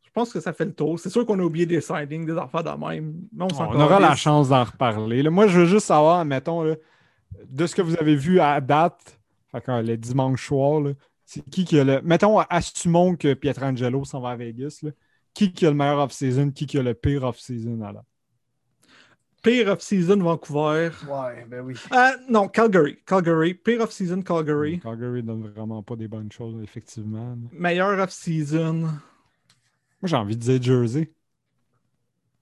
je pense que ça fait le tour. C'est sûr qu'on a oublié des signings, des affaires de même. Mais on, aura la chance d'en reparler. là. Moi, je veux juste savoir, mettons, là, de ce que vous avez vu à date, fait que, euh, le dimanche soir, là, c'est qui qui a le. Mettons, assumons que Pietrangelo s'en va à Vegas. là. Qui qui a le meilleur off-season, qui qui a le pire off-season alors? Pire off-season Vancouver. Ouais, ben oui. Ah, non, Calgary. Calgary. Pire off-season Calgary. Calgary donne vraiment pas des bonnes choses, effectivement. Meilleur off-season. Moi, j'ai envie de dire Jersey.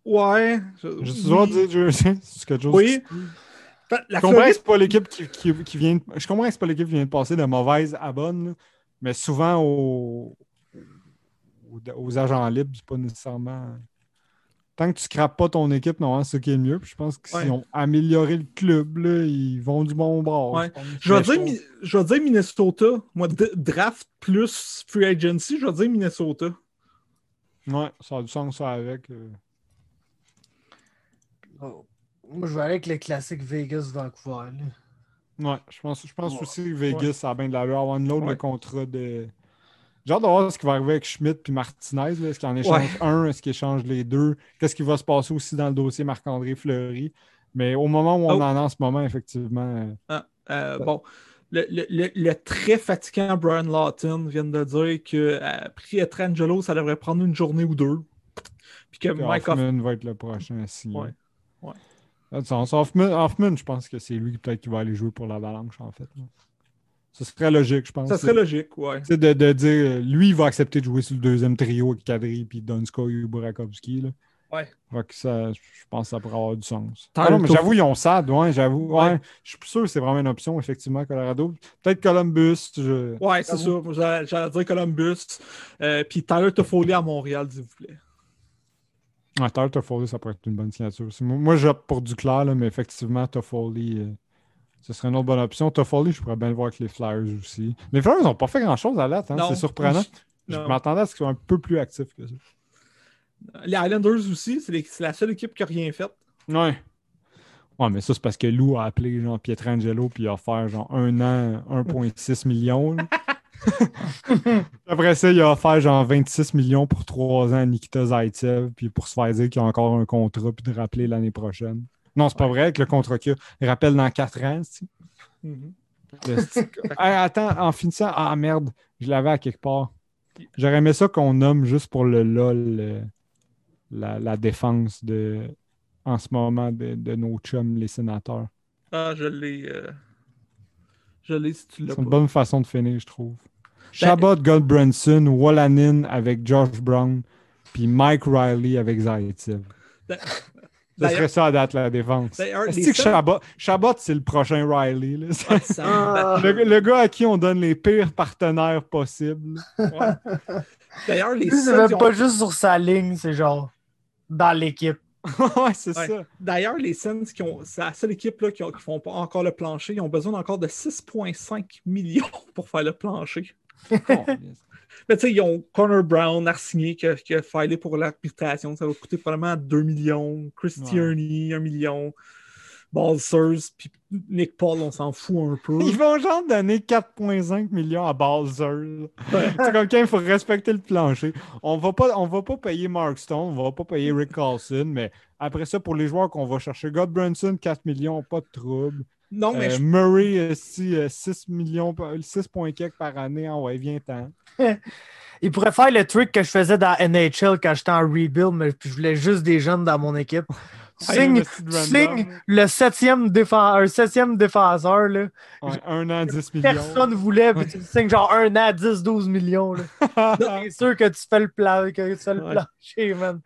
Ouais. Je oui. suis toujours dire Jersey. C'est quelque chose Oui. qui- Fait- La Je comprends que Floride, c'est pas l'équipe qui, qui- qui vient de... Je comprends que c'est pas l'équipe qui vient de passer de mauvaise à bonne, mais souvent aux, aux, aux agents libres, c'est pas nécessairement. Tant que tu scrapes pas ton équipe, non, c'est ce qui est le mieux. Puis je pense qu'ils Ouais. ont amélioré le club, là, ils vont du bon bord. Ouais. je vais, dire, trouve- Mi- je vais dire Minnesota. Moi, draft plus free agency, je vais dire Minnesota. Ouais, ça a du sens, ça, avec. euh. Oh. Moi, je vais aller avec le classique Vegas-Vancouver. Ouais, je pense, je pense Ouais. aussi que Vegas, ça a bien de l'allure. Avoir une autre Ouais. le contrat de. J'ai hâte de voir ce qui va arriver avec Schmidt puis Martinez. Est-ce qu'il en échange Ouais. un? Est-ce qu'il échange les deux? Qu'est-ce qui va se passer aussi dans le dossier Marc-André Fleury? Mais au moment où on Oh. en est en ce moment, effectivement. euh, Euh, bon, le, le- le- le très fatigant Brian Lawton vient de dire que euh, Pietrangelo, ça devrait prendre une journée ou deux. Puis que que Mike Hoffman. Hoffman va être le prochain à signer. Ouais. Ouais. Ça a du sens. Hoffman, Hoffman, je pense que c'est lui peut-être qui va aller jouer pour l'Avalanche, en fait. Ce serait logique, je pense. Ça serait logique, sais, de, de dire, lui, il va accepter de jouer sur le deuxième trio avec Kadri puis Donskoy ou Burakovsky. Là. Ouais. Fait que ça, je pense que ça pourrait avoir du sens. Ah non, mais Toffoli. j'avoue, ils ont ça, ouais, j'avoue. Ouais. Ouais. Je suis sûr que c'est vraiment une option, effectivement, Colorado. Peut-être Columbus. Je... Ouais, c'est ça. J'allais dire Columbus. Euh, puis Tyler Toffoli à Montréal, s'il vous plaît. Ouais, Tyler Toffoli, ça pourrait être une bonne signature. moi j'opte pour Duclair, là, mais effectivement, Toffoli, euh, ce serait une autre bonne option. Toffoli, je pourrais bien le voir avec les Flyers aussi. Les Flyers n'ont pas fait grand-chose à l'âge, hein, c'est surprenant. Je m'attendais à ce qu'ils soient un peu plus actifs que ça. Les Islanders aussi, c'est la seule équipe qui n'a rien fait. Ouais. Ouais, mais ça, c'est parce que Lou a appelé genre Pietrangelo puis il a offert genre un an, 1,6 millions. là. Après ça, il a offert genre 26 millions pour trois ans à Nikita Zaitsev, puis pour se faire dire qu'il a encore un contrat, puis de rappeler l'année prochaine. Non, c'est pas vrai avec le contrat qu'il a. Rappelle dans 4 ans. c'est- Mhm. le Hey, attends, en finissant, ah merde, je l'avais à quelque part. J'aurais aimé ça qu'on nomme juste pour le LOL euh, la, la défense de, en ce moment de, de nos chums, les sénateurs. Ah, je l'ai. euh, Je l'ai si tu l'as C'est une bonne façon de finir, je trouve. Chabot, Goldbranson, Wallanin avec Josh Brown, puis Mike Riley avec Zaitsev. Ça serait ça à date la défense. Est-ce que Chabot, Chabot c'est le prochain Riley? là? Ah, le, le gars à qui on donne les pires partenaires possibles. Ouais. D'ailleurs, les c'est même ont- pas juste sur sa ligne, c'est genre dans l'équipe. ouais, c'est Ouais. ça. D'ailleurs, les Sens, qui ont... c'est la seule équipe là, qui ne font pas encore le plancher. Ils ont besoin encore de 6,5 millions pour faire le plancher. Mais tu sais, ils ont Connor Brown, Arsigné, qui a, qui a filé pour l'arbitration. Ça va coûter probablement 2 millions. Chris Ouais. Tierney, 1 million. Balsers, puis Nick Paul, on s'en fout un peu. Ils vont genre donner 4,5 millions à Balzer. Ouais. C'est comme quand il faut respecter le plancher. On va pas, on va pas payer Mark Stone, on va pas payer Rick Carlson, mais après ça, pour les joueurs qu'on va chercher, God Brunson, 4 millions, pas de trouble. Non, mais Euh, je- Murray, euh, si, euh, 6 millions, par- 6 points par année, ah ouais, viens-t'en. Il pourrait faire le trick que je faisais dans NHL quand j'étais en rebuild, mais je voulais juste des jeunes dans mon équipe. Tu signes, tu signes le septième, défenseur, un septième défenseur. Là. Ouais, un an, 10 millions. Personne voulait, puis tu signes genre un an, 10, 12 millions. C'est sûr que tu fais le, plan, que tu fais le Ouais. plancher, man.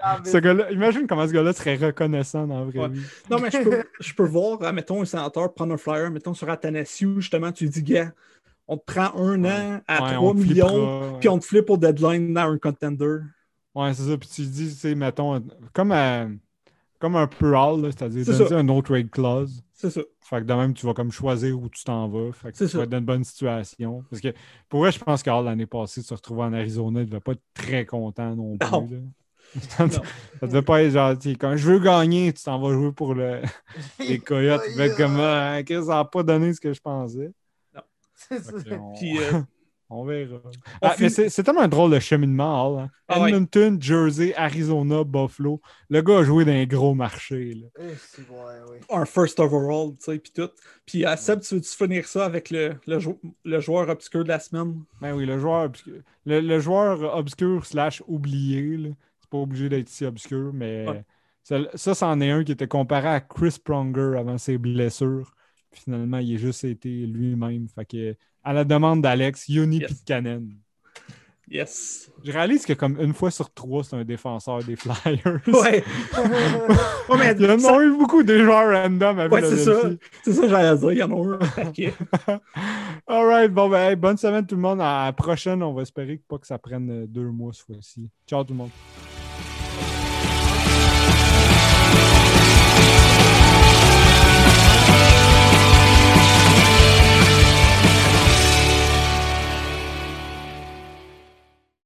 Ah, ce gars-là, imagine comment ce gars-là serait reconnaissant dans la vraie Ouais. vie. Non, mais je peux, je peux voir, mettons, un sénateur prendre un flyer, mettons sur Athanasiu, justement, tu dis, gars, on te prend un an à Ouais, 3 on te millions, puis on te flippe au deadline à un contender. Ouais, c'est ça. Puis tu dis, tu sais, mettons, comme, à- comme un Pearl, c'est-à-dire C'est un no trade clause. C'est ça. Fait que de même, tu vas comme choisir où tu t'en vas. Fait que C'est tu ça. vas être dans une bonne situation. Parce que pour vrai, je pense qu'Hall, l'année passée, se retrouver en Arizona, il devait pas être très content non plus. Non. là. ça, ça devait pas être sais, quand je veux gagner, tu t'en vas jouer pour le, les Coyotes. Tu devais être comme, ah, Chris, ça n'a pas donné ce que je pensais. On, Puis, euh, on verra. Ah, c'est tellement un drôle de cheminement, Hall. hein. Ah ouais. Edmonton, Jersey, Arizona, Buffalo. Le gars a joué dans un gros marché. Là. Eh, un first overall, tu sais, puis tout. Puis, à Seb, tu veux-tu finir ça avec le, le, jou- le joueur obscur de la semaine? Ben oui, le joueur obscur, le, le joueur obscur slash oublié, c'est pas obligé d'être si obscur, mais Ouais. ça, c'en est un qui était comparé à Chris Pronger avant ses blessures. Finalement, il a juste été lui-même. Fait que, à la demande d'Alex, Yoni Yes. Pitkanen. Yes. Je réalise que comme une fois sur trois, c'est un défenseur des Flyers. Ouais. Ouais, mais Il y en ça- a eu beaucoup des joueurs random à Ouais, c'est ça. C'est ça, que j'allais dire. Il y en a un. paquet. All right, bon, ben, hey, bonne semaine tout le monde. À la prochaine, on va espérer que pas que ça prenne deux mois cette fois-ci. Ciao tout le monde.